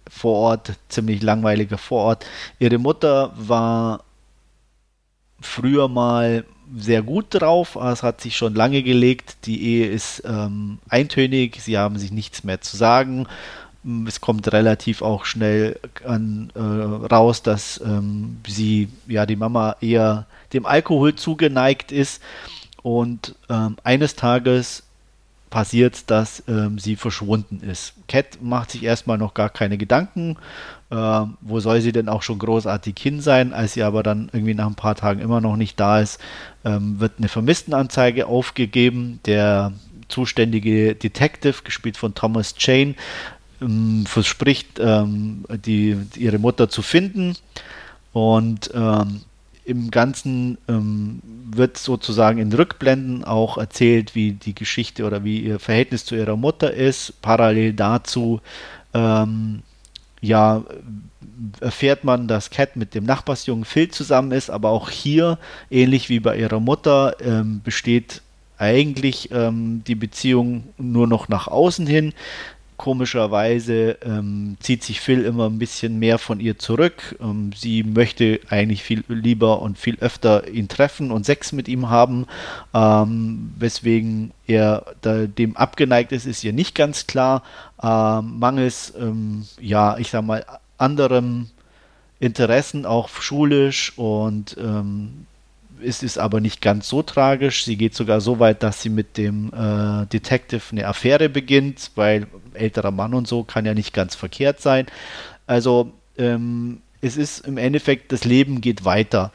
vor Ort, ziemlich langweiliger Vorort. Ihre Mutter war früher mal sehr gut drauf, es hat sich schon lange gelegt. Die Ehe ist ähm, eintönig, sie haben sich nichts mehr zu sagen es kommt relativ auch schnell an, äh, raus, dass ähm, sie, ja, die Mama eher dem Alkohol zugeneigt ist. Und ähm, eines Tages passiert, dass ähm, sie verschwunden ist. Cat macht sich erstmal noch gar keine Gedanken, äh, wo soll sie denn auch schon großartig hin sein, als sie aber dann irgendwie nach ein paar Tagen immer noch nicht da ist, ähm, wird eine Vermisstenanzeige aufgegeben. Der zuständige Detective, gespielt von Thomas ähm, verspricht, ähm, die, ihre Mutter zu finden. Und ähm, im Ganzen ähm, wird sozusagen in Rückblenden auch erzählt, wie die Geschichte oder wie ihr Verhältnis zu ihrer Mutter ist. Parallel dazu ähm, ja, erfährt man, dass Cat mit dem Nachbarsjungen Phil zusammen ist, aber auch hier, ähnlich wie bei ihrer Mutter, ähm, besteht eigentlich ähm, die Beziehung nur noch nach außen hin. Komischerweise ähm, zieht sich Phil immer ein bisschen mehr von ihr zurück. Ähm, sie möchte eigentlich viel lieber und viel öfter ihn treffen und Sex mit ihm haben. Ähm, weswegen er dem abgeneigt ist, ist ihr nicht ganz klar. Ähm, mangels, ähm, ja, ich sag mal, anderem Interessen, auch schulisch und ähm, ist es aber nicht ganz so tragisch. Sie geht sogar so weit, dass sie mit dem äh, Detective eine Affäre beginnt, weil älterer Mann und so kann ja nicht ganz verkehrt sein. Also ähm, es ist im Endeffekt, das Leben geht weiter.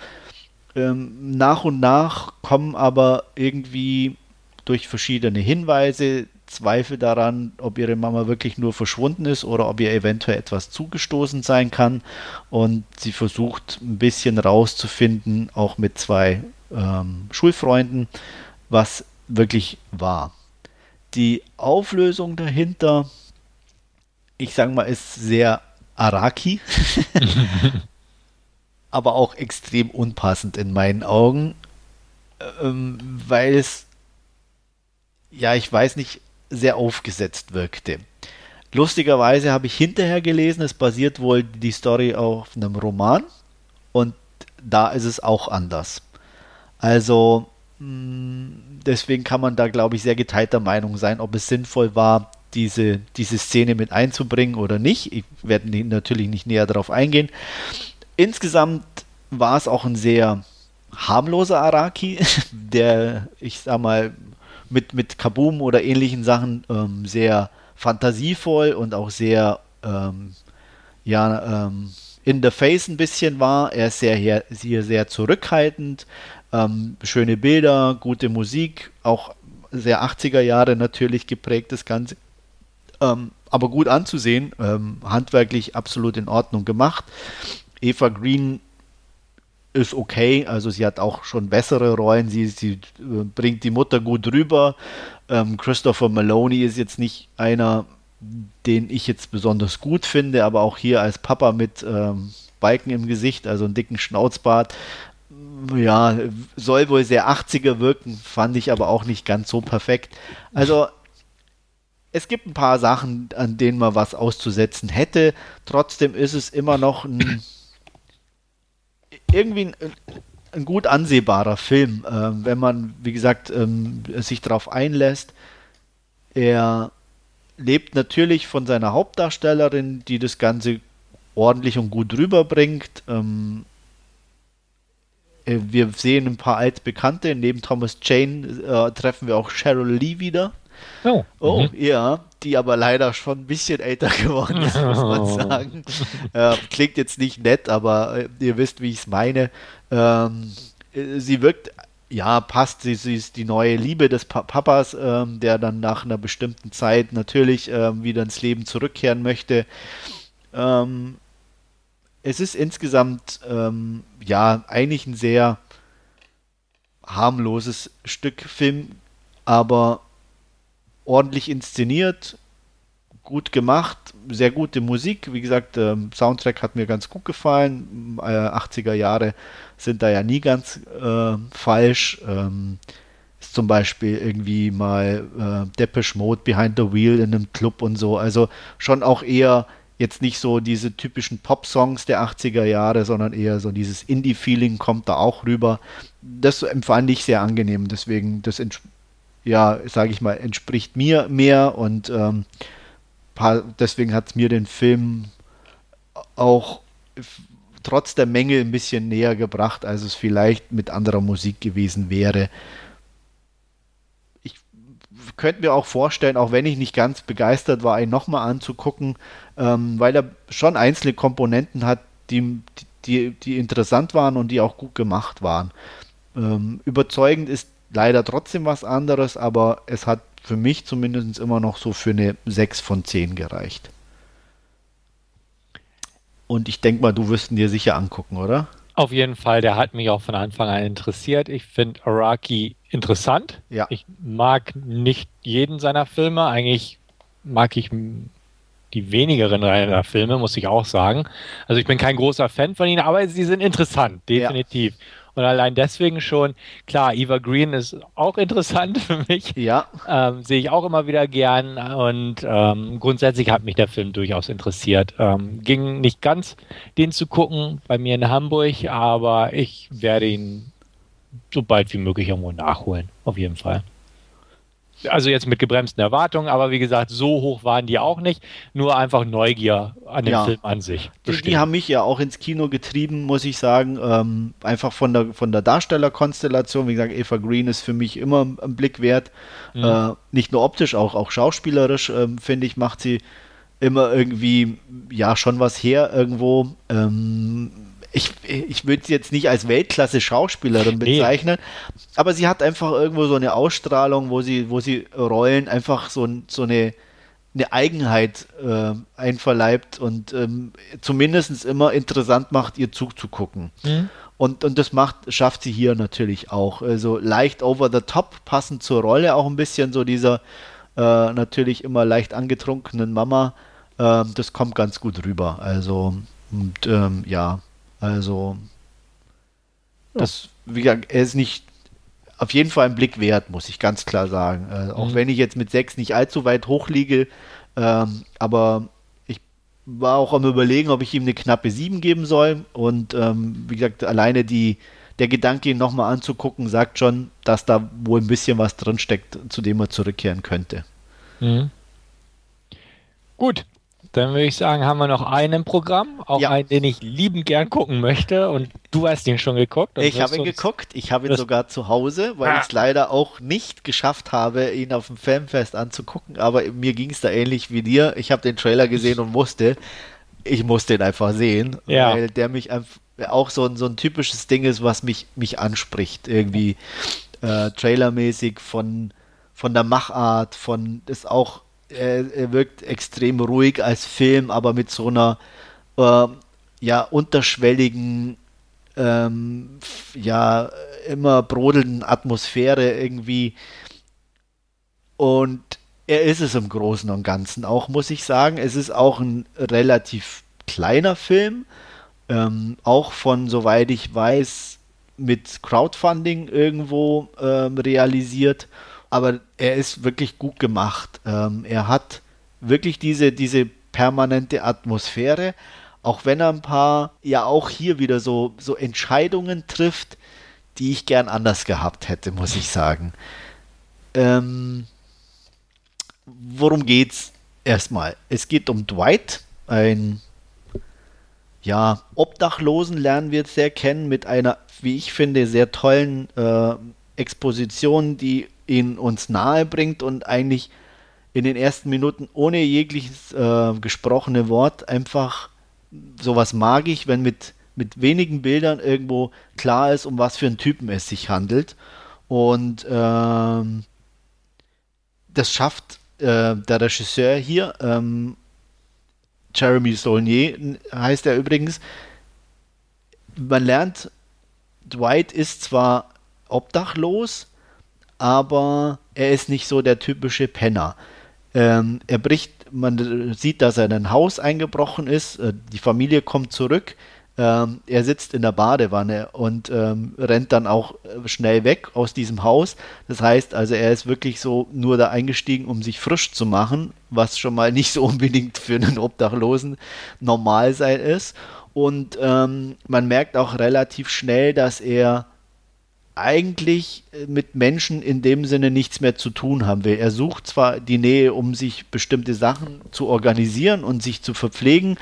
Ähm, nach und nach kommen aber irgendwie durch verschiedene Hinweise Zweifel daran, ob ihre Mama wirklich nur verschwunden ist oder ob ihr eventuell etwas zugestoßen sein kann. Und sie versucht ein bisschen rauszufinden, auch mit zwei ähm, Schulfreunden, was wirklich war. Die Auflösung dahinter, ich sage mal, ist sehr Araki, [LAUGHS] aber auch extrem unpassend in meinen Augen, ähm, weil es, ja, ich weiß nicht, sehr aufgesetzt wirkte. Lustigerweise habe ich hinterher gelesen, es basiert wohl die Story auf einem Roman und da ist es auch anders. Also mm, deswegen kann man da, glaube ich, sehr geteilter Meinung sein, ob es sinnvoll war, diese, diese Szene mit einzubringen oder nicht. Ich werde natürlich nicht näher darauf eingehen. Insgesamt war es auch ein sehr harmloser Araki, [LAUGHS] der, ich sag mal, mit, mit Kaboom oder ähnlichen Sachen ähm, sehr fantasievoll und auch sehr ähm, ja, ähm, in the face ein bisschen war. Er ist sehr, sehr, sehr zurückhaltend. Ähm, schöne Bilder, gute Musik, auch sehr 80er Jahre natürlich geprägt, das Ganze. Ähm, aber gut anzusehen, ähm, handwerklich absolut in Ordnung gemacht. Eva Green ist okay. Also sie hat auch schon bessere Rollen. Sie, sie äh, bringt die Mutter gut rüber. Ähm, Christopher Maloney ist jetzt nicht einer, den ich jetzt besonders gut finde, aber auch hier als Papa mit ähm, Balken im Gesicht, also einen dicken Schnauzbart. Ja, soll wohl sehr 80er wirken, fand ich aber auch nicht ganz so perfekt. Also es gibt ein paar Sachen, an denen man was auszusetzen hätte. Trotzdem ist es immer noch ein irgendwie ein, ein, gut ansehbarer Film, äh, wenn man, wie gesagt, ähm, sich darauf einlässt. Er lebt natürlich von seiner Hauptdarstellerin, die das Ganze ordentlich und gut rüberbringt. Ähm, äh, wir sehen ein paar altbekannte. Neben Thomas Jane äh, treffen wir auch Cheryl Lee wieder. Oh, oh mhm. ja, die aber leider schon ein bisschen älter geworden ist, muss man [LAUGHS] sagen. Äh, klingt jetzt nicht nett, aber äh, ihr wisst, wie ich es meine. Ähm, äh, sie wirkt, ja, passt, sie, sie, ist die neue Liebe des pa Papas, ähm, der dann nach einer bestimmten Zeit natürlich ähm, wieder ins Leben zurückkehren möchte. Ähm, es ist insgesamt, ähm, ja, eigentlich ein sehr harmloses Stück Film, aber ordentlich inszeniert, gut gemacht, sehr gute Musik. Wie gesagt, der Soundtrack hat mir ganz gut gefallen. Äh, 80er Jahre sind da ja nie ganz äh, falsch. Ähm, ist zum Beispiel irgendwie mal äh, Depeche Mode Behind the Wheel in einem Club und so. Also schon auch eher jetzt nicht so diese typischen Pop-Songs der 80er Jahre, sondern eher so dieses Indie-Feeling kommt da auch rüber. Das empfand ich sehr angenehm. Deswegen, das ja, sage ich mal, entspricht mir mehr und ähm, deswegen hat es mir den Film auch trotz der Menge ein bisschen näher gebracht, als es vielleicht mit anderer Musik gewesen wäre. Ich könnte mir auch vorstellen, auch wenn ich nicht ganz begeistert war, ihn nochmal anzugucken, ähm, weil er schon einzelne Komponenten hat, die, die, die interessant waren und die auch gut gemacht waren. Ähm, überzeugend ist leider trotzdem was anderes, aber es hat für mich zumindest immer noch so für eine 6 von 10 gereicht. Und ich denke mal, du wirst ihn dir sicher angucken, oder? Auf jeden Fall, der hat mich auch von Anfang an interessiert. Ich finde Araki interessant. Ja. Ich mag nicht jeden seiner Filme. Eigentlich mag ich die wenigeren seiner Filme, muss ich auch sagen. Also ich bin kein großer Fan von ihnen, aber sie sind interessant, definitiv. Ja. Und allein deswegen schon, klar, Eva Green ist auch interessant [LAUGHS] für mich. Ja. Ähm, Sehe ich auch immer wieder gern. Und ähm, grundsätzlich hat mich der Film durchaus interessiert. Ähm, ging nicht ganz, den zu gucken bei mir in Hamburg, aber ich werde ihn so bald wie möglich irgendwo nachholen. Auf jeden Fall also jetzt mit gebremsten Erwartungen, aber wie gesagt, so hoch waren die auch nicht. Nur einfach Neugier an dem ja. Film an sich. Die, die, haben mich ja auch ins Kino getrieben, muss ich sagen. Ähm, einfach von der, von der Darstellerkonstellation. Wie gesagt, Eva Green ist für mich immer ein Blick wert. Mhm. Äh, nicht nur optisch, auch, auch schauspielerisch, äh, finde ich, macht sie immer irgendwie, ja, schon was her irgendwo. Ähm, ich, ich würde sie jetzt nicht als Weltklasse-Schauspielerin bezeichnen, nee. aber sie hat einfach irgendwo so eine Ausstrahlung, wo sie, wo sie Rollen einfach so, so eine, eine Eigenheit äh, einverleibt und ähm, zumindest immer interessant macht, ihr zuzugucken. Mhm. Und, und das macht, schafft sie hier natürlich auch. Also leicht over the top, passend zur Rolle, auch ein bisschen so dieser äh, natürlich immer leicht angetrunkenen Mama. Äh, das kommt ganz gut rüber. Also, und, ähm, ja, also, das, wie gesagt, er ist nicht auf jeden Fall ein Blick wert, muss ich ganz klar sagen. Äh, auch mhm. wenn ich jetzt mit sechs nicht allzu weit hoch liege, ähm, aber ich war auch am Überlegen, ob ich ihm eine knappe sieben geben soll. Und ähm, wie gesagt, alleine die, der Gedanke, ihn nochmal anzugucken, sagt schon, dass da wohl ein bisschen was drinsteckt, zu dem er zurückkehren könnte. Mhm. Gut, dann würde ich sagen, haben wir noch einen Programm, auch ja. einen, den ich liebend gern gucken möchte. Und du hast ihn schon geguckt. Ich habe ihn geguckt. Ich habe ihn sogar zu Hause, weil ah. ich es leider auch nicht geschafft habe, ihn auf dem Filmfest anzugucken. Aber mir ging es da ähnlich wie dir. Ich habe den Trailer gesehen und musste, ich musste ihn einfach sehen, ja. weil der mich einfach auch so ein, so ein typisches Ding ist, was mich, mich anspricht. Irgendwie äh, trailermäßig von, von der Machart, von ist auch er, er, wirkt extrem ruhig als Film, aber mit so einer äh, ja unterschwelligen, ähm, ja immer brodelnden Atmosphäre irgendwie. Und er ist es im Großen und Ganzen auch, muss ich sagen. Es ist auch ein relativ kleiner Film, ähm, auch von, soweit ich weiß, mit Crowdfunding irgendwo ähm, realisiert aber er ist wirklich gut gemacht. Ähm, er hat wirklich diese, diese permanente Atmosphäre, auch wenn er ein paar, ja auch hier wieder so, so Entscheidungen trifft, die ich gern anders gehabt hätte, muss ich sagen. Ähm, worum geht's erstmal? Es geht um Dwight, ein ja, Obdachlosen lernen wir sehr kennen mit einer, wie ich finde, sehr tollen äh, Exposition, die ihn uns nahe bringt und eigentlich in den ersten Minuten ohne jegliches äh, gesprochene Wort einfach sowas mag ich, wenn mit, mit wenigen Bildern irgendwo klar ist, um was für einen Typen es sich handelt. Und ähm, das schafft äh, der Regisseur hier, ähm, Jeremy Saulnier heißt er übrigens. Man lernt, Dwight ist zwar obdachlos, aber er ist nicht so der typische Penner. Ähm, er bricht, man sieht, dass er in ein Haus eingebrochen ist, äh, die Familie kommt zurück, ähm, er sitzt in der Badewanne und ähm, rennt dann auch äh, schnell weg aus diesem Haus. Das heißt also, er ist wirklich so nur da eingestiegen, um sich frisch zu machen, was schon mal nicht so unbedingt für einen Obdachlosen normal sein ist. Und ähm, man merkt auch relativ schnell, dass er eigentlich äh, mit Menschen in dem Sinne nichts mehr zu tun haben will. Er sucht zwar die Nähe, um sich bestimmte Sachen zu organisieren und sich zu verpflegen,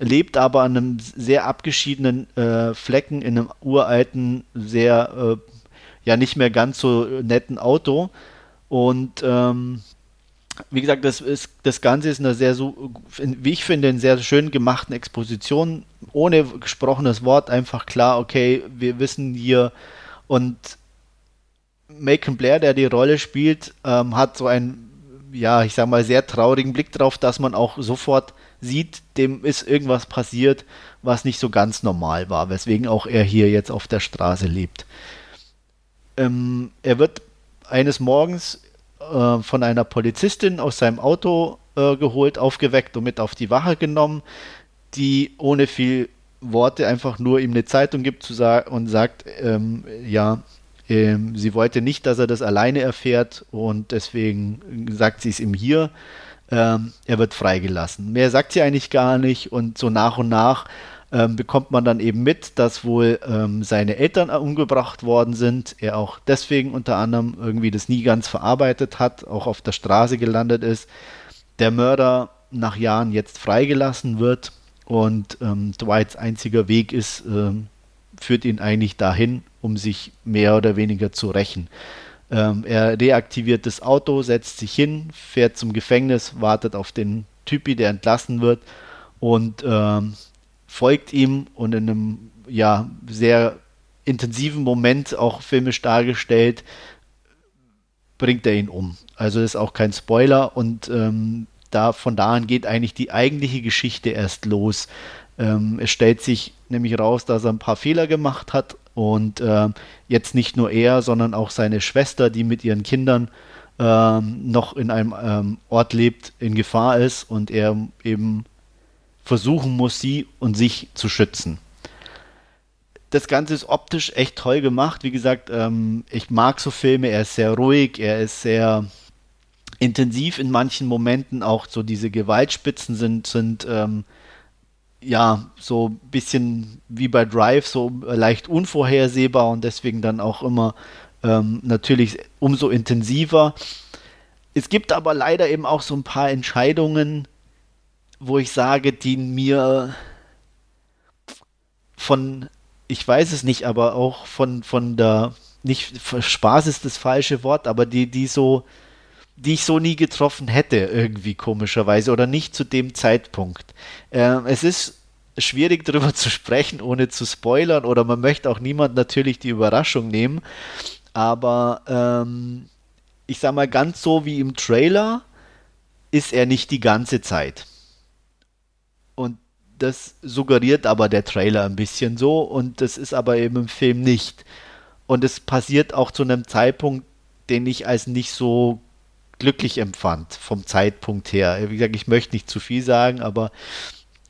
lebt aber an einem sehr abgeschiedenen äh, Flecken in einem uralten, sehr äh, ja nicht mehr ganz so netten Auto. Und ähm, wie gesagt, das, ist, das Ganze ist eine sehr, wie ich finde, in sehr schön gemachten Exposition, ohne gesprochenes Wort, einfach klar, okay, wir wissen hier, und Macon Blair, der die Rolle spielt, ähm, hat so einen, ja, ich sag mal, sehr traurigen Blick drauf, dass man auch sofort sieht, dem ist irgendwas passiert, was nicht so ganz normal war, weswegen auch er hier jetzt auf der Straße lebt. Ähm, er wird eines Morgens äh, von einer Polizistin aus seinem Auto äh, geholt, aufgeweckt und mit auf die Wache genommen, die ohne viel Worte einfach nur ihm eine Zeitung gibt sagen und sagt, ähm, ja, ähm, sie wollte nicht, dass er das alleine erfährt und deswegen sagt sie es ihm hier. Ähm, er wird freigelassen. Mehr sagt sie eigentlich gar nicht und so nach und nach ähm, bekommt man dann eben mit, dass wohl ähm, seine Eltern umgebracht worden sind. Er auch deswegen unter anderem irgendwie das nie ganz verarbeitet hat, auch auf der Straße gelandet ist. Der Mörder nach Jahren jetzt freigelassen wird und ähm, Dwights einziger Weg ist, ähm, führt ihn eigentlich dahin, um sich mehr oder weniger zu rächen. Ähm, er reaktiviert das Auto, setzt sich hin, fährt zum Gefängnis, wartet auf den Typi, der entlassen wird und ähm, folgt ihm und in einem ja sehr intensiven Moment auch filmisch dargestellt, bringt er ihn um. Also das ist auch kein Spoiler und ähm, da von da an geht eigentlich die eigentliche Geschichte erst los. Ähm, es stellt sich nämlich raus, dass er ein paar Fehler gemacht hat und äh, jetzt nicht nur er, sondern auch seine Schwester, die mit ihren Kindern ähm, noch in einem ähm, Ort lebt, in Gefahr ist und er eben versuchen muss, sie und sich zu schützen. Das Ganze ist optisch echt toll gemacht. Wie gesagt, ähm, ich mag so Filme. Er ist sehr ruhig, er ist sehr intensiv in manchen Momenten. Auch so diese Gewaltspitzen sind, sind ähm, ja so ein bisschen wie bei Drive, so leicht unvorhersehbar und deswegen dann auch immer ähm, natürlich umso intensiver. Es gibt aber leider eben auch so ein paar Entscheidungen, wo ich sage, die mir von, ich weiß es nicht, aber auch von, von der, nicht Spaß ist das falsche Wort, aber die, die so, die ich so nie getroffen hätte, irgendwie komischerweise, oder nicht zu dem Zeitpunkt. Äh, es ist schwierig [LAUGHS] darüber zu sprechen, ohne zu spoilern, oder man möchte auch niemand natürlich die Überraschung nehmen. Aber ähm, ich sag mal, ganz so wie im Trailer ist er nicht die ganze Zeit. Und das suggeriert aber der Trailer ein bisschen so und das ist aber eben im Film nicht. Und es passiert auch zu einem Zeitpunkt, den ich als nicht so glücklich empfand, vom Zeitpunkt her. Wie gesagt, ich möchte nicht zu viel sagen, aber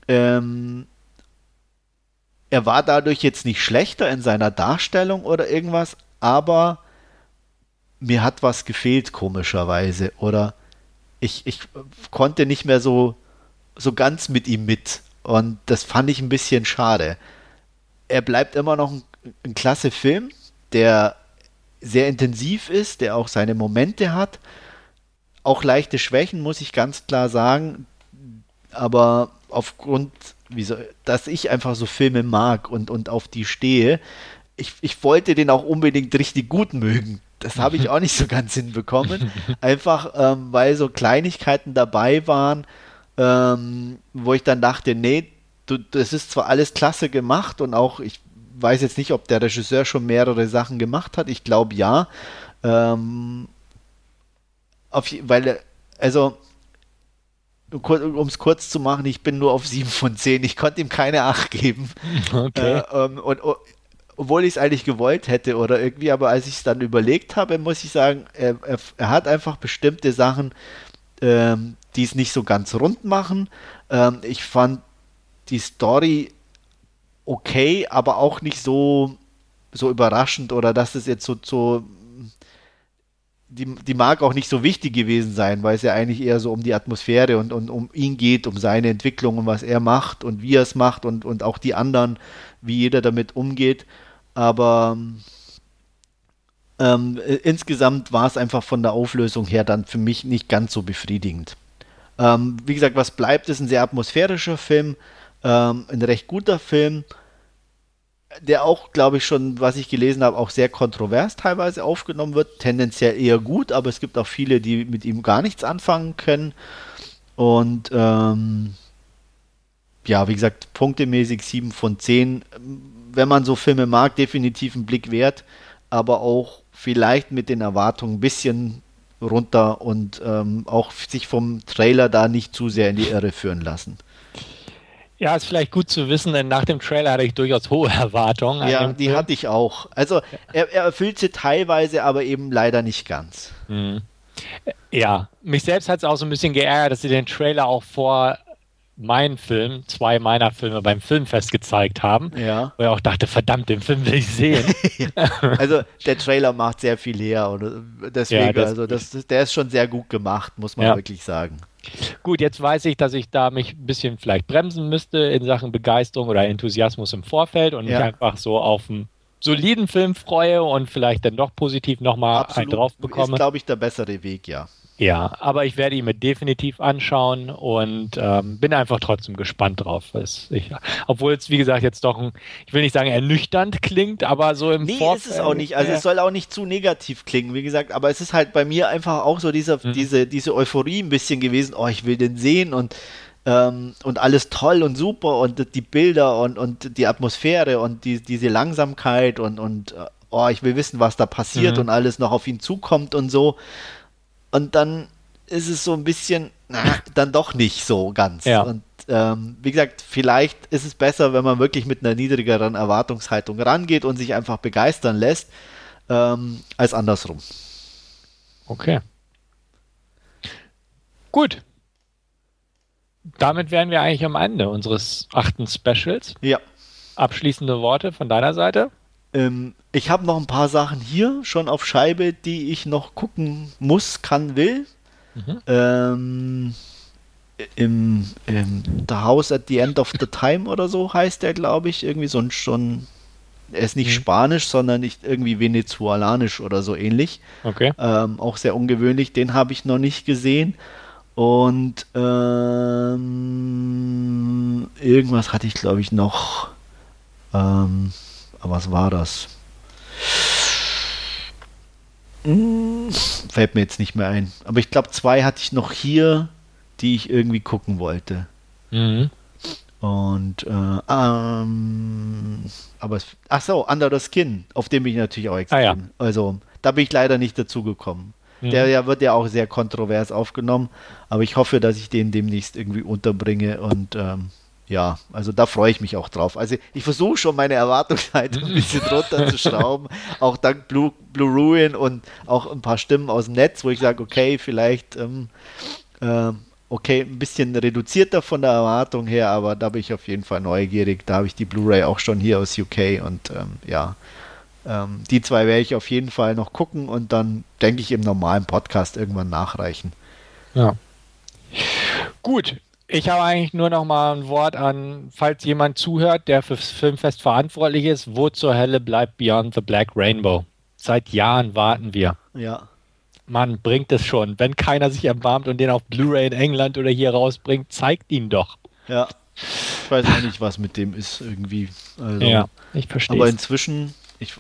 ähm, er war dadurch jetzt nicht schlechter in seiner Darstellung oder irgendwas, aber mir hat was gefehlt, komischerweise. Oder ich, ich konnte nicht mehr so, so ganz mit ihm mit. Und das fand ich ein bisschen schade. Er bleibt immer noch ein, ein klasse Film, der sehr intensiv ist, der auch seine Momente hat. Auch leichte Schwächen, muss ich ganz klar sagen. Aber aufgrund, wieso, dass ich einfach so Filme mag und, und auf die stehe, ich, ich wollte den auch unbedingt richtig gut mögen. Das habe ich [LAUGHS] auch nicht so ganz hinbekommen. Einfach, ähm, weil so Kleinigkeiten dabei waren, ähm, wo ich dann dachte, nee, du, das ist zwar alles klasse gemacht und auch, ich weiß jetzt nicht, ob der Regisseur schon mehrere Sachen gemacht hat. Ich glaube ja. Ähm, auf, weil, also, um es kurz zu machen, ich bin nur auf 7 von 10. Ich konnte ihm keine 8 geben. [LAUGHS] Okay. Äh, ähm, und, und, obwohl ich es eigentlich gewollt hätte oder irgendwie, aber als ich es dann überlegt habe, muss ich sagen, er, er, er hat einfach bestimmte Sachen, ähm, die es nicht so ganz rund machen. Ähm, ich fand die Story okay, aber auch nicht so, so überraschend oder dass es jetzt so, so die, die mag auch nicht so wichtig gewesen sein, weil es ja eigentlich eher so um die Atmosphäre und, und um ihn geht, um seine Entwicklung und was er macht und wie er es macht und, und auch die anderen, wie jeder damit umgeht. Aber ähm, insgesamt war es einfach von der Auflösung her dann für mich nicht ganz so befriedigend. Ähm, wie gesagt, was bleibt, ist ein sehr atmosphärischer Film, ähm, ein recht guter Film, der auch, glaube ich, schon, was ich gelesen habe, auch sehr kontrovers teilweise aufgenommen wird. Tendenziell eher gut, aber es gibt auch viele, die mit ihm gar nichts anfangen können. Und ähm, ja, wie gesagt, punktemäßig 7 von 10 wenn man so Filme mag, definitiv einen Blick wert, aber auch vielleicht mit den Erwartungen ein bisschen runter und ähm, auch sich vom Trailer da nicht zu sehr in die Irre führen lassen. Ja, ist vielleicht gut zu wissen, denn nach dem Trailer hatte ich durchaus hohe Erwartungen. Ja, die Film. hatte ich auch. Also er, er, erfüllt sie teilweise, aber eben leider nicht ganz. Mhm. Ja, mich selbst hat es auch so ein bisschen geärgert, dass sie den Trailer auch vor meinen Film, zwei meiner Filme beim Filmfest gezeigt haben. Ja. Wo ich auch dachte, verdammt, den Film will ich sehen. [LAUGHS] also der Trailer macht sehr viel her und deswegen, ja, das, also das, der ist schon sehr gut gemacht, muss man ja. wirklich sagen. Gut, jetzt weiß ich, dass ich da mich ein bisschen vielleicht bremsen müsste in Sachen Begeisterung oder Enthusiasmus im Vorfeld und ja. mich einfach so auf einen soliden Film freue und vielleicht dann doch positiv nochmal einen drauf bekomme. Ist, glaube ich, der bessere Weg, ja. Ja, aber ich werde ihn mir definitiv anschauen und ähm, bin einfach trotzdem gespannt drauf. Obwohl es, wie gesagt, jetzt doch ein, ich will nicht sagen ernüchternd klingt, aber so im Nee, Vorfeld, ist es auch nicht. Also äh, es soll auch nicht zu negativ klingen, wie gesagt, aber es ist halt bei mir einfach auch so dieser, mhm. diese, diese Euphorie ein bisschen gewesen, oh, ich will den sehen und ähm, und alles toll und super und die Bilder und, und die Atmosphäre und die, diese Langsamkeit und, und äh, oh, ich will wissen, was da passiert mhm. und alles noch auf ihn zukommt und so. Und dann ist es so ein bisschen, na, dann doch nicht so ganz. Ja. Und ähm, wie gesagt, vielleicht ist es besser, wenn man wirklich mit einer niedrigeren Erwartungshaltung rangeht und sich einfach begeistern lässt, ähm, als andersrum. Okay. Gut. Damit wären wir eigentlich am Ende unseres achten Specials. Ja. Abschließende Worte von deiner Seite? Ähm, ich habe noch ein paar Sachen hier schon auf Scheibe, die ich noch gucken muss, kann, will. Mhm. Ähm, im, im The House at the End of the Time oder so heißt der, glaube ich. Irgendwie so ein schon. Er ist nicht mhm. Spanisch, sondern nicht irgendwie venezuelanisch oder so ähnlich. Okay. Ähm, auch sehr ungewöhnlich. Den habe ich noch nicht gesehen. Und ähm, irgendwas hatte ich, glaube ich, noch. Ähm, was war das? Hm, fällt mir jetzt nicht mehr ein. Aber ich glaube, zwei hatte ich noch hier, die ich irgendwie gucken wollte. Mhm. Und äh, ähm, aber es, ach so, Under the Skin, auf dem bin ich natürlich auch extrem. Ah, ja. Also da bin ich leider nicht dazu gekommen. Mhm. Der ja, wird ja auch sehr kontrovers aufgenommen, aber ich hoffe, dass ich den demnächst irgendwie unterbringe und ähm, ja, also da freue ich mich auch drauf. Also ich versuche schon meine Erwartungshaltung ein bisschen [LAUGHS] runterzuschrauben, auch dank Blue, Blue Ruin und auch ein paar Stimmen aus dem Netz, wo ich sage, okay, vielleicht ähm, äh, okay, ein bisschen reduzierter von der Erwartung her, aber da bin ich auf jeden Fall neugierig. Da habe ich die Blu-ray auch schon hier aus UK und ähm, ja, ähm, die zwei werde ich auf jeden Fall noch gucken und dann denke ich im normalen Podcast irgendwann nachreichen. Ja. Gut, ich habe eigentlich nur noch mal ein Wort an, falls jemand zuhört, der fürs Filmfest verantwortlich ist, wo zur Hölle bleibt Beyond the Black Rainbow? Seit Jahren warten wir. Ja. Mann, bringt es schon. Wenn keiner sich erbarmt und den auf Blu-ray in England oder hier rausbringt, zeigt ihn doch. Ja. Ich weiß auch nicht, was mit dem ist irgendwie. Also, ja, ich verstehe. Aber inzwischen, ich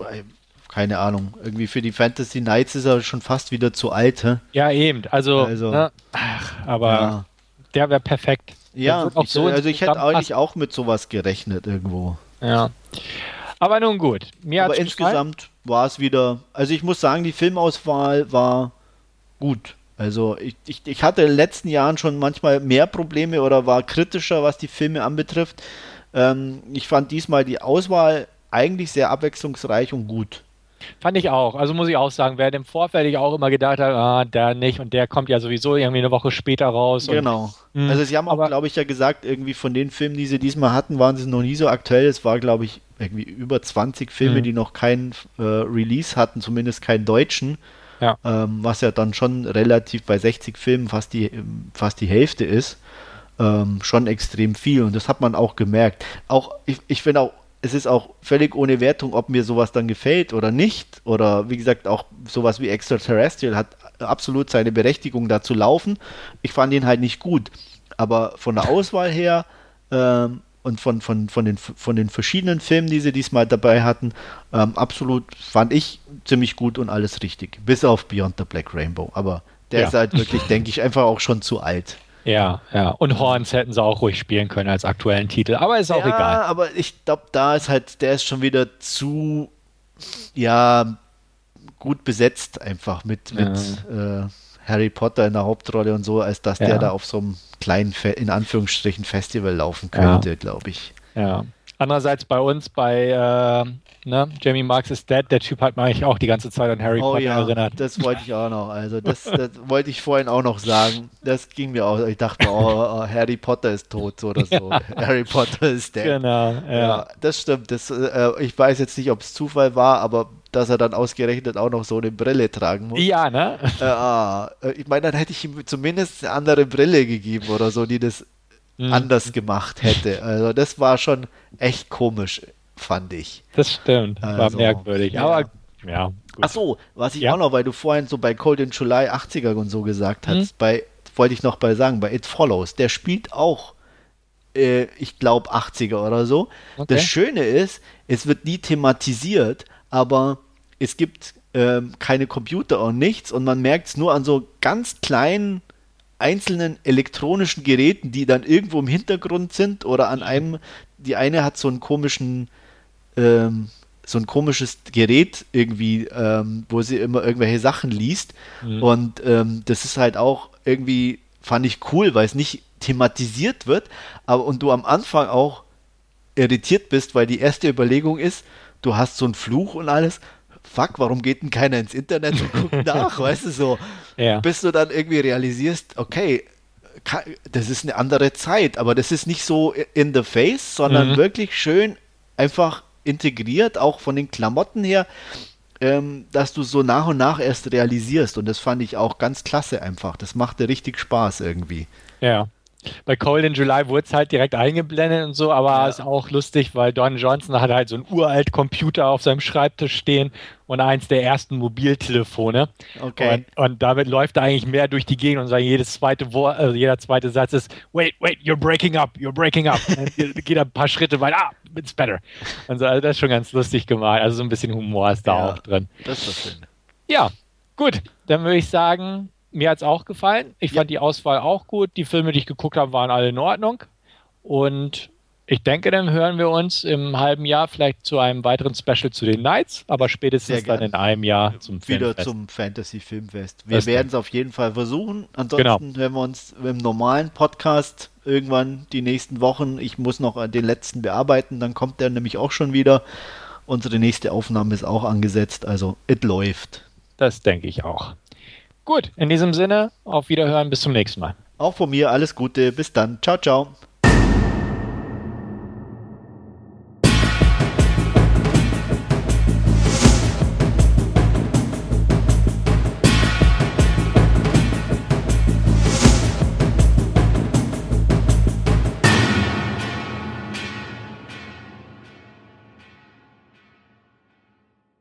keine Ahnung, irgendwie für die Fantasy Nights ist er schon fast wieder zu alt. Hä? Ja, eben. Also, also ne? Ach, aber ja der wäre perfekt. Ja, ich, so also ich hätte eigentlich auch mit sowas gerechnet irgendwo. Ja. Aber nun gut. Mir Aber insgesamt war es wieder, also ich muss sagen, die Filmauswahl war gut. Also ich, ich, ich hatte in den letzten Jahren schon manchmal mehr Probleme oder war kritischer, was die Filme anbetrifft. Ähm, ich fand diesmal die Auswahl eigentlich sehr abwechslungsreich und gut. Fand ich auch. Also muss ich auch sagen, wer im Vorfeld ich auch immer gedacht hat, ah, der nicht und der kommt ja sowieso irgendwie eine Woche später raus. Genau. Und, also sie haben auch, glaube ich, ja gesagt, irgendwie von den Filmen, die sie diesmal hatten, waren sie noch nie so aktuell. Es war, glaube ich, irgendwie über 20 Filme, mhm. die noch keinen äh, Release hatten, zumindest keinen deutschen. Ja. Ähm, was ja dann schon relativ bei 60 Filmen fast die, fast die Hälfte ist. Ähm, schon extrem viel und das hat man auch gemerkt. Auch, ich, ich finde auch es ist auch völlig ohne Wertung, ob mir sowas dann gefällt oder nicht. Oder wie gesagt, auch sowas wie Extraterrestrial hat absolut seine Berechtigung da zu laufen. Ich fand ihn halt nicht gut. Aber von der Auswahl her ähm, und von, von, von, den, von den verschiedenen Filmen, die sie diesmal dabei hatten, ähm, absolut fand ich ziemlich gut und alles richtig. Bis auf Beyond the Black Rainbow. Aber der ja. ist halt wirklich, denke ich, einfach auch schon zu alt. Ja, ja. Und Horns hätten sie auch ruhig spielen können als aktuellen Titel, aber ist auch ja, egal. aber ich glaube, da ist halt, der ist schon wieder zu, ja, gut besetzt einfach mit, mit äh, Harry Potter in der Hauptrolle und so, als dass ja. der da auf so einem kleinen, in Anführungsstrichen, Festival laufen könnte, ja. glaube ich. Ja. Andererseits bei uns, bei äh, ne, Jamie Marks is Dead, der Typ hat mich auch die ganze Zeit an Harry oh, Potter ja, erinnert. Das wollte ich auch noch. Also das, [LAUGHS] das, wollte ich vorhin auch noch sagen. Das ging mir auch. Ich dachte, oh, oh Harry Potter ist tot so oder so. [LAUGHS] Ja. Harry Potter ist dead. Genau, ja. ja das stimmt. Das, äh, ich weiß jetzt nicht, ob es Zufall war, aber dass er dann ausgerechnet auch noch so eine Brille tragen muss. Ja, ne? Äh, ah, äh, ich meine, dann hätte ich ihm zumindest eine andere Brille gegeben oder so, die das mhm. anders gemacht hätte. Also das war schon echt komisch, fand ich. Das stimmt, war also, merkwürdig. Ja. Aber ja. Gut. Ach so, was ich ja. auch noch, weil du vorhin so bei Cold in July 80er und so gesagt hast, mhm. bei wollte ich noch bei sagen, bei It Follows, der spielt auch äh, ich glaube 80er oder so. Okay. Das Schöne ist, es wird nie thematisiert, aber es gibt ähm, keine Computer und nichts und man merkt es nur an so ganz kleinen einzelnen elektronischen Geräten, die dann irgendwo im Hintergrund sind oder an einem, die eine hat so einen komischen, ähm, so ein komisches Gerät irgendwie, ähm, wo sie immer irgendwelche Sachen liest. Mhm. Und ähm, das ist halt auch irgendwie, fand ich cool, weil es nicht thematisiert wird, aber und du am Anfang auch irritiert bist, weil die erste Überlegung ist, du hast so einen Fluch und alles. Fuck, warum geht denn keiner ins Internet und guckt [LAUGHS] nach, weißt du so? Ja. Bis du dann irgendwie realisierst, okay, das ist eine andere Zeit, aber das ist nicht so in the face, sondern mhm. wirklich schön einfach integriert, auch von den Klamotten her, ähm, dass du so nach und nach erst realisierst. Und das fand ich auch ganz klasse einfach. Das machte richtig Spaß irgendwie. Ja bei Cold in July wurde es halt direkt eingeblendet und so, aber ja. ist auch lustig, weil Don Johnson hat halt so einen uralt Computer auf seinem Schreibtisch stehen und eins der ersten Mobiltelefone. Okay. Und, und damit läuft er eigentlich mehr durch die Gegend und sagt, jedes zweite Wort, also jeder zweite Satz ist, wait, wait, you're breaking up, you're breaking up. [LAUGHS] geht er ein paar Schritte weiter, ah, it's better. Und so, also das ist schon ganz lustig gemacht. Also so ein bisschen Humor ist da ja, auch drin. Das ist schön. Ja, gut. Dann würde ich sagen, mir hat es auch gefallen. Ich ja. fand die Auswahl auch gut. Die Filme, die ich geguckt habe, waren alle in Ordnung. Und ich denke, dann hören wir uns im halben Jahr vielleicht zu einem weiteren Special zu den Knights, aber spätestens dann in einem Jahr zum Wieder Filmfest. zum Fantasy Filmfest. Wir werden es auf jeden Fall versuchen. Ansonsten genau. hören wir uns im normalen Podcast irgendwann die nächsten Wochen. Ich muss noch den letzten bearbeiten, dann kommt der nämlich auch schon wieder. Unsere nächste Aufnahme ist auch angesetzt, also es läuft. Das denke ich auch. Gut, in diesem Sinne, auf Wiederhören, bis zum nächsten Mal. Auch von mir alles Gute, bis dann. Ciao, ciao.